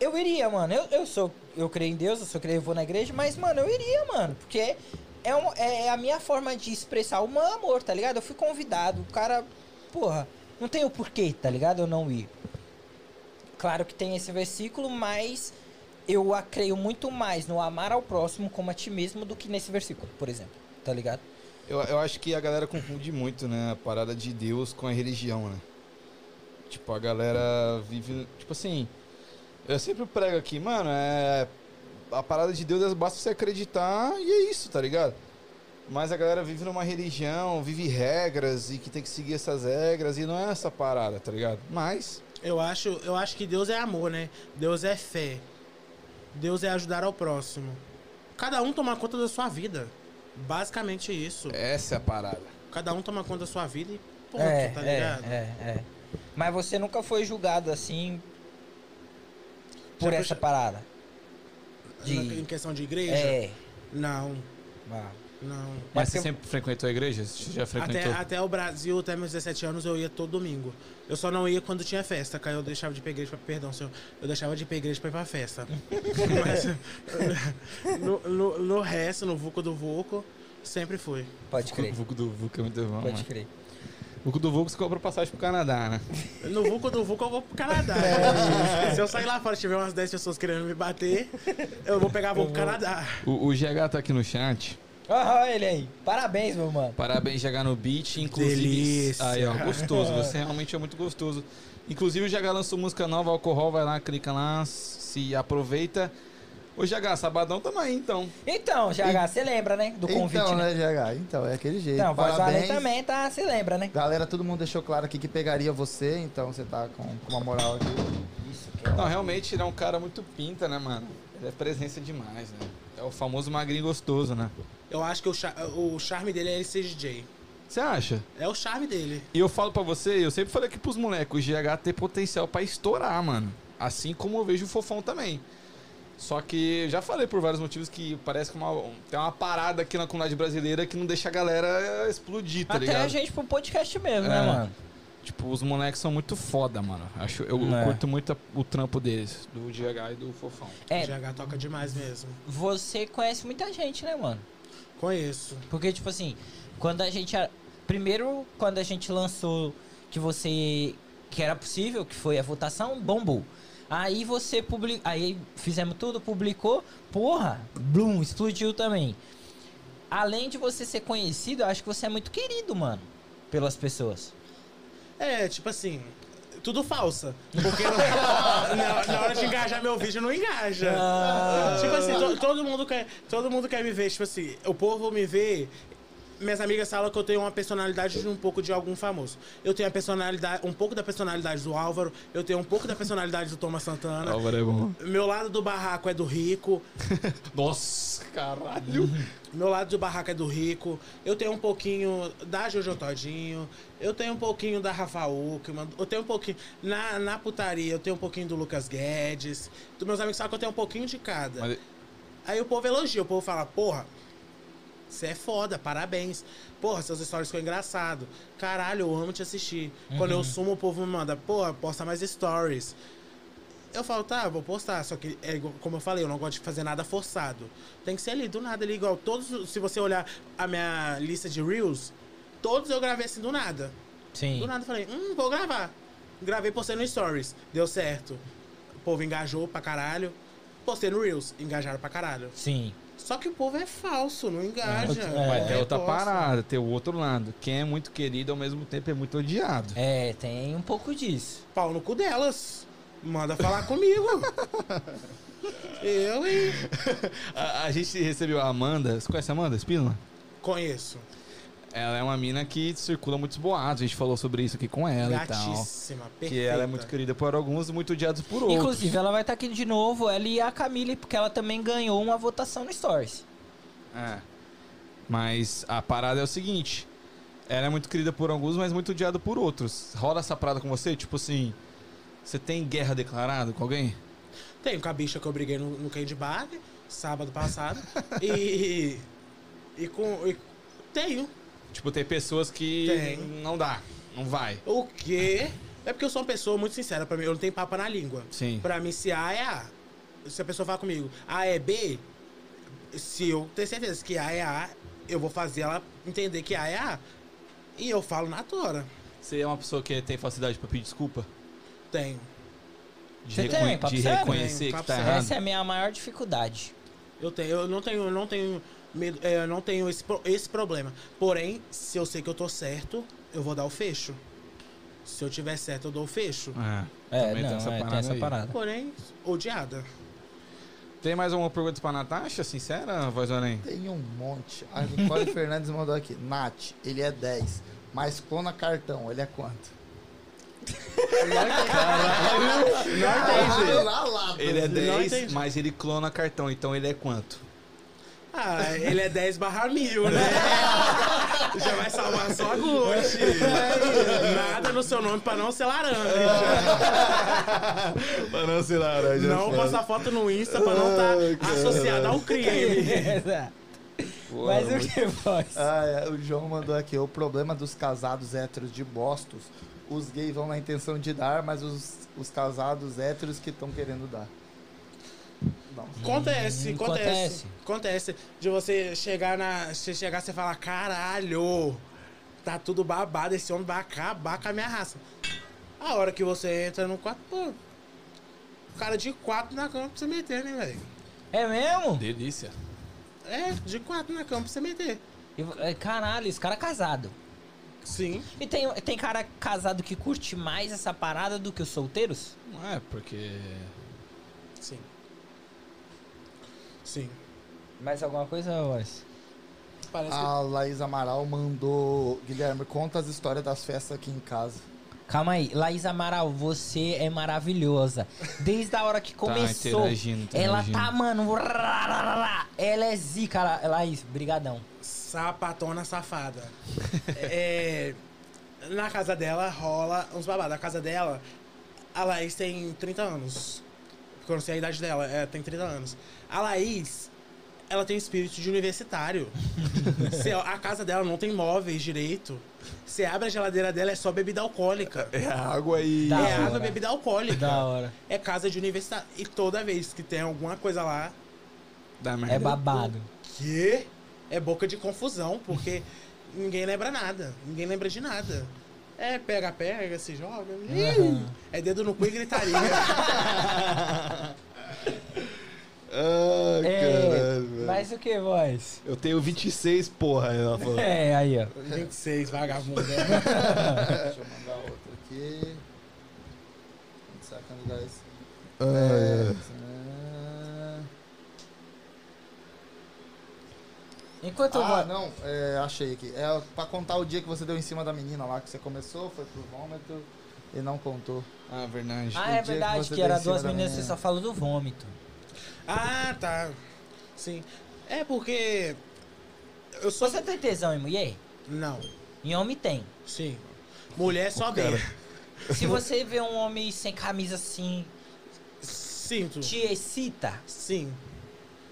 Eu iria, mano. Eu, eu sou. Eu creio em Deus, eu sou creio, eu vou na igreja, mas, mano, eu iria, mano. Porque é, um, é, é a minha forma de expressar o meu amor, tá ligado? Eu fui convidado. O cara, porra, não tem o porquê, tá ligado? Eu não ir. Claro que tem esse versículo, mas eu creio muito mais no amar ao próximo como a ti mesmo do que nesse versículo, por exemplo. Tá ligado? Eu, eu acho que a galera confunde muito, né? A parada de Deus com a religião, né? Tipo, a galera vive. Tipo assim. Eu sempre prego aqui, mano, é. A parada de Deus é basta você acreditar e é isso, tá ligado? Mas a galera vive numa religião, vive regras e que tem que seguir essas regras e não é essa parada, tá ligado? Mas. Eu acho, eu acho que Deus é amor, né? Deus é fé. Deus é ajudar ao próximo. Cada um toma conta da sua vida. Basicamente isso. Essa é a parada. Cada um toma conta da sua vida e ponto, é, tá é, ligado? é, é. Mas você nunca foi julgado assim por essa parada? De... Em questão de igreja? É. Não, Ah. não. Mas É você sempre frequentou a igreja? Você já Até, frequentou? até o Brasil, até meus 17 anos, eu ia todo domingo. Eu só não ia quando tinha festa, cara. Eu deixava de ir pra igreja pra. Perdão, senhor. Eu deixava de ir pra igreja pra ir pra festa. [laughs] Mas [laughs] no, no, no resto, no Vuco do Vuco, sempre fui. Pode O crer. Vuco do Vuco é muito bom, Pode mano. crer. O do você cobra passagem pro Canadá, né? No Vuco do Vuco eu vou pro Canadá. Se eu sair lá fora e tiver umas 10 pessoas querendo me bater, eu vou pegar voo pro Canadá. O, o GH tá aqui no chat. Aham, ele aí. Parabéns, meu mano. Parabéns, GH no beat. Inclusive. Delícia. Aí, ó, gostoso. Você realmente é muito gostoso. Inclusive, o GH lançou música nova, Alcohol. Vai lá, clica lá, se aproveita. Ô, GH, sabadão tamo aí, então. Então, GH, você lembra, né? Do convite, então, né? né, GH? Então, é aquele jeito. Então, voz Parabéns. além também, tá? Você lembra, né? Galera, todo mundo deixou claro aqui que pegaria você, então você tá com, com uma moral aqui. Isso que é. Não, realmente, ele é um cara muito pinta, né, mano? Ele é presença demais, né? É o famoso magrinho gostoso, né? Eu acho que o, cha- o charme dele é ele ser DJ. Você acha? É o charme dele. E eu falo pra você, eu sempre falei aqui pros moleques, o GH tem potencial pra estourar, mano. Assim como eu vejo o Fofão também. Só que eu já falei por vários motivos que parece que uma, tem uma parada aqui na comunidade brasileira que não deixa a galera explodir, tá Até ligado? a gente pro podcast mesmo, É. né, mano? Tipo, os moleques são muito foda, mano. Acho, eu, É. curto muito o trampo deles, do GH e do Fofão. É, O GH toca demais mesmo. você conhece muita gente, né, mano? Conheço. Porque, tipo assim, quando a gente. a- Primeiro, quando a gente lançou que você. que era possível, que foi a votação, bombou. Aí você publicou. Aí fizemos tudo, publicou. Porra, Bloom, explodiu também. Além de você ser conhecido, eu acho que você é muito querido, mano. Pelas pessoas. É, tipo assim, tudo falsa. Porque [laughs] na, na hora de engajar meu vídeo, não engaja. Ah. Tipo assim, to- todo, mundo quer, todo mundo quer me ver. Tipo assim, o povo me vê minhas amigas falam que eu tenho uma personalidade de um pouco de algum famoso. Eu tenho a personalidade, um pouco da personalidade do Álvaro, eu tenho um pouco da personalidade do Thomas Santana. Álvaro é bom. Meu lado do barraco é do Rico. [laughs] Nossa, caralho. Meu lado do barraco é do Rico. Eu tenho um pouquinho da Jojo Todinho. Eu tenho um pouquinho da Rafa Uckman. Eu tenho um pouquinho. Na, na putaria, eu tenho um pouquinho do Lucas Guedes. Dos meus amigos sabem que eu tenho um pouquinho de cada. Mas- Aí o povo elogia, o povo fala, porra, você é foda, parabéns. Porra, seus stories ficou engraçado. Caralho, eu amo te assistir. Quando eu sumo, o povo me manda, porra, posta mais stories. Eu falo, tá, vou postar. Só que, é como eu falei, eu não gosto de fazer nada forçado. Tem que ser ali, do nada, ali, igual todos. os- Se você olhar a minha lista de Reels, todos eu gravei assim do nada. Sim. Do nada eu falei, hum, vou gravar. Gravei, postei no Stories. Deu certo. O povo engajou pra caralho. Postei no Reels, engajaram pra caralho. Sim. Só que o povo é falso, não engaja. É. Mas tem É, outra posta. parada, tem o outro lado. Quem é muito querido ao mesmo tempo é muito odiado. É, tem um pouco disso. Pau no cu delas. Manda falar comigo. Eu, hein? A, a gente recebeu a Amanda. Você conhece a Amanda Spínola? Conheço. Ela é uma mina que circula muitos boatos. A gente falou sobre isso aqui com ela e tal. Gatíssima, perfeita. Que ela é muito querida por alguns e muito odiada por outros. Inclusive, ela vai estar aqui de novo, ela e a Camille, porque ela também ganhou uma votação no Stories. É. Mas a parada é o seguinte: ela é muito querida por alguns, mas muito odiada por outros. Rola essa parada com você? Tipo assim, você tem guerra declarada com alguém? Tenho com a bicha que eu briguei no, no Candy Bar, sábado passado. [laughs] e. E com. e- tenho. Tipo, tem pessoas que Tem. não dá, não vai. O quê? É porque eu sou uma pessoa muito sincera pra mim, eu não tenho papo na língua. Sim. Pra mim, se A é A, se a pessoa fala comigo, A é B, se eu ter certeza que A é A, eu vou fazer ela entender que A é A. E eu falo na tora. Você é uma pessoa que tem facilidade pra pedir desculpa? Tenho. De, Você tem, papo de reconhecer Tenho, que tá errado? Essa é a minha maior dificuldade. Eu tenho, eu não tenho, eu não tenho eu não tenho esse, esse problema. Porém, se eu sei que eu tô certo, eu vou dar o fecho. Se eu tiver certo, eu dou o fecho. É, É, não, tem essa é, tem parada essa aí. parada. Porém, odiada. Tem mais alguma pergunta pra Natasha? Sincera, voz Além? Tem um monte. A Nicole [laughs] Fernandes mandou aqui. Nath, ele é 10. Mas clona cartão, ele é quanto? Ele é Não 10, entendi. mas ele clona cartão, então ele é quanto? Ah, ele é 10 barra mil, né? [laughs] Já vai salvar só a Gucci. Nada no seu nome pra não ser laranja. [laughs] Pra não ser laranja. Não postar foto no Insta pra não estar associado ao crime. [laughs] Exato. Mas o que, voz? Ah, é, o João mandou aqui. O problema dos casados héteros de Bostos, os gays vão na intenção de dar, mas os, os casados héteros que estão querendo dar. Acontece, acontece. acontece. Acontece. De você chegar na. Você chegar e falar, caralho, tá tudo babado, esse homem vai acabar com a minha raça. A hora que você entra no quarto, pô. Cara de quatro na cama pra você meter, né, velho? É mesmo? Delícia. É, de quatro na cama pra você meter. E, é, Caralho, esse cara é casado. Sim. E tem, tem cara casado que curte mais essa parada do que os solteiros? Não é, porque. Sim. Sim. Mais alguma coisa, voz? Parece A Laís Amaral mandou. Guilherme, conta as histórias das festas aqui em casa. Calma aí, Laís Amaral, você é maravilhosa. Desde a hora que [laughs] começou, interagindo, tá ela interagindo. tá, mano, ela é zica, La- Laís, brigadão. que sapatona safada. [laughs] é, na casa dela rola uns babados. A casa dela, a Laís tem 30 anos. Porque eu não sei a idade dela, é, tem 30 anos. A Laís, ela tem espírito de universitário. [laughs] A casa dela não tem móveis direito. Você abre a geladeira dela, é só bebida alcoólica. É água e. Da é hora. água e bebida alcoólica. Da hora. É casa de universitário. E toda vez que tem alguma coisa lá, Da merda. É babado. que é boca de confusão, porque ninguém lembra nada. Ninguém lembra de nada. É pega, pega, se joga. Ih, É dedo no cu e gritaria. [laughs] Ai, É, caralho, mas o que, voz? Eu tenho 26, porra, ela falou. É, aí, ó. 26, vagabundo. [laughs] Deixa eu mandar outra aqui. Sacando das. Ah, É, Enquanto eu Ah, vou... não, é, achei aqui. É pra contar o dia que você deu em cima da menina lá, que você começou, foi pro vômito e não contou. Ah, verdade. Ah, o é que verdade, você que era duas meninas, você menina. só falou do vômito. Ah, tá. Sim. É porque. Eu sou. Você tem tesão em mulher? Não. Em homem tem. Sim. Mulher só bem. Se você [laughs] vê um homem sem camisa assim, Sinto. te excita? Sim.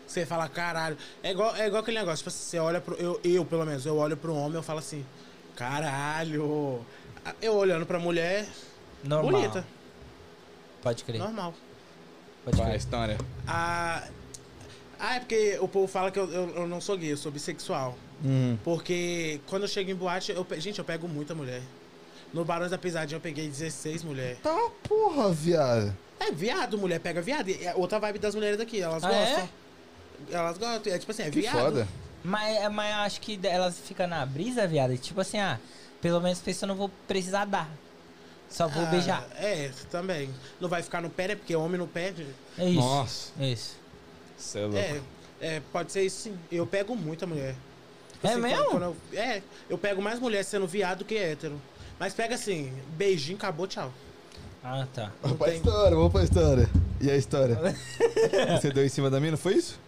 Você fala, caralho. É igual, é igual aquele negócio. Tipo assim, você olha pro. Eu, eu, pelo menos, eu olho pro homem eu falo assim, caralho. Eu olhando pra mulher, Normal. bonita. Pode crer. Normal. Pode Vai, crer. história. Ah, ah, é porque o povo fala que eu, eu, eu não sou gay, eu sou bissexual. Hum. Porque quando eu chego em boate, eu, gente, eu pego muita mulher. No Barões da Pisadinha eu peguei 16 mulheres. Tá porra, viado. É viado, mulher pega viado. E é outra vibe das mulheres daqui, elas Ah, gostam. Elas gostam. É tipo assim, é Que viado. foda. Mas, mas eu acho que elas ficam na brisa, viado. e Tipo assim, ah, pelo menos pensa eu não vou precisar dar. Só vou Ah, beijar. É, também. Não vai ficar no pé, né? Porque homem não pede. É isso. Nossa. Isso. Cê é louco. É, é, pode ser isso sim. Eu pego muita mulher. Tipo É assim, mesmo? quando- quando eu- é, eu pego mais mulher sendo viado que hétero. Mas pega assim, beijinho, acabou, tchau. Ah, tá. Vamos pra tem- história, vamos pra história. E a história? [laughs] Você deu em cima da mina, foi isso?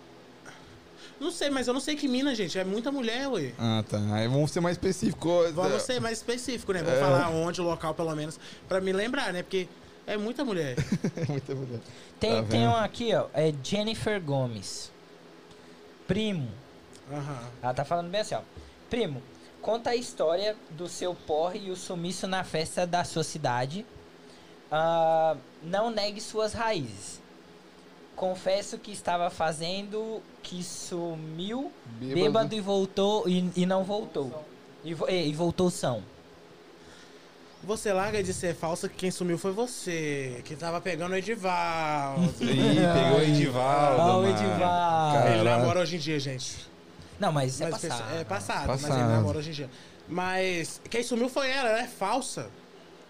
Não sei, mas eu não sei que mina, gente. É muita mulher, ué. Ah, tá. Aí vamos ser mais específicos. Vamos ser mais específico, né? Vamos É. falar onde, o local, pelo menos, pra me lembrar, né? Porque é muita mulher. [laughs] Muita mulher. Tem, Tá tem um aqui, ó. É Jennifer Gomes. Primo. Aham. Ela tá falando bem assim, ó. Primo, conta a história do seu porre e o sumiço na festa da sua cidade. Ah, não negue suas raízes. Confesso que estava fazendo que sumiu Bêbado. bêbado, e voltou e, e não voltou. E, vo- e- e voltou são. Você larga de ser falsa que quem sumiu foi você, que tava pegando o Edivaldo. [laughs] Ih, pegou o Edivaldo. Ah, o. Edivaldo. Ele namora hoje em dia, gente. Não, mas é Mas passado. É passado, mas Passado. ele namora hoje em dia. Mas quem sumiu foi ela, ela é falsa.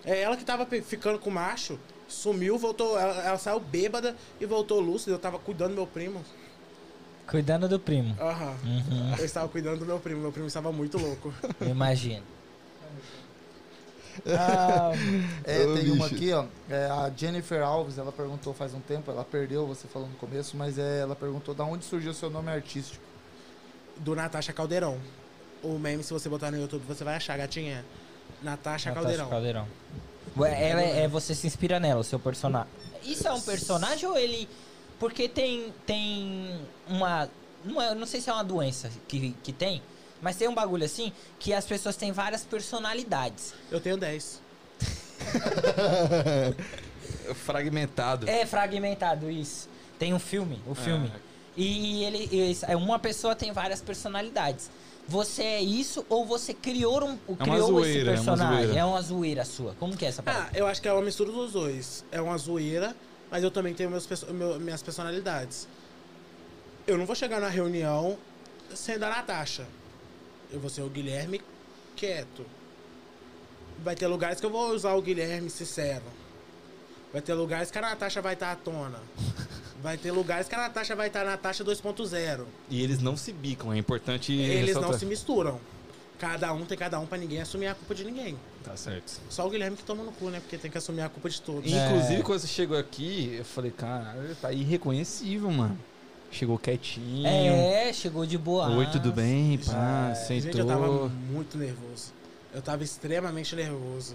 É ela que tava ficando com o macho, sumiu, voltou, ela, ela saiu bêbada e voltou lúcida. Eu tava cuidando do meu primo. Cuidando do primo. Aham. Uhum, Eu estava cuidando do meu primo, meu primo estava muito louco. eu [laughs] imagino. Ah, É, Ô, tem uma bicho. aqui, ó. é, a Jennifer Alves, ela perguntou faz um tempo, ela perdeu, você falou no começo, mas é, ela perguntou da onde surgiu o seu nome artístico. Do Natasha Caldeirão. O meme, se você botar no YouTube, você vai achar, gatinha. Natasha Natasha Caldeirão. Caldeirão. Ela é, é- você se inspira nela, o seu personagem. Isso é um personagem ou ele. Porque tem. Tem uma. Não, é, não sei se é uma doença que, que tem, mas tem um bagulho assim que as pessoas têm várias personalidades. Eu tenho 10. [laughs] Fragmentado. É fragmentado isso. Tem um filme, o filme. E ele. esse- é, Uma pessoa tem várias personalidades. Você é isso ou você criou, um, uma criou zoeira, é esse uma personagem? zoeira. É uma zoeira sua. Como que é essa parada? Ah, eu acho que é uma mistura dos dois. É uma zoeira, mas eu também tenho meus, meu- minhas personalidades. Eu não vou chegar na reunião sendo a Natasha. Eu vou ser o Guilherme quieto. Vai ter lugares que eu vou usar o Guilherme sincero. Vai ter lugares que a Natasha vai estar à tona. [laughs] Vai ter lugares que a Natasha vai estar na Natasha 2.0. E eles não se bicam, é importante Eles não ressaltar. se misturam. Cada um tem cada um pra ninguém assumir a culpa de ninguém. Tá certo. Só o Guilherme que toma no cu, né? Porque tem que assumir a culpa de todos. É. Inclusive, quando você chegou aqui, eu falei, caralho, tá irreconhecível, mano. Chegou quietinho. É, chegou de boa. Oi, tudo bem? Pá, É, sentou. Gente, eu tava muito nervoso. Eu tava extremamente nervoso.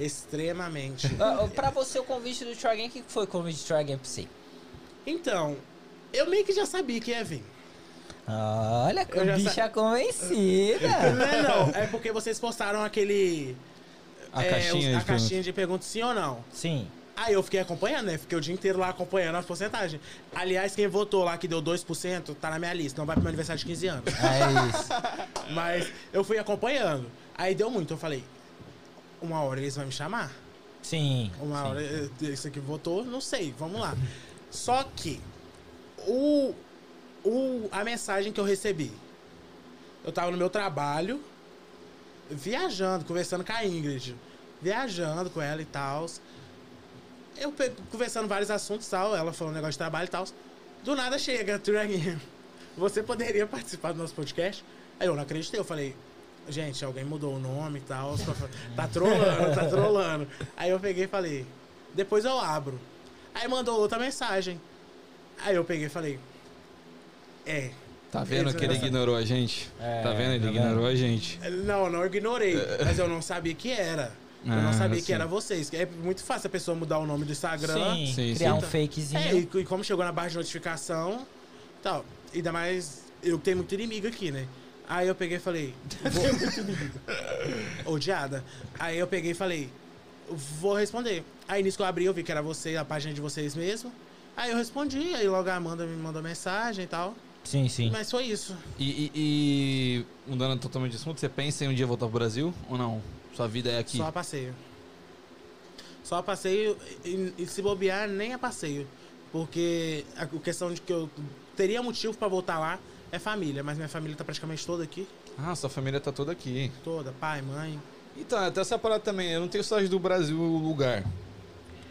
Extremamente. [laughs] Ah, pra você, o convite do Try Again, o que foi o convite do Try Again pra você? Então, eu meio que já sabia que ia vir. Olha, Eu bicha sa- convencida. [laughs] Não é não, é porque vocês postaram aquele... A é, caixinha os- a de caixinha de perguntas sim ou não. Sim. Aí eu fiquei acompanhando, né? Fiquei o dia inteiro lá acompanhando as porcentagens. Aliás, quem votou lá que deu 2%, tá na minha lista. Não vai pro meu aniversário de 15 anos. É isso. [laughs] Mas eu fui acompanhando. Aí deu muito. Eu falei, uma hora eles vão me chamar. Sim. Uma sim. hora eh, esse aqui votou, não sei, vamos lá. Só que o, o, a mensagem que eu recebi, eu tava no meu trabalho, viajando, conversando com a Ingrid, viajando com ela e tal. Eu conversando vários assuntos tal, ela falou um negócio de trabalho e tal. Do nada chega, [laughs] Again. você poderia participar do nosso podcast? Aí eu não acreditei, eu falei, gente, alguém mudou o nome e tal, fa- tá trolando, tá trolando. Aí eu peguei e falei, depois eu abro. Aí mandou outra mensagem. Aí eu peguei e falei, é. Tá vendo que ele ignorou a gente? É, tá vendo? Ele tá vendo? ignorou a gente. Não, não ignorei, mas eu não sabia que era. Eu não Ah, sabia sim. que era vocês. É muito fácil a pessoa mudar o nome do Instagram. Sim, Sim, criar sim. um fakezinho. É, e, e como chegou na barra de notificação, tal. Ainda mais, eu tenho muito inimigo aqui, né? Aí eu peguei e falei. [laughs] Vou... [laughs] Odiada. Aí eu peguei e falei, vou responder. Aí nisso que eu abri, eu vi que era você, a página de vocês mesmo. Aí eu respondi, aí logo a Amanda me mandou mensagem e tal. Sim, sim. Mas foi isso. E, e- e, mudando totalmente de assunto, você pensa em um dia voltar pro Brasil ou não? Sua vida é aqui? Só a passeio. Só a passeio e, e se bobear, nem a passeio. Porque a a questão de que eu teria motivo pra voltar lá é família, mas minha família tá praticamente toda aqui. Ah, sua família tá toda aqui. Toda, pai, mãe. Então, até essa parada também. Eu não tenho saudade do Brasil, o lugar.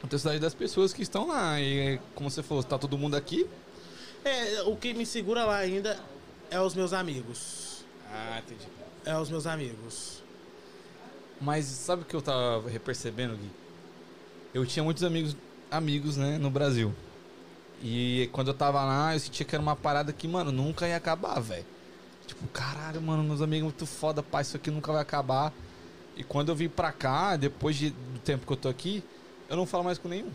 Eu tenho saudade das pessoas que estão lá. E como você falou, tá todo mundo aqui. É, o que me segura lá ainda é os meus amigos. Ah, entendi. É os meus amigos. Mas sabe o que eu tava percebendo, Gui? Eu tinha muitos amigos, amigos, né, no Brasil. E quando eu tava lá, eu sentia que era uma parada que, mano, nunca ia acabar, velho. Tipo, caralho, mano, meus amigos muito foda, pai, isso aqui nunca vai acabar. E quando eu vim pra cá, depois de- do tempo que eu tô aqui, eu não falo mais com nenhum.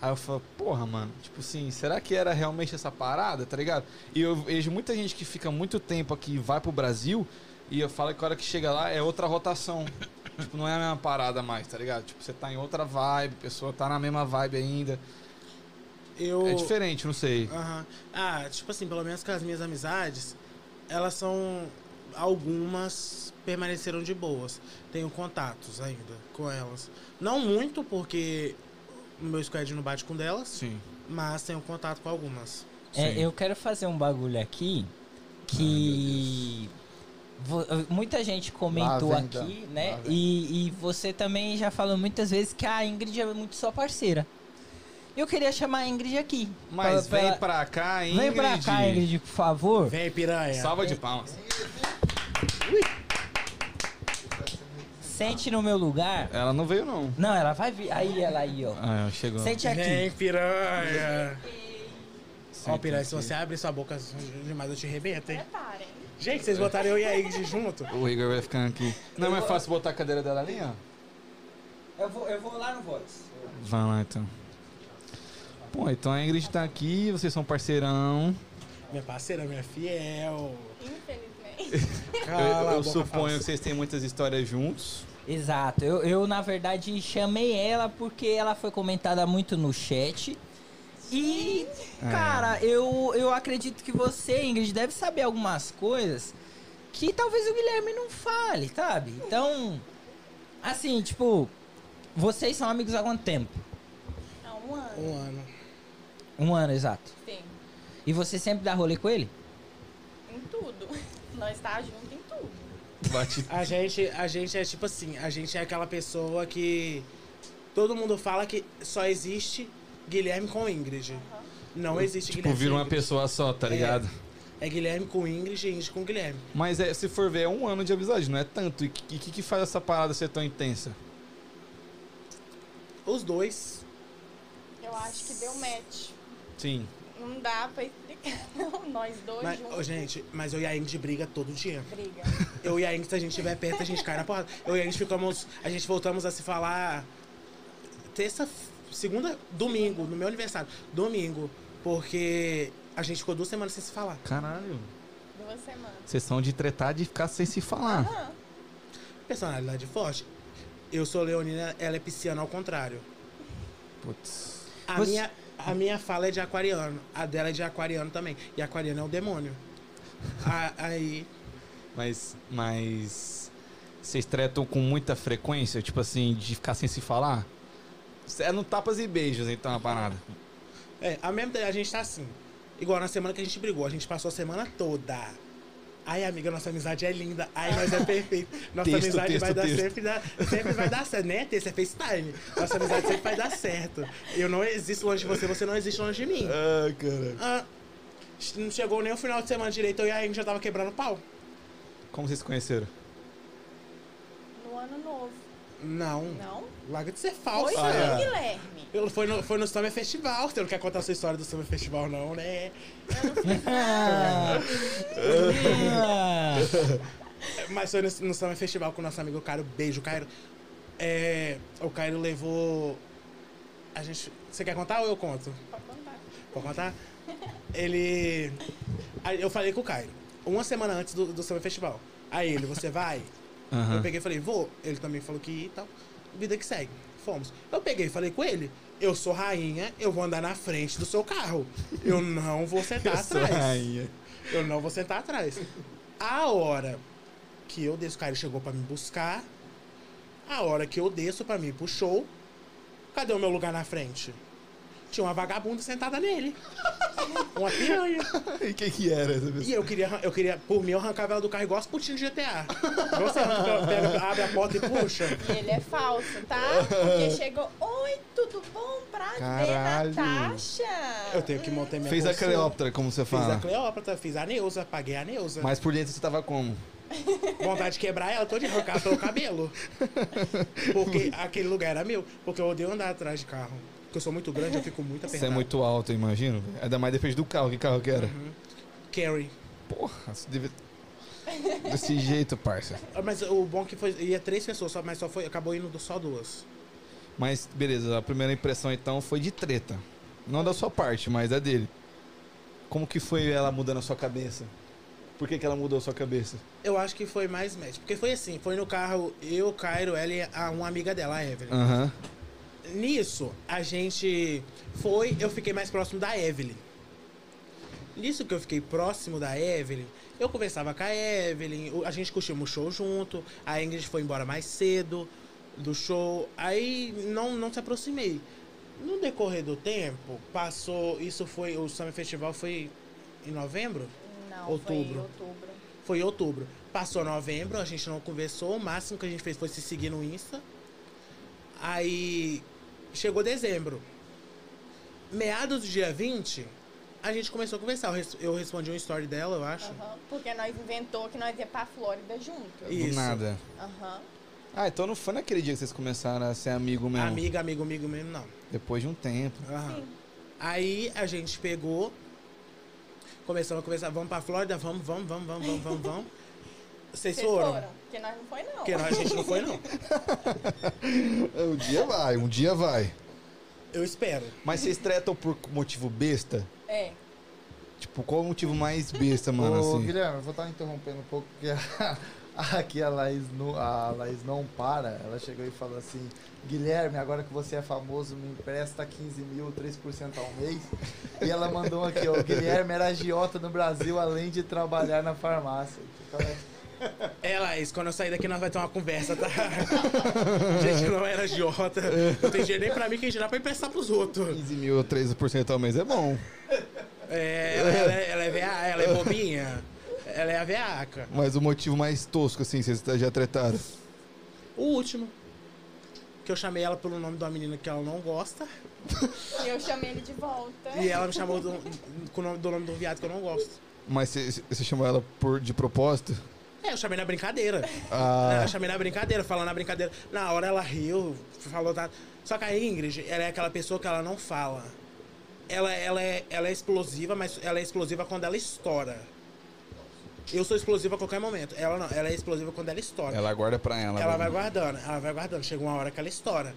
Aí eu falo, porra, mano, tipo assim, será que era realmente essa parada, tá ligado? E eu vejo muita gente que fica muito tempo aqui e vai pro Brasil e eu falo que a hora que chega lá é outra rotação. [laughs] tipo, não é a mesma parada mais, tá ligado? Tipo, você tá em outra vibe, a pessoa tá na mesma vibe ainda. Eu. É diferente, não sei. Aham. Ah, tipo assim, pelo menos com as minhas amizades, elas são. Algumas permaneceram de boas. Tenho contatos ainda com elas. Não muito, porque o meu squad não bate com delas, Sim. mas tenho contato com algumas. É, eu quero fazer um bagulho aqui que vo- muita gente comentou aqui, né? E, e você também já falou muitas vezes que a Ingrid é muito sua parceira. Eu queria chamar a Ingrid aqui. Mas pra- vem pra- pra cá, Ingrid. Vem pra cá, Ingrid, por favor. Vem, piranha. Salva de palmas. Sente no meu lugar. Ela não veio, não. Não, ela vai vir. Aí, ela aí, ó. Ah, chegou. Sente aqui. Vem, piranha. Ó, Senta piranha, se você abrir sua boca demais, eu te arrebento, hein? Preparem. Gente, vocês botaram eu e a Ingrid junto? O Igor vai ficando aqui. Não é mais fácil botar a cadeira dela ali, ó? Eu vou, eu vou lá no Voice. Vai lá, então. Pô, então a Ingrid tá aqui, vocês são parceirão. Minha parceira, minha fiel. Infelizmente. [laughs] Eu, eu suponho falsa. que vocês têm muitas histórias juntos. Exato. Eu, eu, na verdade, chamei ela porque ela foi comentada muito no chat. E, É. cara, eu, eu acredito que você, Ingrid, deve saber algumas coisas que talvez o Guilherme não fale, sabe? Então, assim, tipo, vocês são amigos há quanto tempo? Há um ano. Um ano. Um ano, exato. Sim. E você sempre dá rolê com ele? Em tudo. [laughs] Nós tá junto em tudo. Bate. A gente, a gente é tipo assim, a gente é aquela pessoa que todo mundo fala que só existe Guilherme com Ingrid. Não existe Tipo, Guilherme vira sem uma pessoa só, tá É. ligado? É Guilherme com Ingrid e Ingrid com Guilherme. Mas é, se for ver, é um ano de amizade, não é tanto. E o que, que, que faz essa parada ser tão intensa? Os dois. Eu acho que deu match. Sim. Não dá pra explicar. [laughs] Não, nós dois Mas, juntos. gente, mas eu e a Ingrid briga todo dia. Briga. [laughs] Eu e a Ingrid, se a gente estiver perto, a gente cai na porrada. Eu e a Ingrid ficamos. A gente voltamos a se falar terça, segunda, domingo, no meu aniversário. Domingo. Porque a gente ficou duas semanas sem se falar. Caralho. Duas semanas. Sessão de tretar de ficar sem se falar. Aham. Personalidade forte. Eu sou leonina, ela é pisciana ao contrário. Putz. A, Você- minha, a minha fala é de aquariano. A dela é de aquariano também. E aquariano é o demônio. A- aí. Mas. Mas. Vocês tretam com muita frequência? Tipo assim, de ficar sem se falar? É no tapas e beijos, então, a parada. É, a mesma a gente tá assim. Igual na semana que a gente brigou, a gente passou a semana toda. Ai, amiga, nossa amizade é linda. Ai, nós é perfeito. [laughs] Nossa Texto, amizade texto, vai dar texto. sempre, dar sempre vai dar certo. Nem é texto, é FaceTime. Nossa amizade sempre vai dar certo. Eu não existo longe de você, você não existe longe de mim. Ah, cara. Ah, Não chegou nem o final de semana direito, eu e a Ingrid já tava quebrando pau. Como vocês se conheceram? No ano novo. Não. Não? Larga de ser Foi falsa. Ah, sim, é. Guilherme. Eu- Foi no, foi no Summer Festival. Você não quer contar a sua história do Summer Festival, não, né? Ah. [laughs] Ah. Mas foi no, no Summer Festival com o nosso amigo Cairo. Beijo, Cairo. É, o Cairo levou. A gente. Você quer contar ou eu conto? Pode contar. Pode contar? Ele. Aí eu falei com o Cairo, uma semana antes do, do Summer Festival. Aí ele, você vai? Aham. Eu peguei e falei, vou. Ele também falou que ia e tal. Vida que segue. Fomos. Eu peguei e falei com ele, eu sou rainha, eu vou andar na frente do seu carro. Eu não vou sentar [laughs] Eu sou atrás. rainha. Eu não vou sentar atrás. A hora que eu desço, o cara chegou pra me buscar. A hora que eu desço pra mim pro show, cadê o meu lugar na frente? Tinha uma vagabunda sentada nele. Uma piranha. E o que era essa E pessoa? eu queria, eu queria, por mim, eu arrancava ela do carro igual as putinhas de GTA. Você arranca, pega, abre a porta e puxa. E ele é falso, tá? Porque chegou. Oi, tudo bom? Prazer, Caralho. Natasha. Eu tenho que montar minha Fez a postura. Cleópatra, como você Fiz fala. a Cleópatra, fiz a Neuza, paguei a Neuza. Mas por dentro você tava como? Vontade de quebrar ela toda e arrancar pelo cabelo. Porque aquele lugar era meu. Porque eu odeio andar atrás de carro. Porque eu sou muito grande, eu fico muito Você apertado. é muito alto, eu imagino. Ainda mais depende do carro. Que carro que era? Carry. Porra, você deve... Desse jeito, parça. Ah, Mas o bom é que foi, ia três pessoas, só, mas só foi, acabou indo só duas. Mas, beleza, a primeira impressão então foi de treta. Não da sua parte, mas da dele. Como que foi ela mudando a sua cabeça? Por que, que ela mudou a sua cabeça? Eu acho que foi mais match. Porque foi assim, foi no carro, eu, Cairo, ela e a, uma amiga dela, a Evelyn. Aham. Nisso, a gente foi, eu fiquei mais próximo da Evelyn. Nisso que eu fiquei próximo da Evelyn, eu conversava com a Evelyn, a gente curtiu o show junto, a Ingrid foi embora mais cedo do show, aí não, não se aproximei. No decorrer do tempo, passou, isso foi, o Summer Festival foi em novembro? Não, Outubro. foi outubro. Foi em outubro. Passou novembro, a gente não conversou. O máximo que a gente fez foi se seguir no Insta. Aí chegou dezembro. Meados do dia 20, a gente começou a conversar. Eu, res- eu respondi um story dela, eu acho. Porque nós inventou que nós ia pra Flórida junto. Do Isso. nada. Aham. Ah, então não foi naquele dia que vocês começaram a ser amigo mesmo. Amiga, amigo, amigo mesmo, não. Depois de um tempo. Aham. Sim. Aí a gente pegou, começamos a conversar, vamos pra Flórida, vamos, vamos, vamos, vamos, vamos, vamos, vamos. [laughs] Vocês Vocês foram? foram? Porque nós não foi, não. Porque nós, a gente não foi, não. [laughs] Um dia vai, um dia vai. Eu espero. Mas vocês tretam por motivo besta? É. Tipo, qual o motivo mais besta, mano, Ô, assim? Guilherme, eu vou estar interrompendo um pouco, porque [laughs] aqui a Laís, não, a Laís não para. Ela chegou e falou assim: Guilherme, agora que você é famoso, me empresta 15 mil, 3% ao mês. E ela mandou aqui: ó, Guilherme era agiota no Brasil, além de trabalhar na farmácia. Então, é- É, Laís, quando eu sair daqui nós vamos ter uma conversa, tá? [laughs] gente não era agiota. Não tem dinheiro nem pra mim, quem dirá pra emprestar pros outros. 15 mil, 13% ao mês é bom. É, ela, ela é- ela é vea, ela é bobinha. Ela é a veaca. Mas o motivo mais tosco, assim, vocês já tretaram? O último. Que eu chamei ela pelo nome de uma menina que ela não gosta. E eu chamei ele de volta. E ela me chamou do, com o nome, do nome de um viado que eu não gosto. Mas você você chamou ela por, de propósito? É, eu chamei na brincadeira. Ah, Eu chamei na brincadeira, falando na brincadeira. Na hora ela riu, falou. Tá... Só que a Ingrid, ela é aquela pessoa que ela não fala. Ela, ela, é, ela é explosiva, mas ela é explosiva quando ela estoura. Eu sou explosiva a qualquer momento. Ela não, ela é explosiva quando ela estoura. ela guarda pra ela. Ela vai guardando, ela vai guardando. Chega uma hora que ela estoura.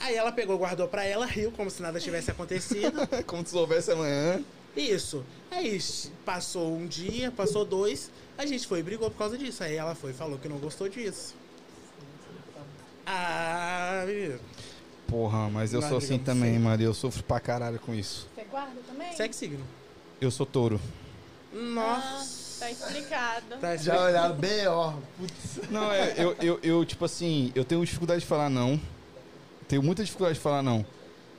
Aí ela pegou, guardou pra ela, riu como se nada tivesse [laughs] acontecido. Como se soubesse amanhã. Isso. Aí passou um dia, passou dois, a gente foi e brigou por causa disso. Aí ela foi e falou que não gostou disso. Ah, menino. Porra, mas eu Nós sou assim brigamos também, sempre. mano. Eu sofro pra caralho com isso. Você guarda também? Segue signo. Eu sou touro. Nossa. Tá explicado. Tá Já olharam B.O. Putz. Não, é, eu, eu, eu, tipo assim, eu tenho dificuldade de falar não. Tenho muita dificuldade de falar não.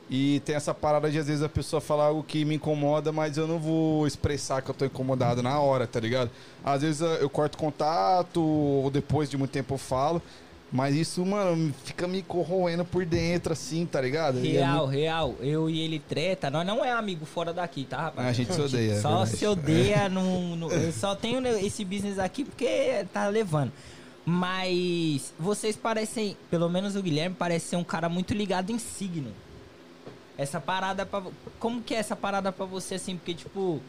E tem essa parada de às vezes a pessoa falar algo que me incomoda, mas eu não vou expressar que eu tô incomodado na hora, tá ligado? Às vezes eh, eu corto contato, ou depois de muito tempo eu falo. Mas isso, mano, fica me corroendo por dentro, assim, tá ligado? É Real, muito- real. Eu e ele treta. Nós não é amigo fora daqui, tá, rapaz? A gente se odeia, é Só se odeia. No, no- eu só tenho esse business aqui porque tá levando. Mas vocês parecem, pelo menos o Guilherme, parece ser um cara muito ligado em signo. Essa parada pra. Como que é essa parada pra você, assim? Porque, tipo.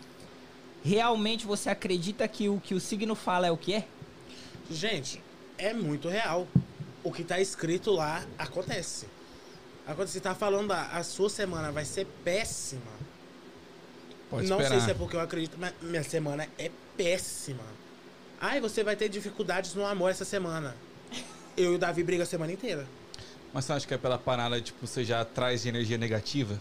Realmente você acredita que o que o signo fala é o que é? Gente, é muito real. O que tá escrito lá acontece. Agora, você tá falando, a, a sua semana vai ser péssima. Pode não esperar. sei se é porque eu acredito, mas minha semana é péssima. Ai, você vai ter dificuldades no amor essa semana. Eu e o Davi briga a semana inteira. Mas você acha que é pela parada, tipo, você já traz de energia negativa?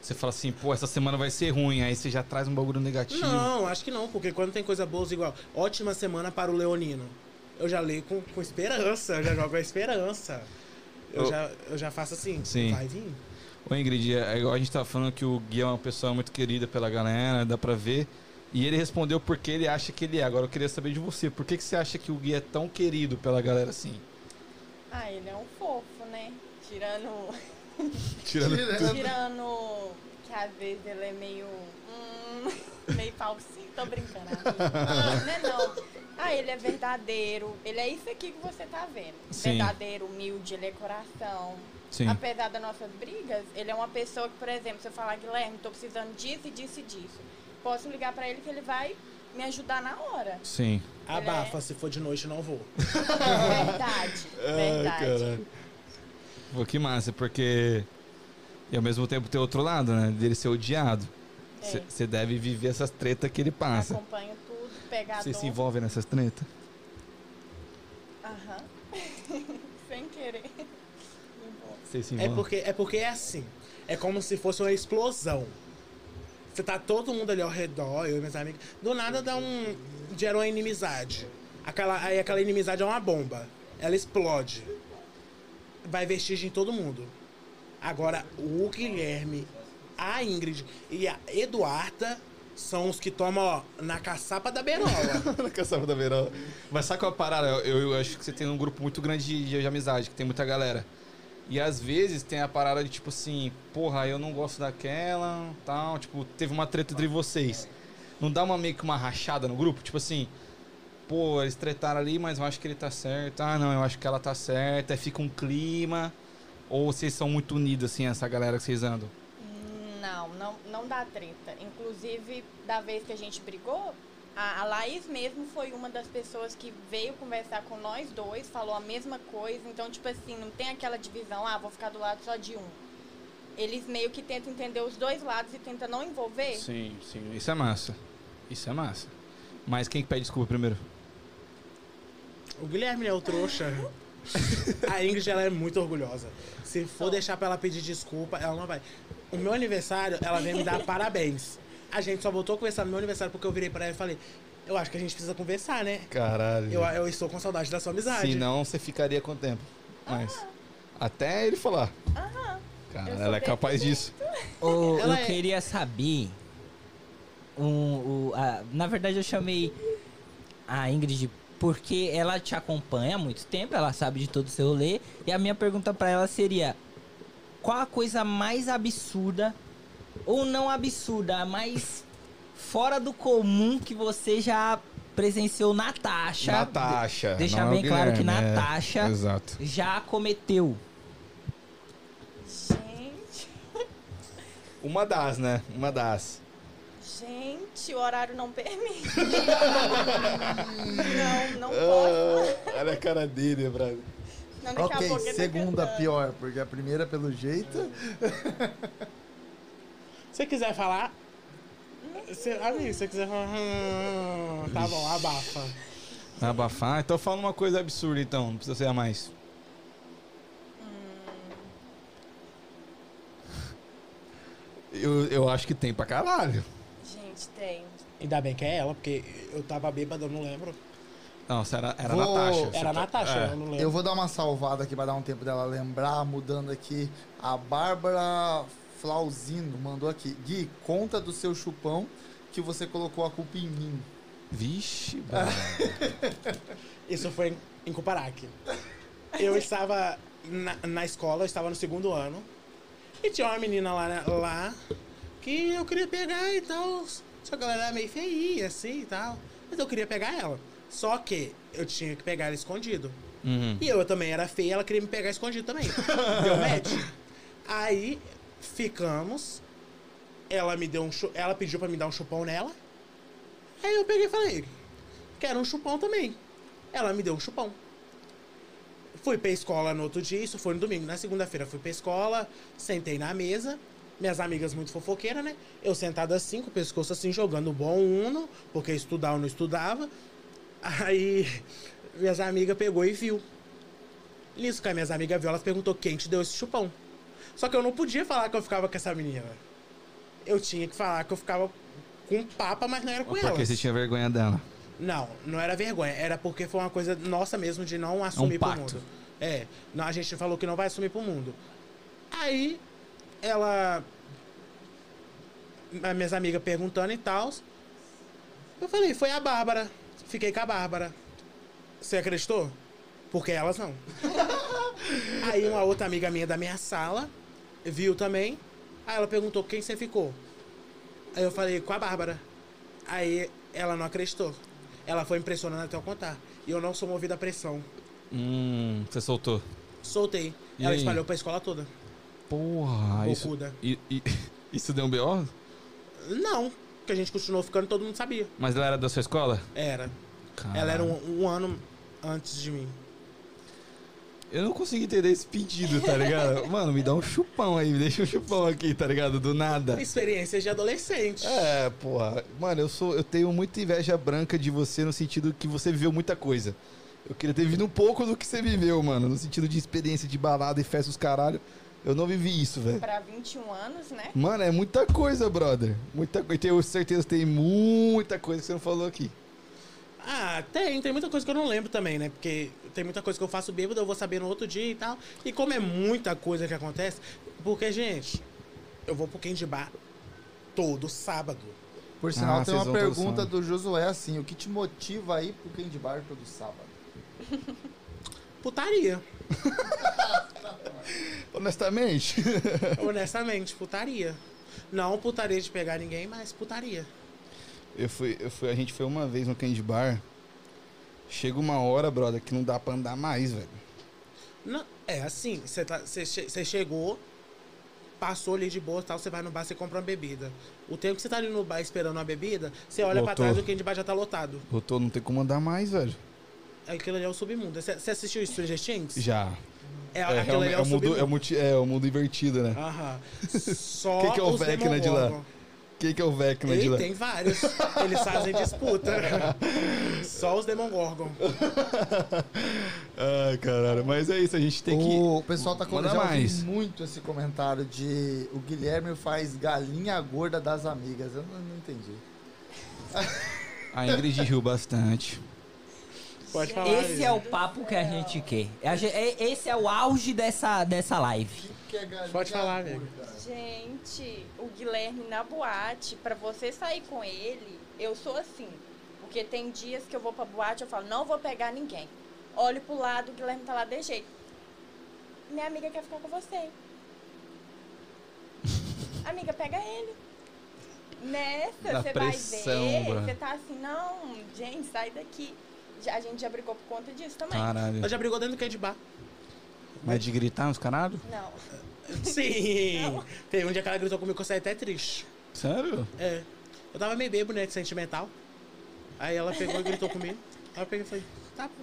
Você fala assim, pô, essa semana vai ser ruim, aí você já traz um bagulho negativo. Não, acho que não, porque quando tem coisa boa, igual, ótima semana para o Leonino. Eu já leio com, com esperança, eu já jogo com a esperança. Eu, Eu- já, eu já faço assim, Sim. vai vir. Ô Ingrid, é igual a gente tava falando que o Gui é uma pessoa muito querida pela galera, dá pra ver. E ele respondeu porque ele acha que ele é. Agora eu queria saber de você. Por que, que você acha que o Gui é tão querido pela galera assim? Ah, ele é um fofo, né? Tirando. [laughs] Tirando Tirando. Tirando que às vezes ele é meio. Hum, [laughs] meio falsinho. Tô brincando. amigo. Não, não é não. Ah, ele é verdadeiro. Ele é isso aqui que você tá vendo. Sim. Verdadeiro, humilde, ele é coração. Sim. Apesar das nossas brigas, ele é uma pessoa que, por exemplo, se eu falar, Guilherme, tô precisando disso e disso e disso. Posso ligar pra ele que ele vai me ajudar na hora. Sim. Abafa, se for de noite não vou. [laughs] Verdade. verdade. Pô, que massa, porque. E ao mesmo tempo tem outro lado, né? Dele ser odiado. É. Você deve viver essas tretas que ele passa. Acompanho tudo, pegador. Você se envolve nessas tretas? Aham. [laughs] Sem querer. Você se É envolve? porque, é porque é assim. É como se fosse uma explosão. Você tá todo mundo ali ao redor, eu e meus amigos. Do nada dá um. gera uma inimizade. Aquela, aí aquela inimizade é uma bomba. Ela explode. Vai vestigem em todo mundo. Agora, o Guilherme, a Ingrid e a Eduarda são os que tomam, ó, na caçapa da berola. [laughs] Na caçapa da Verão. Mas sabe qual é a parada? Eu, eu acho que você tem um grupo muito grande de, de amizade, que tem muita galera. E às vezes tem a parada de tipo assim, porra, eu não gosto daquela, tal. Tipo, teve uma treta entre vocês. Não dá uma meio que uma rachada no grupo? Tipo assim, pô, eles tretaram ali, mas eu acho que ele tá certo. Ah, não, eu acho que ela tá certa. Aí fica um clima. Ou vocês são muito unidos, assim, essa galera que vocês andam? Não, não, não dá treta. Inclusive, da vez que a gente brigou, a, a Laís mesmo foi uma das pessoas que veio conversar com nós dois, falou a mesma coisa. Então, tipo assim, não tem aquela divisão, ah, vou ficar do lado só de um. Eles meio que tentam entender os dois lados e tentam não envolver. Sim, sim. Isso é massa. Isso é massa. Mas quem que pede desculpa primeiro? O Guilherme é o trouxa. [laughs] A Ingrid, ela é muito orgulhosa. Se for deixar pra ela pedir desculpa, ela não vai. O meu aniversário, ela vem me dar [laughs] parabéns. A gente só voltou a conversar no meu aniversário porque eu virei pra ela e falei: Eu acho que a gente precisa conversar, né? Caralho. Eu, eu estou com saudade da sua amizade. Se não, você ficaria com o tempo. Mas. Até ele falar. Aham. Cara, ela é capaz disso. Ô, [laughs] eu é- queria saber. Um, o- a- na verdade, eu chamei a Ingrid porque ela te acompanha há muito tempo, ela sabe de todo o seu rolê. E a minha pergunta pra ela seria: qual a coisa mais absurda, ou não absurda, a mais fora do comum que você já presenciou Natasha? Natasha. de- deixar é bem claro que é. Natasha Exato. já cometeu. Gente, Uma das, né? Uma das. Gente, o horário não permite. [laughs] não, não posso. olha a cara dele, brother. Não, Ok, tá segunda cantando. pior, porque a primeira, pelo jeito. [laughs] Se você quiser falar. Se, amigo, se você quiser falar. hum, Tá bom, abafa. Abafar? Então fala uma coisa absurda, então. Não precisa ser a mais. Eu, eu acho que tem pra caralho. Gente, tem. Ainda bem que é ela, porque eu tava bêbado, eu não lembro. Não, você era, era Vou- Natasha. Era a tá- Natasha, é. eu não lembro. Eu vou dar uma salvada aqui pra dar um tempo dela lembrar, mudando aqui. A Bárbara Flauzino mandou aqui. Gui, conta do seu chupão que você colocou a culpa em mim. Vixe. [laughs] Isso foi em, em Cuparaque. eu estava na, na escola, eu estava no segundo ano. E tinha uma menina lá, né, lá que eu queria pegar e tal. Só que ela era meio feia, assim e tal. Mas eu queria pegar ela. Só que eu tinha que pegar ela escondido. Uhum. E eu também era feia, ela queria me pegar escondido também. [laughs] Deu match. Aí ficamos. Ela me deu um chu- ela pediu pra me dar um chupão nela. Aí eu peguei e falei: "Quero um chupão também". Ela me deu um chupão. Fui pra escola no outro dia, isso foi no domingo. Na segunda-feira fui pra escola, sentei na mesa. Minhas amigas muito fofoqueiras, né? Eu sentado assim, com o pescoço assim, jogando bom uno, porque estudar eu não estudava. Aí minhas amigas pegou e viu. Nisso que as minhas amigas viu, elas perguntou quem te deu esse chupão. Só que eu não podia falar que eu ficava com essa menina. Eu tinha que falar que eu ficava com papa, mas não era com Porque ela. você tinha vergonha dela. Não, não era vergonha. Era porque foi uma coisa nossa mesmo de não assumir pro pacto. mundo. É, não, a gente falou que não vai assumir pro mundo. Aí, ela. As minhas amigas perguntando e tal. Eu falei, foi a Bárbara. Fiquei com a Bárbara. Você acreditou? Porque elas não. [laughs] Aí uma outra amiga minha da minha sala viu também. Aí ela perguntou quem você ficou. Aí eu falei, com a Bárbara. Aí ela não acreditou. Ela foi impressionando até eu contar. E eu não sou movido à pressão. Hum, você soltou. Soltei. E ela aí? espalhou pra escola toda. Porra, isso, Bocuda. e, e- [laughs] isso deu um B.O.? Não, que a gente continuou ficando e todo mundo sabia. Mas ela era da sua escola? Era. Caralho. Ela era um, um ano antes de mim. Eu não consigo entender esse pedido, tá ligado? [laughs] Mano, me dá um chupão aí, me deixa um chupão aqui, tá ligado? Do nada. Experiências de adolescente. É, porra. Mano, eu sou, eu tenho muita inveja branca de você no sentido que você viveu muita coisa. Eu queria ter vivido um pouco do que você viveu, mano, no sentido de experiência de balada e festa os caralho. Eu não vivi isso, velho. Pra 21 anos, né? Mano, é muita coisa, brother. Muita coisa. Tenho certeza que tem muita coisa que você não falou aqui. Ah, tem, tem muita coisa que eu não lembro também, né? Porque tem muita coisa que eu faço bêbado, eu vou saber no outro dia e tal. E como é muita coisa que acontece, porque, gente, eu vou pro Candy Bar todo sábado. Por sinal, Ah, tem uma pergunta do Josué assim: o que te motiva aí pro Candy Bar todo sábado? Putaria. [laughs] Honestamente. Honestamente, putaria. Não putaria de pegar ninguém, mas putaria. Eu fui, eu fui, a gente foi uma vez no Candy Bar. Chega uma hora, brother, que não dá pra andar mais, velho. Não, é assim, você tá, chegou, passou ali de boa e tal, você vai no bar, você compra uma bebida. O tempo que você tá ali no bar esperando uma bebida, você olha pra Lotou. trás, o candy bar já tá lotado. Doutor, não tem como andar mais, velho. Aquilo ali é o submundo. Você assistiu Stranger Things? Já. É, É, aquilo ali é é, o o mundo, submundo. é, o multi- é o mundo invertido, né? Aham. [laughs] Só Quem que é o os Vecna de lá? Quem que é o Vecna de lá? tem vários. Eles fazem disputa. [laughs] Só os Demogorgon. [laughs] Ai, caralho. Mas é isso, a gente tem que. O pessoal tá comentando muito esse comentário de o Guilherme faz galinha gorda das amigas. Eu não, não entendi. A Ingrid riu bastante. Pode falar. Esse é o papo que a gente quer. Gen- é- Esse é o auge dessa, dessa live. É Pode falar, amigo. Gente, o Guilherme na boate, pra você sair com ele, eu sou assim. Porque tem dias que eu vou pra boate, eu falo, não vou pegar ninguém. Olho pro lado, o Guilherme tá lá de jeito. Minha amiga quer ficar com você. [laughs] Amiga, pega ele. Nessa, você pressão, vai ver. Você tá assim, não, gente, sai daqui. A gente já brigou por conta disso também. Caralho. Ela já brigou dentro do candy bar. Mas de gritar nos caralho? Não. [laughs] Sim. Tem um dia que ela gritou comigo que eu saí até triste. Sério? É. Eu tava meio bêbado, né? De sentimental. Aí ela pegou e gritou comigo. Aí eu peguei e falei, tá, pô.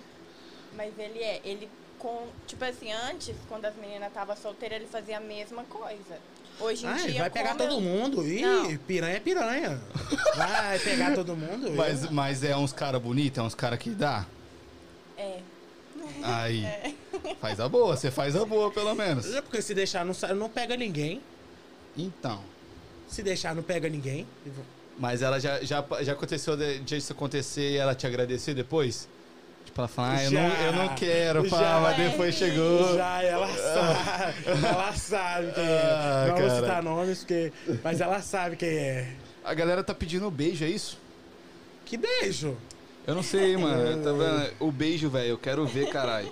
Mas ele é, ele com, tipo assim, antes, quando as meninas estavam solteiras, ele fazia a mesma coisa. Hoje em Ah, dia, ele vai pegar todo eu- mundo. Ih, Não. piranha é piranha. Vai pegar [laughs] todo mundo. Mas, mas é uns cara bonito, é uns cara que dá. É. Aí. [laughs] Faz a boa, você faz a boa, pelo menos. É porque se deixar, não, não pega ninguém. Então. Se deixar, não pega ninguém. Mas ela já, já, já aconteceu de, de isso acontecer e ela te agradecer depois? Tipo, ela fala, ah, eu, não, eu não quero, pá, Já. mas depois chegou. Já, ela sabe. ela sabe quem é. Ah, não vou cara. citar nomes, porque... mas ela sabe quem é. A galera tá pedindo beijo, é isso? Que beijo. Eu não sei, mano. Tá vendo? O beijo, velho, eu quero ver, caralho.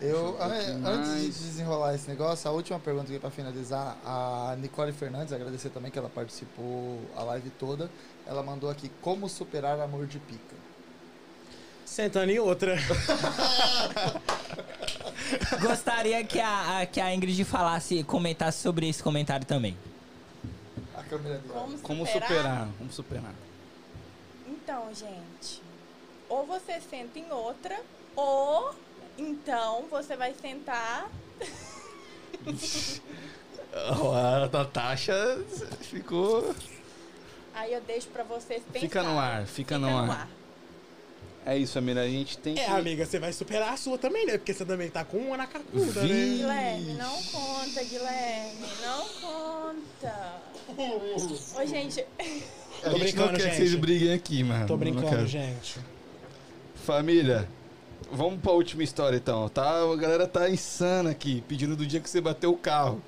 Eu, é, antes de desenrolar esse negócio, a última pergunta aqui pra finalizar, a Nicole Fernandes, agradecer também que ela participou a live toda. Ela mandou aqui como superar amor de pica. Sentando em outra. [laughs] Gostaria que a, a- que a Ingrid falasse, comentasse sobre esse comentário também. A câmera dela. Como superar? Como superar? Como superar? Então, gente, ou você senta em outra, ou então você vai sentar. [laughs] A Natasha ficou. Aí eu deixo pra vocês pensarem. Fica no ar, fica no ar. É isso, Amira. A gente tem que. É, amiga, você vai superar a sua também, né? Porque você também tá com uma na cacuda, Vi. né? Guilherme, não conta, Guilherme. Não conta. Ô, gente, A Tô gente não brincando, quer que gente. vocês briguem aqui, mano. Tô brincando, gente. Família, vamos pra última história então, tá? A galera tá insana aqui, pedindo do dia que você bateu o carro.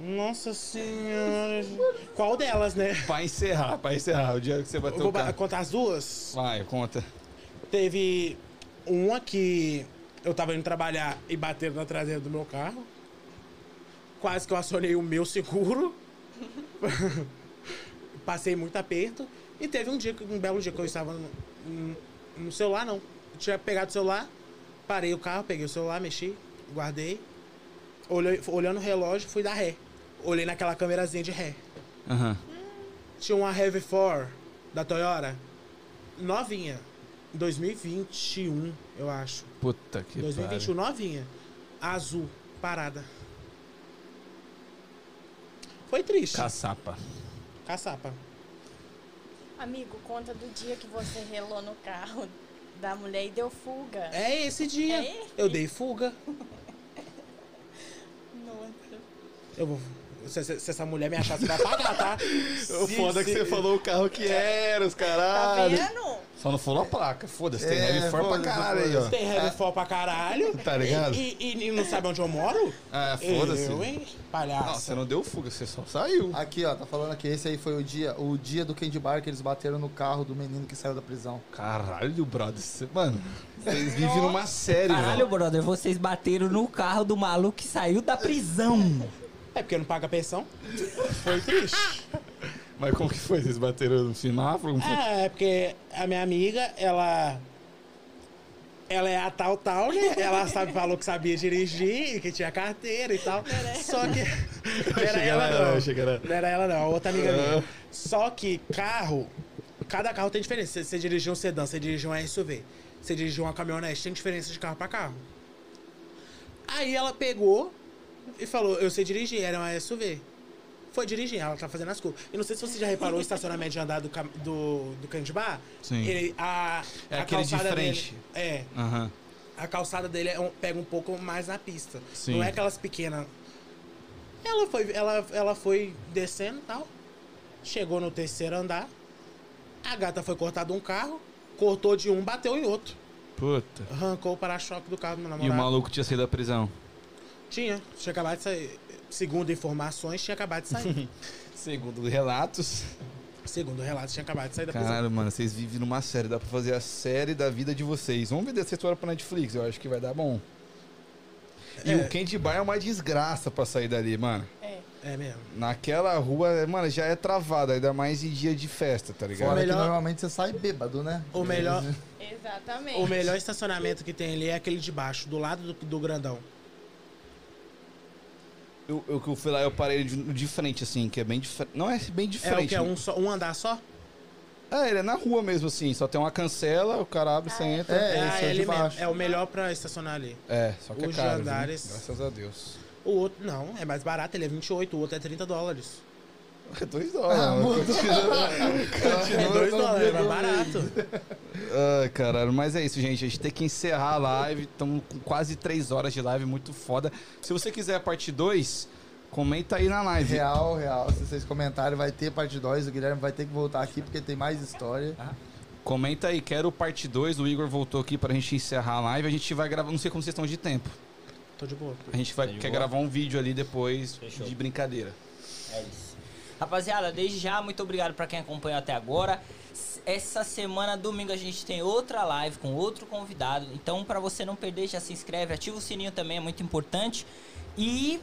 Nossa senhora. Qual delas, né? Pra encerrar, pra encerrar, o dia que você Eu bateu vou o carro. contar as duas? Vai, conta. Teve uma que eu tava indo trabalhar e bateram na traseira do meu carro. Quase que eu acionei o meu seguro. [laughs] Passei muito aperto. E teve um dia, um belo dia que eu estava no, no- no celular, não. Eu tinha pegado o celular, parei o carro, peguei o celular, mexi, guardei. Olhei, olhando o relógio, fui dar ré. Olhei naquela câmerazinha de ré. Aham. Tinha uma Heavy 4 da Toyota, novinha. 2021, eu acho. Puta que 2021, novinha. Azul, parada. Foi triste. Caçapa. Caçapa. amigo, conta do dia que você relou no carro da mulher e deu fuga. É esse dia. É esse? Eu dei fuga. [laughs] Nossa. Eu vou. Se, se- se essa mulher me achar, você vai pagar, tá? [laughs] O foda é que se- você falou o carro que era, os Tá caralho. vendo? Só não falou a placa, foda-se, tem É, heavy for pra caralho aí, ó. Tem Heavy 4 pra caralho. [laughs] Tá ligado? E, e- e não sabe onde eu moro? Ah, foda-se. Eu, hein? Palhaço. Não, você não deu fuga, você só saiu. Aqui, ó, tá falando que esse aí foi o dia, o dia do Candy Bar que eles bateram no carro do menino que saiu da prisão. Caralho, brother. Você, mano, vocês vivem numa série, Caralho, velho. brother, vocês bateram no carro do maluco que saiu da prisão. [laughs] É porque não paga pensão. Foi triste. Mas como que foi? Vocês bateram no semáforo? Foi? É, é porque a minha amiga, ela. Ela é a tal tal, né? Ela sabe, falou que sabia dirigir e que tinha carteira e tal. Só que. Não era ela, não. lá. Não era ela, não. Outra amiga minha. Ah. Só que carro. Cada carro tem diferença. Você, você dirigir um sedã, você dirigir um SUV. Você dirigir uma caminhonete, tem diferença de carro pra carro. Aí ela pegou e falou: Eu sei dirigir, era uma SUV. Foi dirigir, ela tá fazendo as curvas. E não sei se você já reparou o estacionamento de andar do, do, do Candibar. Sim. Ele, a, É a aquele de calçada frente. Dele, é, Aham. a calçada dele é um- pega um pouco mais na pista. Sim. Não é aquelas pequenas. Ela foi, ela, ela foi descendo e tal. Chegou no terceiro andar. A gata foi cortada um carro, cortou de um, bateu em outro. Puta. Arrancou o para-choque do carro do meu E o namorado. maluco tinha saído da prisão. Tinha, tinha acabado de sair. Segundo informações, tinha acabado de sair. [laughs] Segundo relatos. Segundo relatos, tinha acabado de sair da prisão. Caralho, mano, vocês vivem numa série. Dá pra fazer a série da vida de vocês. Vamos vender essa história pra Netflix, eu acho que vai dar bom. E É. o Candy Bar é uma desgraça pra sair dali, mano. É. É mesmo. Naquela rua, mano, já é travado, ainda mais em dia de festa, tá ligado? Fora melhor- que normalmente você sai bêbado, né? O melhor, [laughs] Exatamente. o melhor estacionamento que tem ali é aquele de baixo, do lado do, do grandão. Eu, eu, que eu fui lá, eu parei de, de frente, assim, que é bem de frente. Não é bem de É o que? É um, só, um andar só? É, ele é na rua mesmo, assim. Só tem uma cancela, o cara abre, você entra. É, ah, esse é o de ele baixo. É o melhor pra estacionar ali. É, só que é Os caro, viu? andares- Graças a Deus. O outro, não, é mais barato, ele é 28, o outro é 30 dólares. É dois dólares. Ah, mano. É 2 dólares, é mais barato. Ai, caralho, mas é isso, gente. A gente tem que encerrar a live. Estamos com quase três horas de live, muito foda. Se você quiser a parte 2, comenta aí na live. Real, real. Se vocês comentarem, vai ter parte 2. O Guilherme vai ter que voltar aqui porque tem mais história. Comenta aí, quero parte 2. O Igor voltou aqui pra gente encerrar a live. A gente vai gravar, não sei como vocês estão de tempo. Tô de boa. A gente vai, Tá quer boa. gravar um vídeo ali depois Fechou. de brincadeira. É isso. Rapaziada, desde já, muito obrigado pra quem acompanhou até agora. Essa semana, domingo, a gente tem outra live com outro convidado. Então, pra você não perder, já se inscreve, ativa o sininho também, é muito importante. E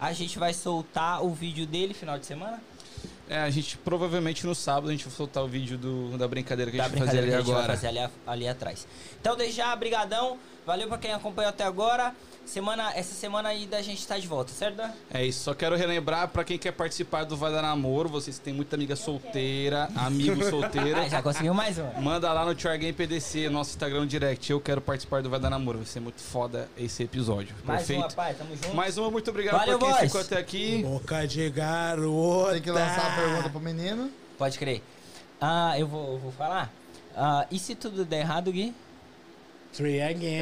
a gente vai soltar o vídeo dele final de semana. É, a gente provavelmente no sábado a gente vai soltar o vídeo do, da brincadeira que a da gente vai fazer brincadeira ali que a gente agora. vai fazer ali, ali atrás. Então, desde já, brigadão. Valeu pra quem acompanhou até agora. Semana, essa semana aí da gente tá de volta, certo? Dan? É isso, só quero relembrar pra quem quer participar do Vai Dar Namoro, vocês têm muita amiga solteira, amigo [laughs] solteiro. Ah, já conseguiu mais um. Manda lá no Try Game PDC, nosso Instagram direct. Eu quero participar do Vai Dar Namoro. Vai ser muito foda esse episódio. Mais um, Perfeito? rapaz. Tamo junto. Mais uma, muito obrigado Valeu, por quem boys. ficou até aqui. Boca de garota. Tem que lançar a pergunta pro menino. Pode crer. Ah, eu vou, eu vou falar. Ah, e se tudo der errado, Gui? Three again.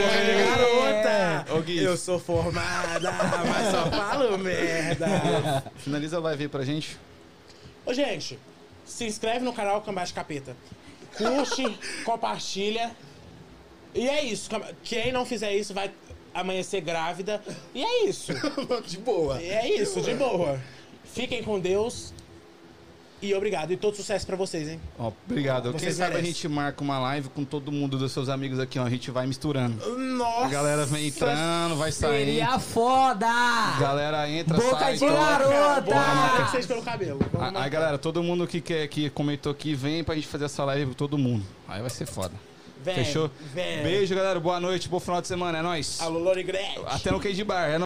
Boca de garota. Ô, Gui. Eu sou formada, mas só falo merda. Finaliza a live aí pra gente. Ô, gente, se inscreve no canal Cambate Capeta. Curte, [laughs] compartilha. E é isso. Quem não fizer isso vai amanhecer grávida. E é isso. [laughs] De boa. E é isso, de boa. Fiquem com Deus. E obrigado. E todo sucesso pra vocês, hein? Ó, obrigado. Quem Vocês sabe a gente marca uma live com todo mundo dos seus amigos aqui, ó. A gente vai misturando. Nossa! A galera vem entrando, vai sair. Seria foda! Galera entra, Boca sai, de toca. garota! Vou marcar vocês pelo cabelo. Vamos Aí, marcar. galera, todo mundo que quer que comentou aqui, vem pra gente fazer essa live com todo mundo. Aí vai ser foda. Vem, Fechou? Vem. Beijo, galera. Boa noite, bom final de semana. É nóis. Alô, Lori Gretchen. Até no Cage Bar. É nóis.